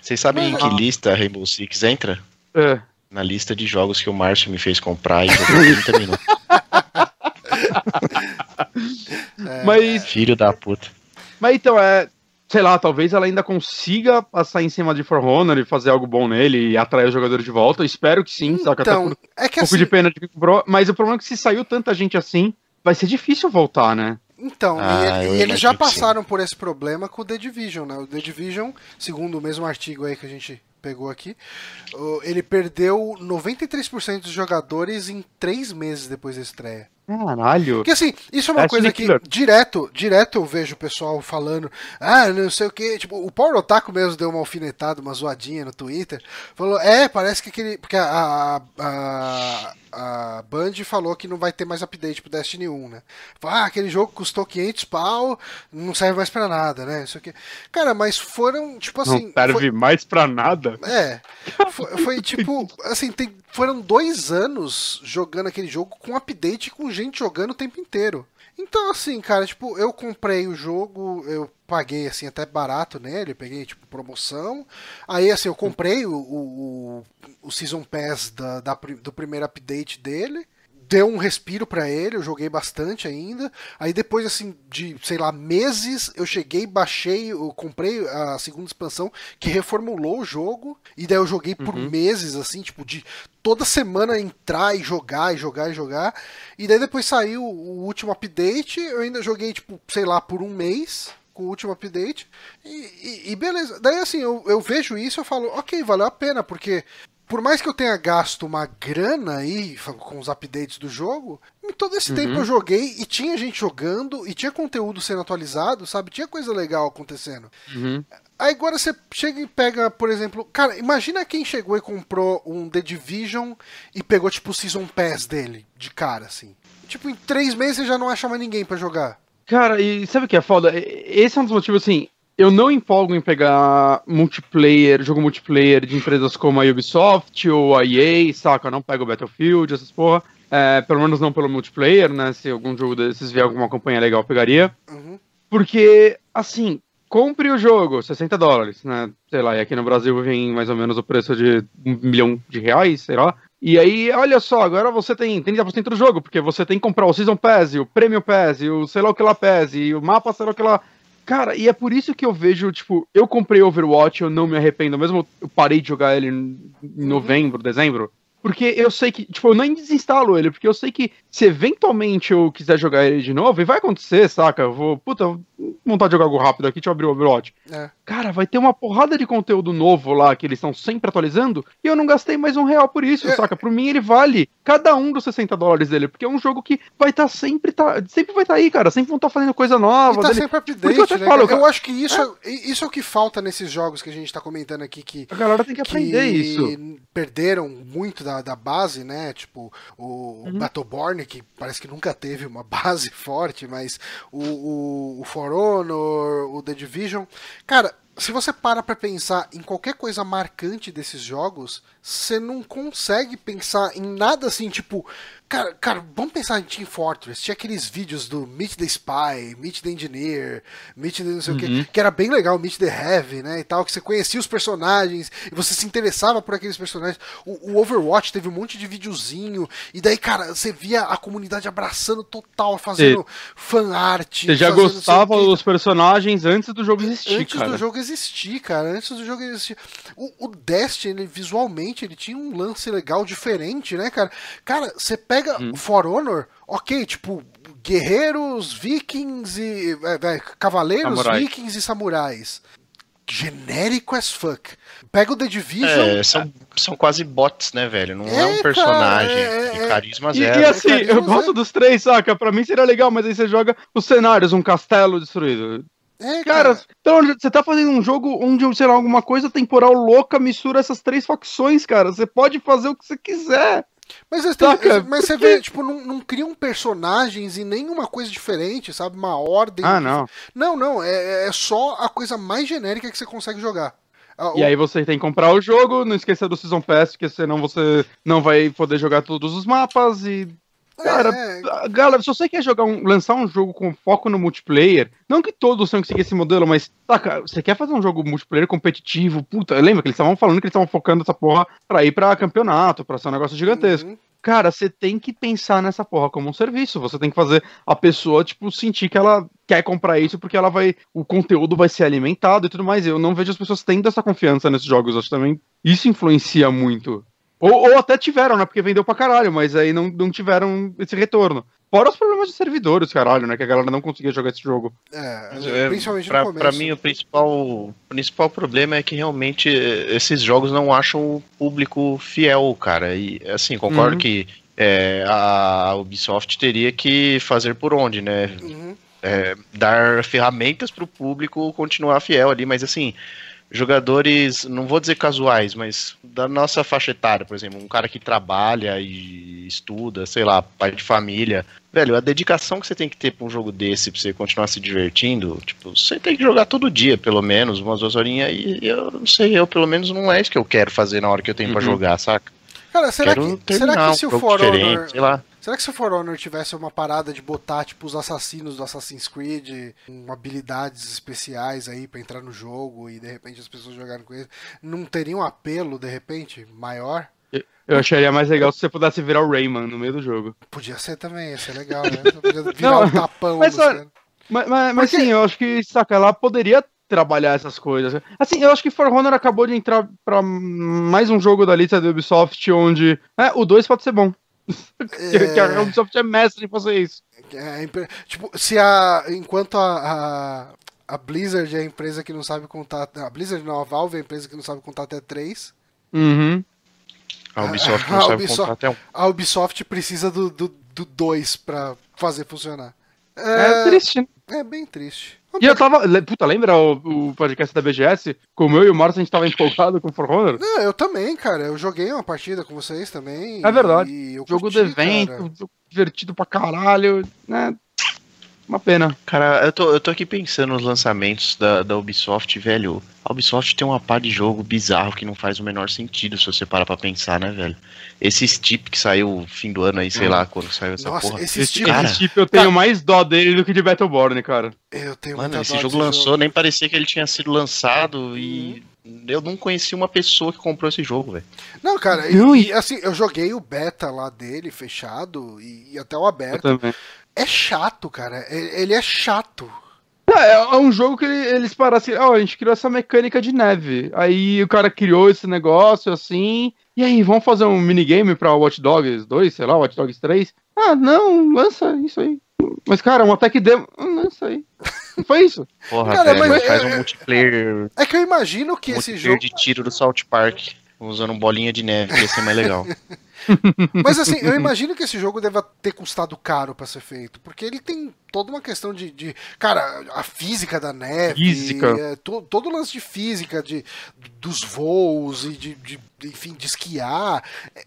Vocês sabem em que lista Rainbow Six entra? É. Na lista de jogos que o Márcio me fez comprar e jogou 30 minutos. É, Mas Filho da puta. Mas então, é. Sei lá, talvez ela ainda consiga passar em cima de For Honor e fazer algo bom nele e atrair os jogadores de volta. Eu espero que sim, saca? Até Então, por é que um pouco assim. de pena de que comprou. Mas o problema é que se saiu tanta gente assim, vai ser difícil voltar, né? Então, Ah, e, e eles já sim. passaram por esse problema com o The Division, né? O The Division, segundo o mesmo artigo aí que a gente pegou aqui, ele perdeu 93% dos jogadores em três meses depois da estreia. Caralho. Porque assim, isso é uma coisa que Killer. direto, direto eu vejo o pessoal falando, ah, não sei o que, tipo, o Power Otaku mesmo deu uma alfinetada, uma zoadinha no Twitter, falou, é, parece que aquele, porque a, a, a, a Band falou que não vai ter mais update pro Destiny 1, né? Falou, ah, aquele jogo custou 500 pau, não serve mais pra nada, né? Isso aqui. Cara, mas foram, tipo assim... Não serve foi- mais pra nada. é. Foi, foi tipo, assim, tem, foram dois anos jogando aquele jogo com update com gente jogando o tempo inteiro. Então, assim, cara, tipo, eu comprei o jogo, eu paguei, assim, até barato nele, peguei, tipo, promoção. Aí, assim, eu comprei o, o, o- Season Pass da, da do primeiro update dele. Deu um respiro pra ele, eu joguei bastante ainda. Aí depois, assim, de, sei lá, meses, eu cheguei, baixei, eu comprei a segunda expansão que reformulou o jogo. E daí eu joguei por meses, assim, tipo, de toda semana entrar e jogar, e jogar, e jogar. E daí depois saiu o último update, eu ainda joguei, tipo, sei lá, por um mês com o último update. E, e- e beleza. Daí assim, eu, eu vejo isso e eu falo, ok, valeu a pena, porque por mais que eu tenha gasto uma grana aí com os updates do jogo, todo esse tempo eu joguei e tinha gente jogando e tinha conteúdo sendo atualizado, sabe? Tinha coisa legal acontecendo. Uhum. Aí agora você chega e pega, por exemplo, cara, imagina quem chegou e comprou um The Division e pegou tipo o Season Pass dele, de cara, assim. Tipo, em três meses você já não acha mais ninguém pra jogar. Cara, e sabe o que é foda? Esse é um dos motivos, assim, eu não empolgo em pegar multiplayer, jogo multiplayer de empresas como a Ubisoft ou a EA, saca? Eu não pego Battlefield, essas porra. É, pelo menos não pelo multiplayer, né? Se algum jogo desses vier alguma campanha legal, eu pegaria. Uhum. Porque, assim, compre o jogo, 60 dólares, né? Sei lá, e aqui no Brasil vem mais ou menos o preço de um milhão de reais, sei lá. E aí, olha só, agora você tem 30% do jogo, porque você tem que comprar o Season Pass, o Premium Pass, o sei lá o que lá Pass, e o mapa sei lá o que lá. Cara, e é por isso que eu vejo, tipo, eu comprei Overwatch, eu não me arrependo, mesmo eu parei de jogar ele em novembro, dezembro. Porque eu sei que, tipo, eu nem desinstalo ele, porque eu sei que se eventualmente eu quiser jogar ele de novo, e vai acontecer, saca? Eu vou, puta, montar de jogar algo rápido aqui, deixa eu abrir o Overwatch. É. Cara, vai ter uma porrada de conteúdo novo lá que eles estão sempre atualizando, e eu não gastei mais um real por isso, É. saca? Por mim ele vale cada um dos 60 dólares dele, porque é um jogo que vai estar sempre, tá, sempre vai estar aí, cara, sempre vão estar fazendo coisa nova. E tá dele. sempre eu update, até né? falo, eu cara. acho que isso é. isso é o que falta nesses jogos que a gente tá comentando aqui, que A galera tem que aprender isso. perderam muito da, da base, né? Tipo, o, Uhum. Battleborn, que parece que nunca teve uma base forte, mas o, o, o For Honor, o The Division. Cara, se você para pra pensar em qualquer coisa marcante desses jogos, você não consegue pensar em nada assim, tipo. Cara, cara, vamos pensar em Team Fortress. Tinha aqueles vídeos do Meet the Spy, Meet the Engineer, Meet the não sei o Uhum. que, que era bem legal, Meet the Heavy, né? E tal, que você conhecia os personagens e você se interessava por aqueles personagens. O, o Overwatch teve um monte de videozinho, e daí, cara, você via a comunidade abraçando total, fazendo fan art. Você já gostava quê. dos personagens antes do jogo existir, Antes cara. do jogo existir, cara. Antes do jogo existir. O, o Destiny, ele, visualmente, ele tinha um lance legal diferente, né, cara? Cara, você pega Uhum. For Honor, ok, tipo, guerreiros, vikings e. é, é, cavaleiros, Samurai. vikings e samurais. genérico as fuck. Pega o The Division. É, são, são quase bots, né, velho? Não é, É, um personagem cara, é- de é- carisma E, zero. e assim, carisma eu zero. gosto dos três, saca? Pra mim seria legal, mas aí você joga os cenários, um castelo destruído. É, Cara, então você tá fazendo um jogo onde, sei lá, alguma coisa temporal louca mistura essas três facções, cara. Você pode fazer o que você quiser. Mas, você- Saca? mas você Por quê? vê, tipo, não, não criam personagens e nenhuma coisa diferente, sabe? Uma ordem. Ah, não. Não, não, é, é só a coisa mais genérica que você consegue jogar. Ah, E o- aí você tem que comprar o jogo, não esqueça do Season Pass, porque senão você não vai poder jogar todos os mapas e. Cara, é, Ah, Galera, se você quer jogar um, lançar um jogo com foco no multiplayer, não que todos tenham que seguir esse modelo, mas saca, você quer fazer um jogo multiplayer competitivo, puta, lembra que eles estavam falando que eles estavam focando essa porra pra ir pra campeonato, pra ser um negócio gigantesco. uhum. Cara, você tem que pensar nessa porra como um serviço. Você tem que fazer a pessoa, tipo, sentir que ela quer comprar isso porque ela vai. O conteúdo vai ser alimentado e tudo mais. Eu não vejo as pessoas tendo essa confiança nesses jogos. Acho que também isso influencia muito. Ou, ou até tiveram, né? Porque vendeu pra caralho, mas aí não, não tiveram esse retorno. Fora os problemas de servidores, caralho, né? Que a galera não conseguia jogar esse jogo. É, Mas, é, principalmente pra, no começo. pra mim, o principal, o principal problema é que realmente eh, esses jogos não acham o público fiel, cara. E assim, concordo Uhum. que eh, a Ubisoft teria que fazer por onde, né? Uhum. É, dar ferramentas pro público continuar fiel ali, mas assim, jogadores, não vou dizer casuais, mas da nossa faixa etária, por exemplo, um cara que trabalha e estuda, sei lá, pai de família. Velho, a dedicação que você tem que ter pra um jogo desse, pra você continuar se divertindo, tipo, você tem que jogar todo dia, pelo menos, umas duas horinhas, e eu não sei, eu pelo menos não é isso que eu quero fazer na hora que eu tenho pra Uhum. jogar, saca? Cara, será quero que, terminar será que se o For Honor. sei lá. Será que se o For Honor tivesse uma parada de botar, tipo, os assassinos do Assassin's Creed com habilidades especiais aí pra entrar no jogo e de repente as pessoas jogarem com ele, não teria um apelo, de repente, maior? Eu acharia mais legal se você pudesse virar o Rayman no meio do jogo. Podia ser também, ia ser legal, né? Podia virar Não, um tapão mas olha-. Mas, mas, mas Porque- sim, eu acho que, saca, ela poderia trabalhar essas coisas. Assim, eu acho que For Honor acabou de entrar pra mais um jogo da lista da Ubisoft onde. É, o 2 pode ser bom. Que, que a Ubisoft é mestre em fazer isso. É, empre- tipo, se a. Enquanto a, a, a Blizzard é a empresa que não sabe contar. A Blizzard não, a Valve é a empresa que não sabe contar até 3. Uhum. A Ubisoft não A sabe Ubisoft- contar até um. A Ubisoft precisa do 2 do, do dois pra fazer funcionar. É, triste. né? É bem triste. E eu tava. Puta, lembra o, o podcast da BGS? Como eu e o Márcio a gente tava empolgado com For Honor? Não, eu também, cara. Eu joguei uma partida com vocês também. É verdade. eu Jogo curti, do evento, cara. jogo divertido pra caralho, né? Uma pena. Cara, eu tô, eu tô aqui pensando nos lançamentos da, da Ubisoft, velho. A Ubisoft tem uma par de jogo bizarro que não faz o menor sentido se você parar pra pensar, né, velho? Esse Steep que saiu fim do ano aí, sei Hum. lá quando saiu essa Nossa, porra. esse tipo. cara- esse eu tenho mais dó dele do que de Battleborn, cara. Eu tenho Mano, esse jogo lançou, nem parecia que ele tinha sido lançado e eu não conheci uma pessoa que comprou esse jogo, velho. Não, cara, e- e, assim, eu joguei o beta lá dele, fechado, e, e até o Eu aberto. É chato, cara. E- Ele é chato. É, é um jogo que ele- eles pararam assim, ó, a gente criou essa mecânica de neve. Aí o cara criou esse negócio assim. E aí, vamos fazer um minigame pra Watch Dogs 2, sei lá, Watch Dogs 3? Ah, não, lança isso aí. Mas, cara, um ataque demo. hum, Lança aí. Foi isso. Porra, Cara, velho, mas faz é- um multiplayer, É que eu imagino que esse jogo. de tiro do South Park, usando bolinha de neve, ia ser mais legal. Mas assim, eu imagino que esse jogo deva ter custado caro pra ser feito. Porque ele tem toda uma questão de. de- cara, a física da neve. Física. é, to- todo o lance de física, de, dos voos e de, de- enfim, de esquiar.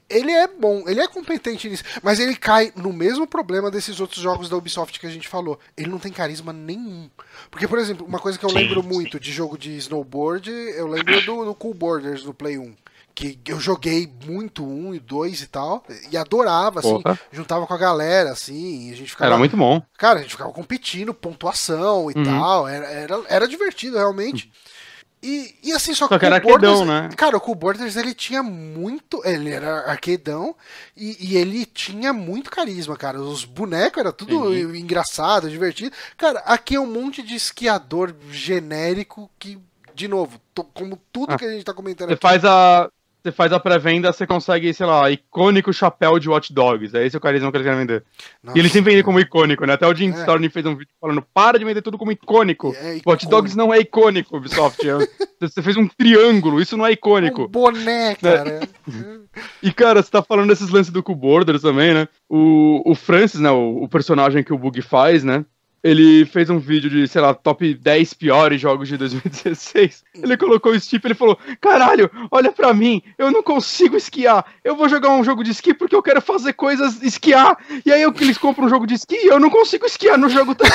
Ele é bom, ele é competente nisso. Mas ele cai no mesmo problema desses outros jogos da Ubisoft que a gente falou. Ele não tem carisma nenhum. Porque, por exemplo, uma coisa que eu lembro muito de jogo de snowboard, eu lembro do, do Cool Borders no Play 1. Que eu joguei muito um e dois e tal, e adorava, assim, Porra. juntava com a galera, assim, e a gente ficava. Era muito bom. Cara, a gente ficava competindo, pontuação e Uhum. tal. Era, era, era divertido, realmente. E, e assim, só que, Só que o era Cool Borders, arquedão, né? Cara, o Cool Borders ele tinha muito. Ele era arquedão e, e ele tinha muito carisma, cara. Os bonecos era tudo engraçado, divertido. Cara, aqui é um monte de esquiador genérico que, de novo, como tudo Ah, que a gente tá comentando Você aqui. faz a. Você faz a pré-venda, você consegue, sei lá, icônico chapéu de Watch Dogs. É esse o carisma que eles querem vender. Nossa, E eles sempre vendem como icônico, né? Até o Jim É. Storm fez um vídeo falando: para de vender tudo como icônico. É Watch icônico. Dogs não é icônico, Ubisoft. É- Você fez um triângulo, isso não é icônico. Um boné, cara. E, cara, você tá falando desses lances do Cool Borders também, né? O, o Francis, né? O, o personagem que o Bug faz, né? Ele fez um vídeo de, sei lá, top 10 piores jogos de 2016. Ele colocou o Steep e ele falou: Caralho, olha pra mim, eu não consigo esquiar. Eu vou jogar um jogo de esqui porque eu quero fazer coisas esquiar. E aí eu, eles compram um jogo de esqui e eu não consigo esquiar no jogo também.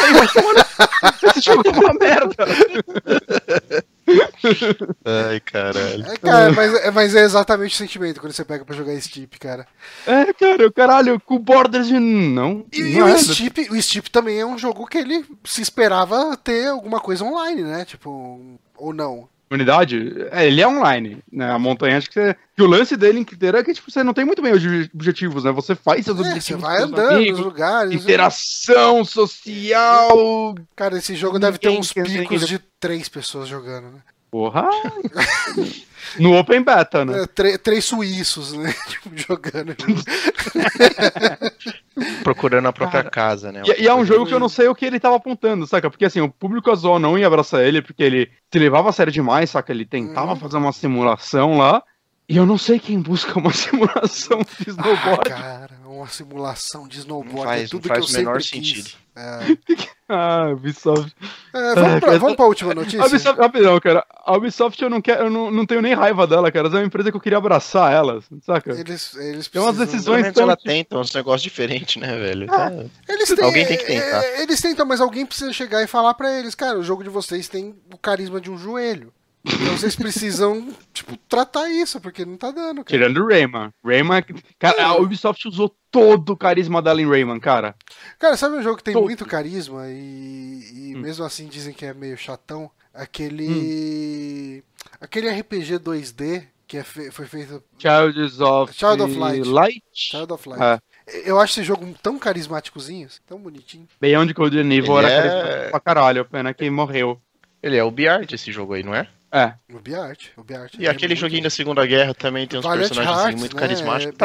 Esse jogo é uma merda. Ai, caralho. É, cara, mas, é- mas é exatamente o sentimento quando você pega pra jogar Steep, cara. É, cara, caralho, com Borders de. Não. E, não o, é. Steep, o Steep também é um jogo que ele se esperava ter alguma coisa online, né? Tipo, ou não. Unidade, é, ele é online, né? A montanha, acho que, você, que o lance dele inteiro é que tipo, você não tem muito bem os objetivos, né? Você faz seus É, você objetivos. vai com seus andando amigos, nos lugares. né? Interação social. Cara, esse jogo deve ter uns picos de três pessoas jogando, né? Porra! no Open Beta, né? É, tre- três suíços, né? Tipo, jogando. Procurando a própria casa, né? E, e é um jogo que eu não sei o que ele tava apontando, saca? Porque assim, o público casual não ia abraçar ele, porque ele se levava a sério demais, saca? Ele tentava Uhum. fazer uma simulação lá. E eu não sei quem busca uma simulação de Ah, snowboard. cara, uma simulação de snowboard. Não faz- é tudo faz que o eu menor sempre quis. É. Ah, Ubisoft. É, vamos, pra, vamos pra última notícia? A Ubisoft, rapidão, cara. A Ubisoft eu não quero, eu não, não tenho nem raiva dela, cara. Ela é uma empresa que eu queria abraçar ela, saca? Eles, eles Tem umas precisam- decisões- tão- ela tenta uns negócios diferentes, né, velho? Tá- Eles têm, Alguém tem que tentar. é, Eles tentam, mas alguém precisa chegar e falar pra eles, cara, o jogo de vocês tem o carisma de um joelho. Então vocês precisam, tipo, tratar isso, porque não tá dando, cara. Tirando o Rayman. Rayman. Cara, a Ubisoft usou todo o carisma dela em Rayman, cara. Cara, sabe um jogo que tem Todo. muito carisma e, e Hum. mesmo assim dizem que é meio chatão? Aquele. Aquele RPG 2D que é fe- foi feito. Childs of, Child of Light. Light. Child of Light. É. Eu acho esse jogo tão carismáticozinho, tão bonitinho. Beyond Code Evil Ele era é- carismático pra caralho, pena que morreu. Ele é o Biart esse jogo aí, não é? É. O Biart. O Biart E é aquele joguinho da Segunda Guerra também tem uns personagens Hearts, muito né? carismáticos. É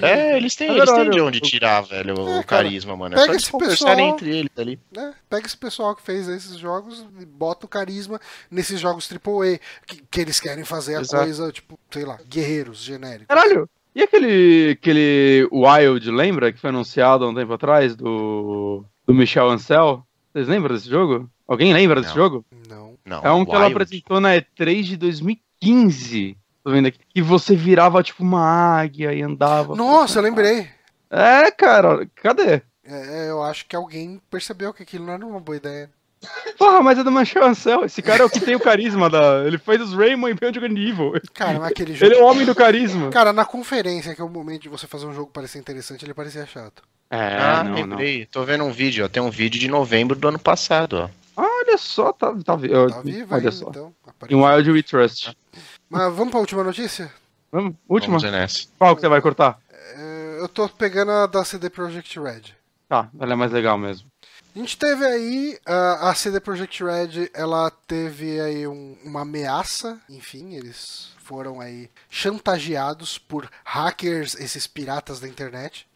Tá é, eles têm, eles têm de onde tirar, velho, o É, cara, carisma, mano. É pega esse pessoal- entre eles ali. né? Pega esse pessoal que fez esses jogos e bota o carisma nesses jogos AAA que, que eles querem fazer a Exato. coisa, tipo, sei lá, guerreiros genéricos. Caralho! E aquele, aquele Wild, lembra? Que foi anunciado há um tempo atrás, do, do Michel Ancel? Vocês lembram desse jogo? Alguém lembra desse Não. jogo? Não. Não, É um que ela Wild. apresentou na E3 de 2015. Tô vendo aqui. Que você virava tipo uma águia e andava. Nossa, eu lembrei. É, cara, cadê? É, eu acho que alguém percebeu que aquilo não era uma boa ideia. Porra, mas é do Michel Ancel. Esse cara é o que tem o carisma da. Ele fez os Rayman e Beyond Evil. Cara, mas aquele jogo. Ele é o homem do carisma. Cara, na conferência, que é o momento de você fazer um jogo parecer interessante, ele parecia chato. É, Ah, não, não. lembrei. Tô vendo um vídeo, ó. Tem um vídeo de novembro do ano passado, ó. Olha só, tá, tá, ó, Tá vivo Olha ainda, só. então. Em. Wild We Trust. Mas vamos pra última notícia? Vamos, última? Vamos. Qual que você vai cortar? É, eu tô pegando a da CD Projekt Red. Tá, ela é mais legal mesmo. A gente teve aí a, a CD Projekt Red, ela teve aí um- uma ameaça, enfim, eles foram aí chantageados por hackers, esses piratas da internet.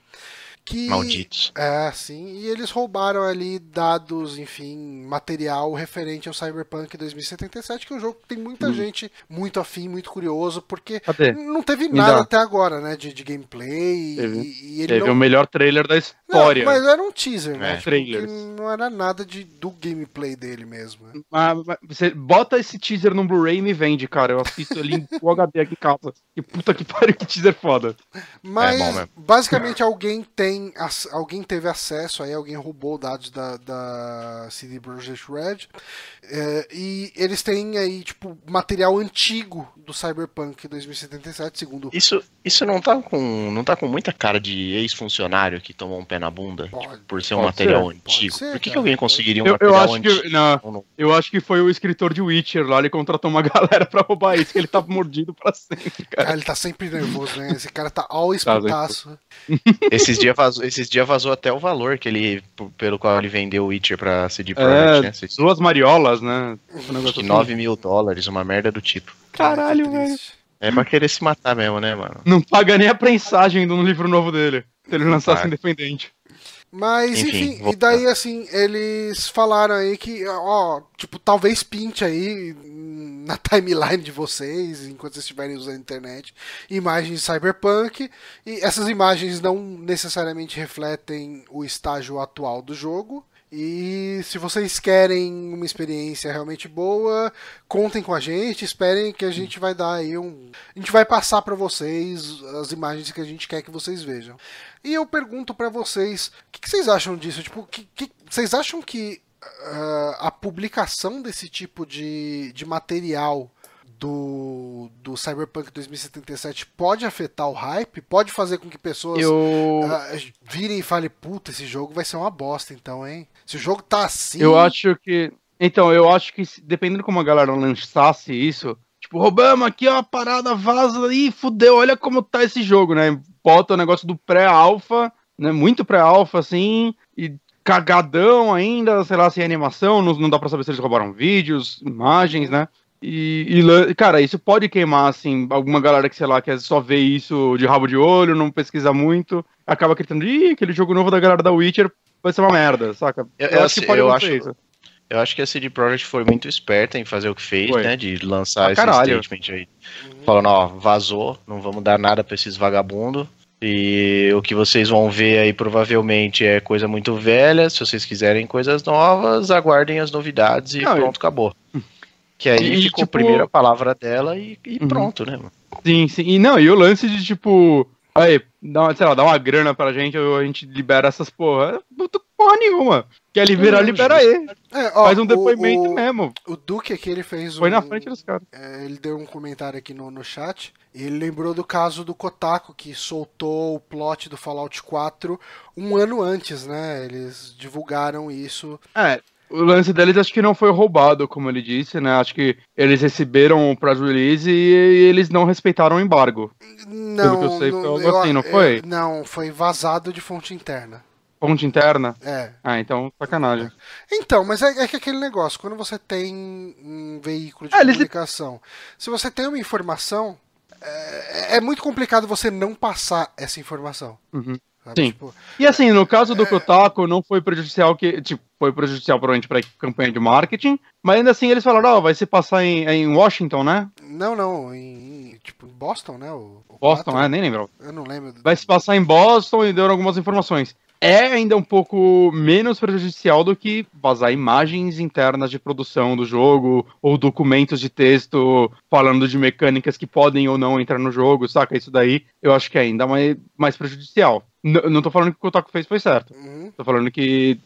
Que, Malditos. É, sim, e eles roubaram ali dados, enfim, material referente ao Cyberpunk 2077, que é um jogo que tem muita gente muito afim, muito curioso, porque Cadê? não teve Me nada dá. até agora, né, de, de gameplay, Teve. e, e ele Teve não o melhor trailer da não, história. mas era um teaser, né? É. Tipo, que não era nada de, do gameplay dele mesmo. né? Mas- mas você bota esse teaser no Blu-ray e me vende, cara. Eu assisto ele em Full HD aqui em casa. Que puta que pariu, que teaser foda. Mas É bom basicamente alguém tem ac- alguém teve acesso aí, alguém roubou dados da, da CD Projekt Red é, e eles têm aí tipo material antigo do Cyberpunk 2077, segundo Isso, isso não tá com. não tá com muita cara de ex-funcionário que tomou um pé na bunda? Pode. tipo, por ser um material ser, antigo. ser, Por que, que cara. alguém conseguiria um Eu, eu material acho antigo? que. Não, eu acho que foi o escritor de Witcher lá, ele contratou uma galera pra roubar isso, que ele tá mordido pra sempre, cara. Ah, ele tá sempre nervoso, né? Esse cara tá always Tá, putaço. Esses dias vazou, esses dias vazou até o valor que ele, pelo qual ele vendeu o Witcher pra CD É, Projekt, né? Vocês- duas mariolas, né? Um Acho negócio que assim. 9 mil dólares, uma merda do tipo. Caralho, velho. É pra querer se matar mesmo, né, mano? Não paga nem a prensagem do livro novo dele. Se ele lançasse independente. Mas, enfim, enfim e daí, assim, eles falaram aí que, ó, tipo, talvez pinte aí na timeline de vocês, enquanto vocês estiverem usando a internet, imagens de Cyberpunk, e essas imagens não necessariamente refletem o estágio atual do jogo, e se vocês querem uma experiência realmente boa, contem com a gente, esperem que a gente vai dar aí um. A gente vai passar para vocês as imagens que a gente quer que vocês vejam. E eu pergunto para vocês, o que, que, vocês acham disso? Tipo, que, que vocês acham que uh, a publicação desse tipo de, de material do, do Cyberpunk 2077 pode afetar o hype? Pode fazer com que pessoas eu... uh, virem e falem, puta, esse jogo vai ser uma bosta então, hein? Se o jogo tá assim... Eu acho que... Então, eu acho que dependendo como a galera lançasse isso, tipo, roubamos aqui ó, parada, vaza aí, fudeu, olha como tá esse jogo, né? Bota o negócio do pré-alpha, né? Muito pré-alpha, assim, e cagadão ainda, sei lá, sem animação, não, não dá pra saber se eles roubaram vídeos, imagens, né? E, e, cara, isso pode queimar, assim, alguma galera que, sei lá, quer só ver isso de rabo de olho, não pesquisa muito, acaba gritando, ih, aquele jogo novo da galera da Witcher vai ser uma merda, saca? Eu, eu acho que pode eu acho, isso. Eu acho que a CD Projekt foi muito esperta em fazer o que fez, foi. né? De lançar ah, esse caralho. statement aí. Falando, ó, vazou, não vamos dar nada pra esses vagabundos. E o que vocês vão ver aí provavelmente é coisa muito velha. Se vocês quiserem coisas novas, aguardem as novidades e não, pronto, acabou. Que aí e, ficou tipo... a primeira palavra dela e, e uhum. pronto, né, mano? Sim, sim. E não, e o lance de tipo. Aí, dá uma, sei lá, dá uma grana pra gente, a gente libera essas porra. Não porra nenhuma. Quer liberar, não, libera aí. É, ó, Faz um depoimento o, mesmo. O Duque aqui, ele fez Foi um, na frente dos caras. É, ele deu um comentário aqui no, no chat. E ele lembrou do caso do Kotaku, que soltou o plot do Fallout 4 um ano antes, né? Eles divulgaram isso. É, o lance deles acho que não foi roubado, como ele disse, né? Acho que eles receberam o press release e, eles não respeitaram o embargo. Não, que eu sei, foi algo assim, não foi? Eu, não, foi vazado de fonte interna. Fonte interna? É. Ah, então sacanagem. Então, mas é, é que aquele negócio, quando você tem um veículo de é, comunicação, eles... se você tem uma informação, é, é, muito complicado você não passar essa informação. Uhum. Sim. Tipo, e assim, no caso do é... Kotaku, não foi prejudicial que. Tipo, foi prejudicial provavelmente para campanha de marketing, mas ainda assim eles falaram, ó, oh, vai se passar em, em Washington, né? Não, não, em, tipo, em Boston, né? O, o Boston, 4, é, nem lembro. Eu não lembro. Vai se passar em Boston e deram algumas informações. É ainda um pouco menos prejudicial do que vazar imagens internas de produção do jogo ou documentos de texto falando de mecânicas que podem ou não entrar no jogo, saca? Isso daí eu acho que é ainda mais, mais prejudicial. N não tô falando que o Kotaku fez foi certo. Uhum. Tô falando que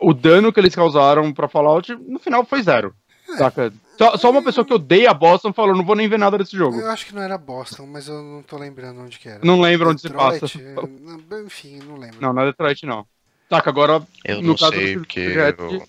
o dano que eles causaram pra Fallout, no final, foi zero. É. Saca? Só, só, uma pessoa que odeia Boston falou, não vou nem ver nada desse jogo. Eu acho que não era Boston, mas eu não tô lembrando onde que era. Não lembro onde se passa. Enfim, não lembro. Não, não é Detroit, não. Saca, agora, eu no caso sei, do porque eu...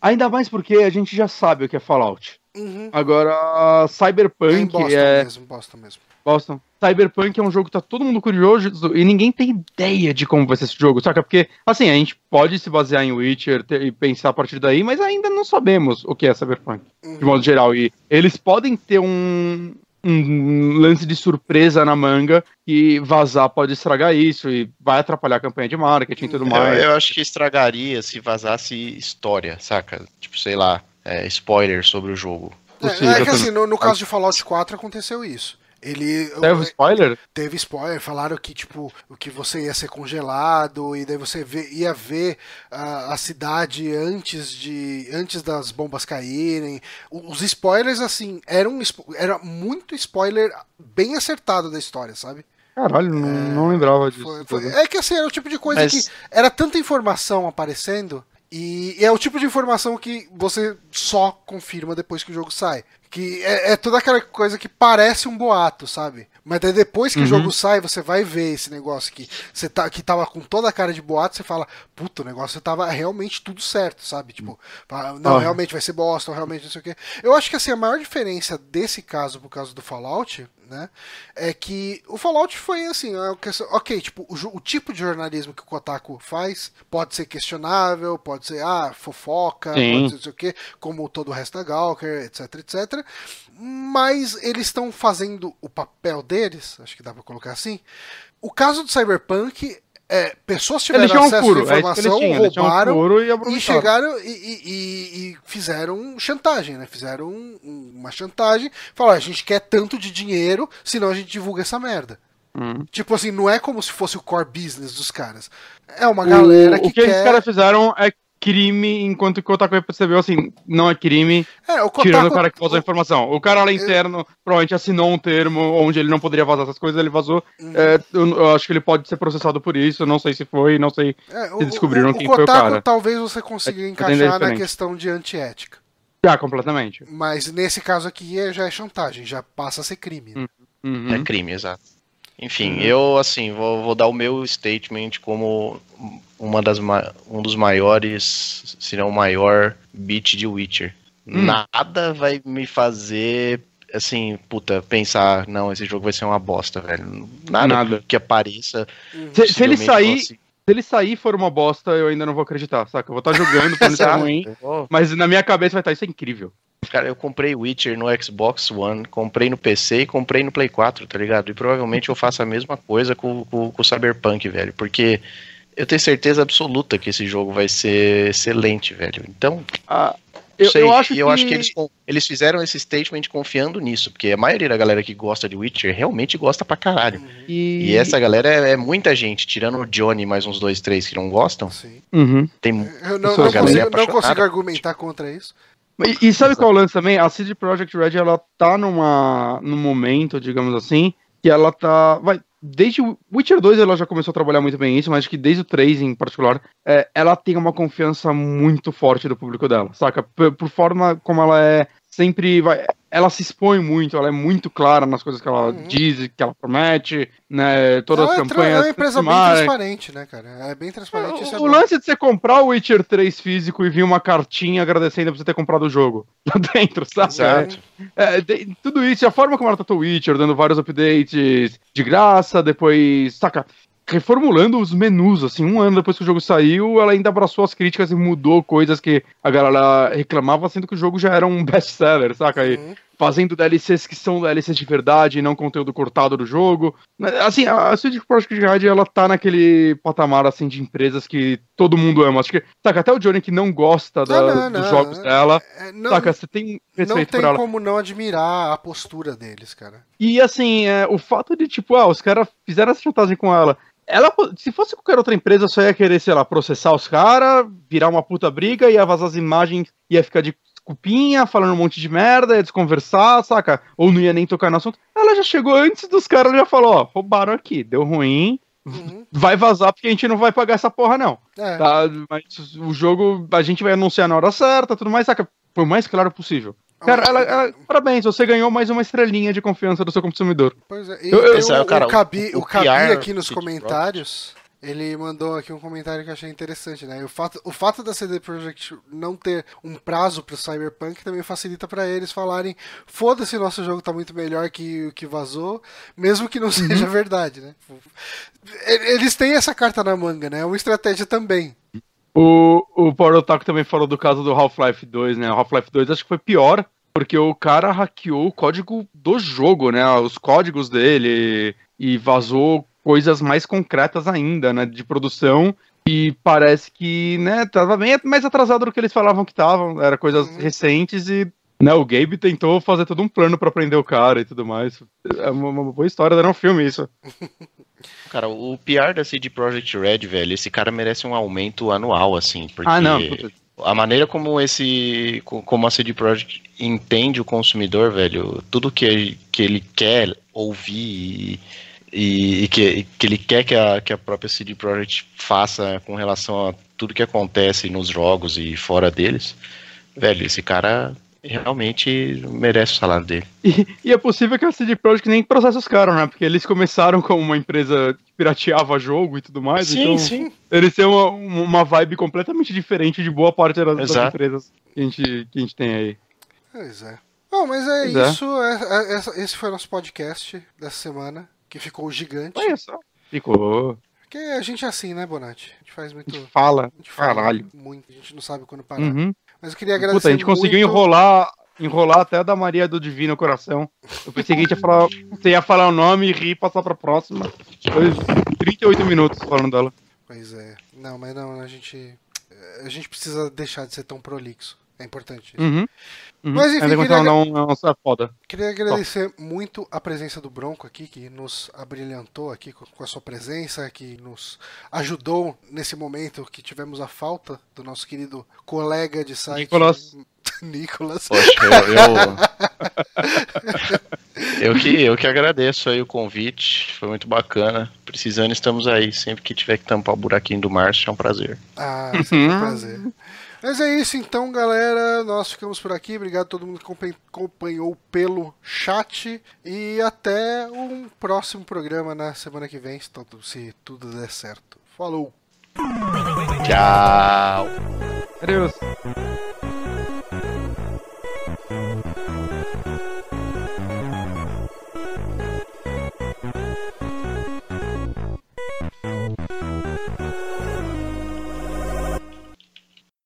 Ainda mais porque a gente já sabe o que é Fallout. Uhum. Agora, Cyberpunk é... Em Boston é... mesmo, Boston mesmo. Boston. Cyberpunk é um jogo que tá todo mundo curioso e ninguém tem ideia de como vai ser esse jogo, saca? Porque, assim, a gente pode se basear em Witcher e pensar a partir daí, mas ainda não sabemos o que é Cyberpunk, uhum. de modo geral. E eles podem ter um, um lance de surpresa na manga e vazar pode estragar isso e vai atrapalhar a campanha de marketing e tudo mais. Eu, eu acho que estragaria se vazasse história, saca? Tipo, sei lá, é, spoiler sobre o jogo. É, é que assim, no, no caso de Fallout 4 aconteceu isso. Ele. Teve spoiler? Teve spoiler. Falaram que, tipo, o que você ia ser congelado, e daí você vê, ia ver a, a cidade antes de. antes das bombas caírem. Os spoilers, assim, eram era muito spoiler bem acertado da história, sabe? Caralho, não, é, não lembrava disso. Foi, foi, é que assim, era o tipo de coisa Mas... que era tanta informação aparecendo. E é o tipo de informação que você só confirma depois que o jogo sai. Que é, é, toda aquela coisa que parece um boato, sabe? Mas daí depois que uhum. o jogo sai, você vai ver esse negócio que você tá, que tava com toda a cara de boato, você fala, puta, o negócio tava realmente tudo certo, sabe? Tipo, não, realmente vai ser Boston, realmente não sei o quê. Eu acho que assim, a maior diferença desse caso por causa do Fallout né? É que o Fallout foi assim, é ok, tipo, o, o, tipo de jornalismo que o Kotaku faz pode ser questionável, pode ser, ah, fofoca, Sim. pode ser não sei o quê, como todo o resto da Gawker, etc, etc. Mas eles estão fazendo o papel deles, acho que dá pra colocar assim. O caso do Cyberpunk é, pessoas Eles tiveram um acesso furo, à é eles informação, eles tinham um roubaram furo e e chegaram e, e- e- fizeram chantagem, né? Fizeram um- um- uma chantagem. Falaram, a gente quer tanto de dinheiro, senão a gente divulga essa merda. Hum. Tipo assim, não é como se fosse o core business dos caras. É uma galera o, que, o que quer... esses caras fizeram é crime, enquanto que o Otaku percebeu assim, não é crime, É, o tirando Kotaku- o cara que vazou a informação. O cara lá interno provavelmente assinou um termo onde ele não poderia vazar essas coisas, ele vazou. Uhum. É, eu, eu acho que ele pode ser processado por isso, não sei se foi, não sei. É, se descobriram quem foi o Kotaku cara. talvez você consiga É, encaixar entender na questão de antiética. Já, completamente. Mas nesse caso aqui é- já é chantagem, já passa a ser crime. né? Uhum. É crime, exato. Enfim, eu assim vou, vou dar o meu statement como uma das ma- um dos maiores, se não o maior beat de Witcher. Hum. Nada vai me fazer assim, puta, pensar, não, esse jogo vai ser uma bosta, velho. Nada, Nada. que apareça. Se, se ele sair, fosse- se ele sair e for uma bosta, eu ainda não vou acreditar, saca? Eu vou estar jogando, falando que é Exato. ruim, mas na minha cabeça vai estar, isso é incrível. Cara, eu comprei Witcher no Xbox One, comprei no PC e comprei no Play 4, tá ligado? E provavelmente eu faço a mesma coisa com, com, com o Cyberpunk, velho. Porque eu tenho certeza absoluta que esse jogo vai ser excelente, velho. Então, Ah, eu, sei, eu acho e que... eu acho que eles, eles fizeram esse statement confiando nisso, porque a maioria da galera que gosta de Witcher realmente gosta pra caralho. E, E essa galera é, é muita gente, tirando o Johnny e mais uns dois, três que não gostam. Sim. Uhum. Tem Eu não, não é consigo, não consigo argumentar contra isso. E, e sabe qual é o lance também? A CD Projekt Red, ela tá numa, num momento, digamos assim, que ela tá... Vai, desde o Witcher 2 ela já começou a trabalhar muito bem isso, mas acho que desde o 3 em particular, é, ela tem uma confiança muito forte do público dela, saca? Por, por forma como ela é sempre... Vai, ela se expõe muito, ela é muito clara nas coisas que ela Uhum. diz, que ela promete, né? Todas Ela as é, campanhas... é uma empresa bem transparente, né, cara? É bem transparente. isso é O, bom. o lance de você comprar o Witcher 3 físico e vir uma cartinha agradecendo por você ter comprado o jogo lá dentro, sabe? Exato. É, de- tudo isso, e a forma como ela tratou o Witcher, dando vários updates de graça, depois, saca, reformulando os menus, assim, um ano depois que o jogo saiu, ela ainda abraçou as críticas e mudou coisas que a galera reclamava, sendo que o jogo já era um best-seller, saca? E Uhum. Fazendo DLCs que são DLCs de verdade e não conteúdo cortado do jogo. Assim, a CD Projekt Red, ela tá naquele patamar, assim, de empresas que todo mundo ama. Acho que, saca, até o Johnny que não gosta da- Ah, não, dos não. jogos dela, É, não, saca, você tem não respeito tem por ela. como não admirar a postura deles, cara. E assim, é, o fato de, tipo, ah, os caras fizeram essa chantagem com ela. Ela, se fosse qualquer outra empresa, só ia querer, sei lá, processar os caras, virar uma puta briga, ia vazar as imagens, ia ficar de desculpinha, falando um monte de merda, ia desconversar, saca? Ou não ia nem tocar no assunto. Ela já chegou antes dos caras, já falou, ó, roubaram aqui, deu ruim, Uhum. vai vazar porque a gente não vai pagar essa porra, não. É. Tá? Mas o jogo, a gente vai anunciar na hora certa, tudo mais, saca? Foi o mais claro possível. Cara, ela, ela- parabéns, você ganhou mais uma estrelinha de confiança do seu consumidor. Pois é. E Eu- eu- é, o, cara, o Cabi, o- o o Cabi aqui nos comentários, ele mandou aqui um comentário que eu achei interessante, né? O fato, o fato da CD Projekt não ter um prazo pro Cyberpunk também facilita pra eles falarem foda-se, nosso jogo tá muito melhor que o que vazou, mesmo que não seja verdade, né? Eles têm essa carta na manga, né? É uma estratégia também. O, o Power Otaku também falou do caso do Half-Life 2, né? O Half-Life 2 acho que foi pior, porque o cara hackeou o código do jogo, né? Os códigos dele e vazou coisas mais concretas ainda, né? De produção. E parece que, né, tava bem mais atrasado do que eles falavam que estavam. Era coisas Uhum. recentes e. Né, o Gabe tentou fazer todo um plano pra prender o cara e tudo mais. É uma, uma boa história, era um filme isso. Cara, o PR da CD Projekt Red, velho, esse cara merece um aumento anual, assim, porque Ah, não. puta. a maneira como esse, co- como a CD Projekt entende o consumidor, velho, tudo que, que ele quer ouvir e, e- e que, que ele quer que a, que a própria CD Projekt faça com relação a tudo que acontece nos jogos e fora deles, velho, esse cara realmente merece o salário dele. E, e é possível que a CD Projekt nem processe os caras, né? Porque eles começaram como uma empresa que pirateava jogo e tudo mais. então sim. Eles têm uma, uma vibe completamente diferente de boa parte das, das empresas que a, gente, que a gente tem aí. Pois é. Bom, mas é Pois é. isso. é- é- essa- esse foi o nosso podcast dessa semana, que ficou gigante. Olha só. Ficou. Porque a gente é assim, né, Bonatti? A gente faz muito. Fala. A gente fala Caralho. muito, a gente não sabe quando parar. Uhum. Mas eu queria agradecer. Puta, a gente conseguiu muito- enrolar enrolar até a da Maria do Divino Coração. Eu pensei que a gente ia falar, você ia falar o nome e rir e passar pra próxima. Foi 38 minutos falando dela. Pois é. Não, mas não, a gente. A gente precisa deixar de ser tão prolixo. É importante isso. Uhum. Uhum. Mas, enfim, Ainda queria- não, não, não, é foda. Queria agradecer muito a presença do Bronco aqui, que nos abrilhantou aqui com com a sua presença, que nos ajudou nesse momento que tivemos a falta do nosso querido colega de site. Nicolas. Nicolas. Poxa, eu, eu, eu, que, eu que agradeço aí o convite, foi muito bacana. Precisando, estamos aí. Sempre que tiver que tampar o buraquinho do Márcio, é um prazer. Ah, sempre um prazer. Mas é isso então, galera. Nós ficamos por aqui. Obrigado a todo mundo que acompan- acompanhou pelo chat. E até um próximo programa na semana que vem, se tudo, se tudo der certo. Falou! Tchau! Adeus.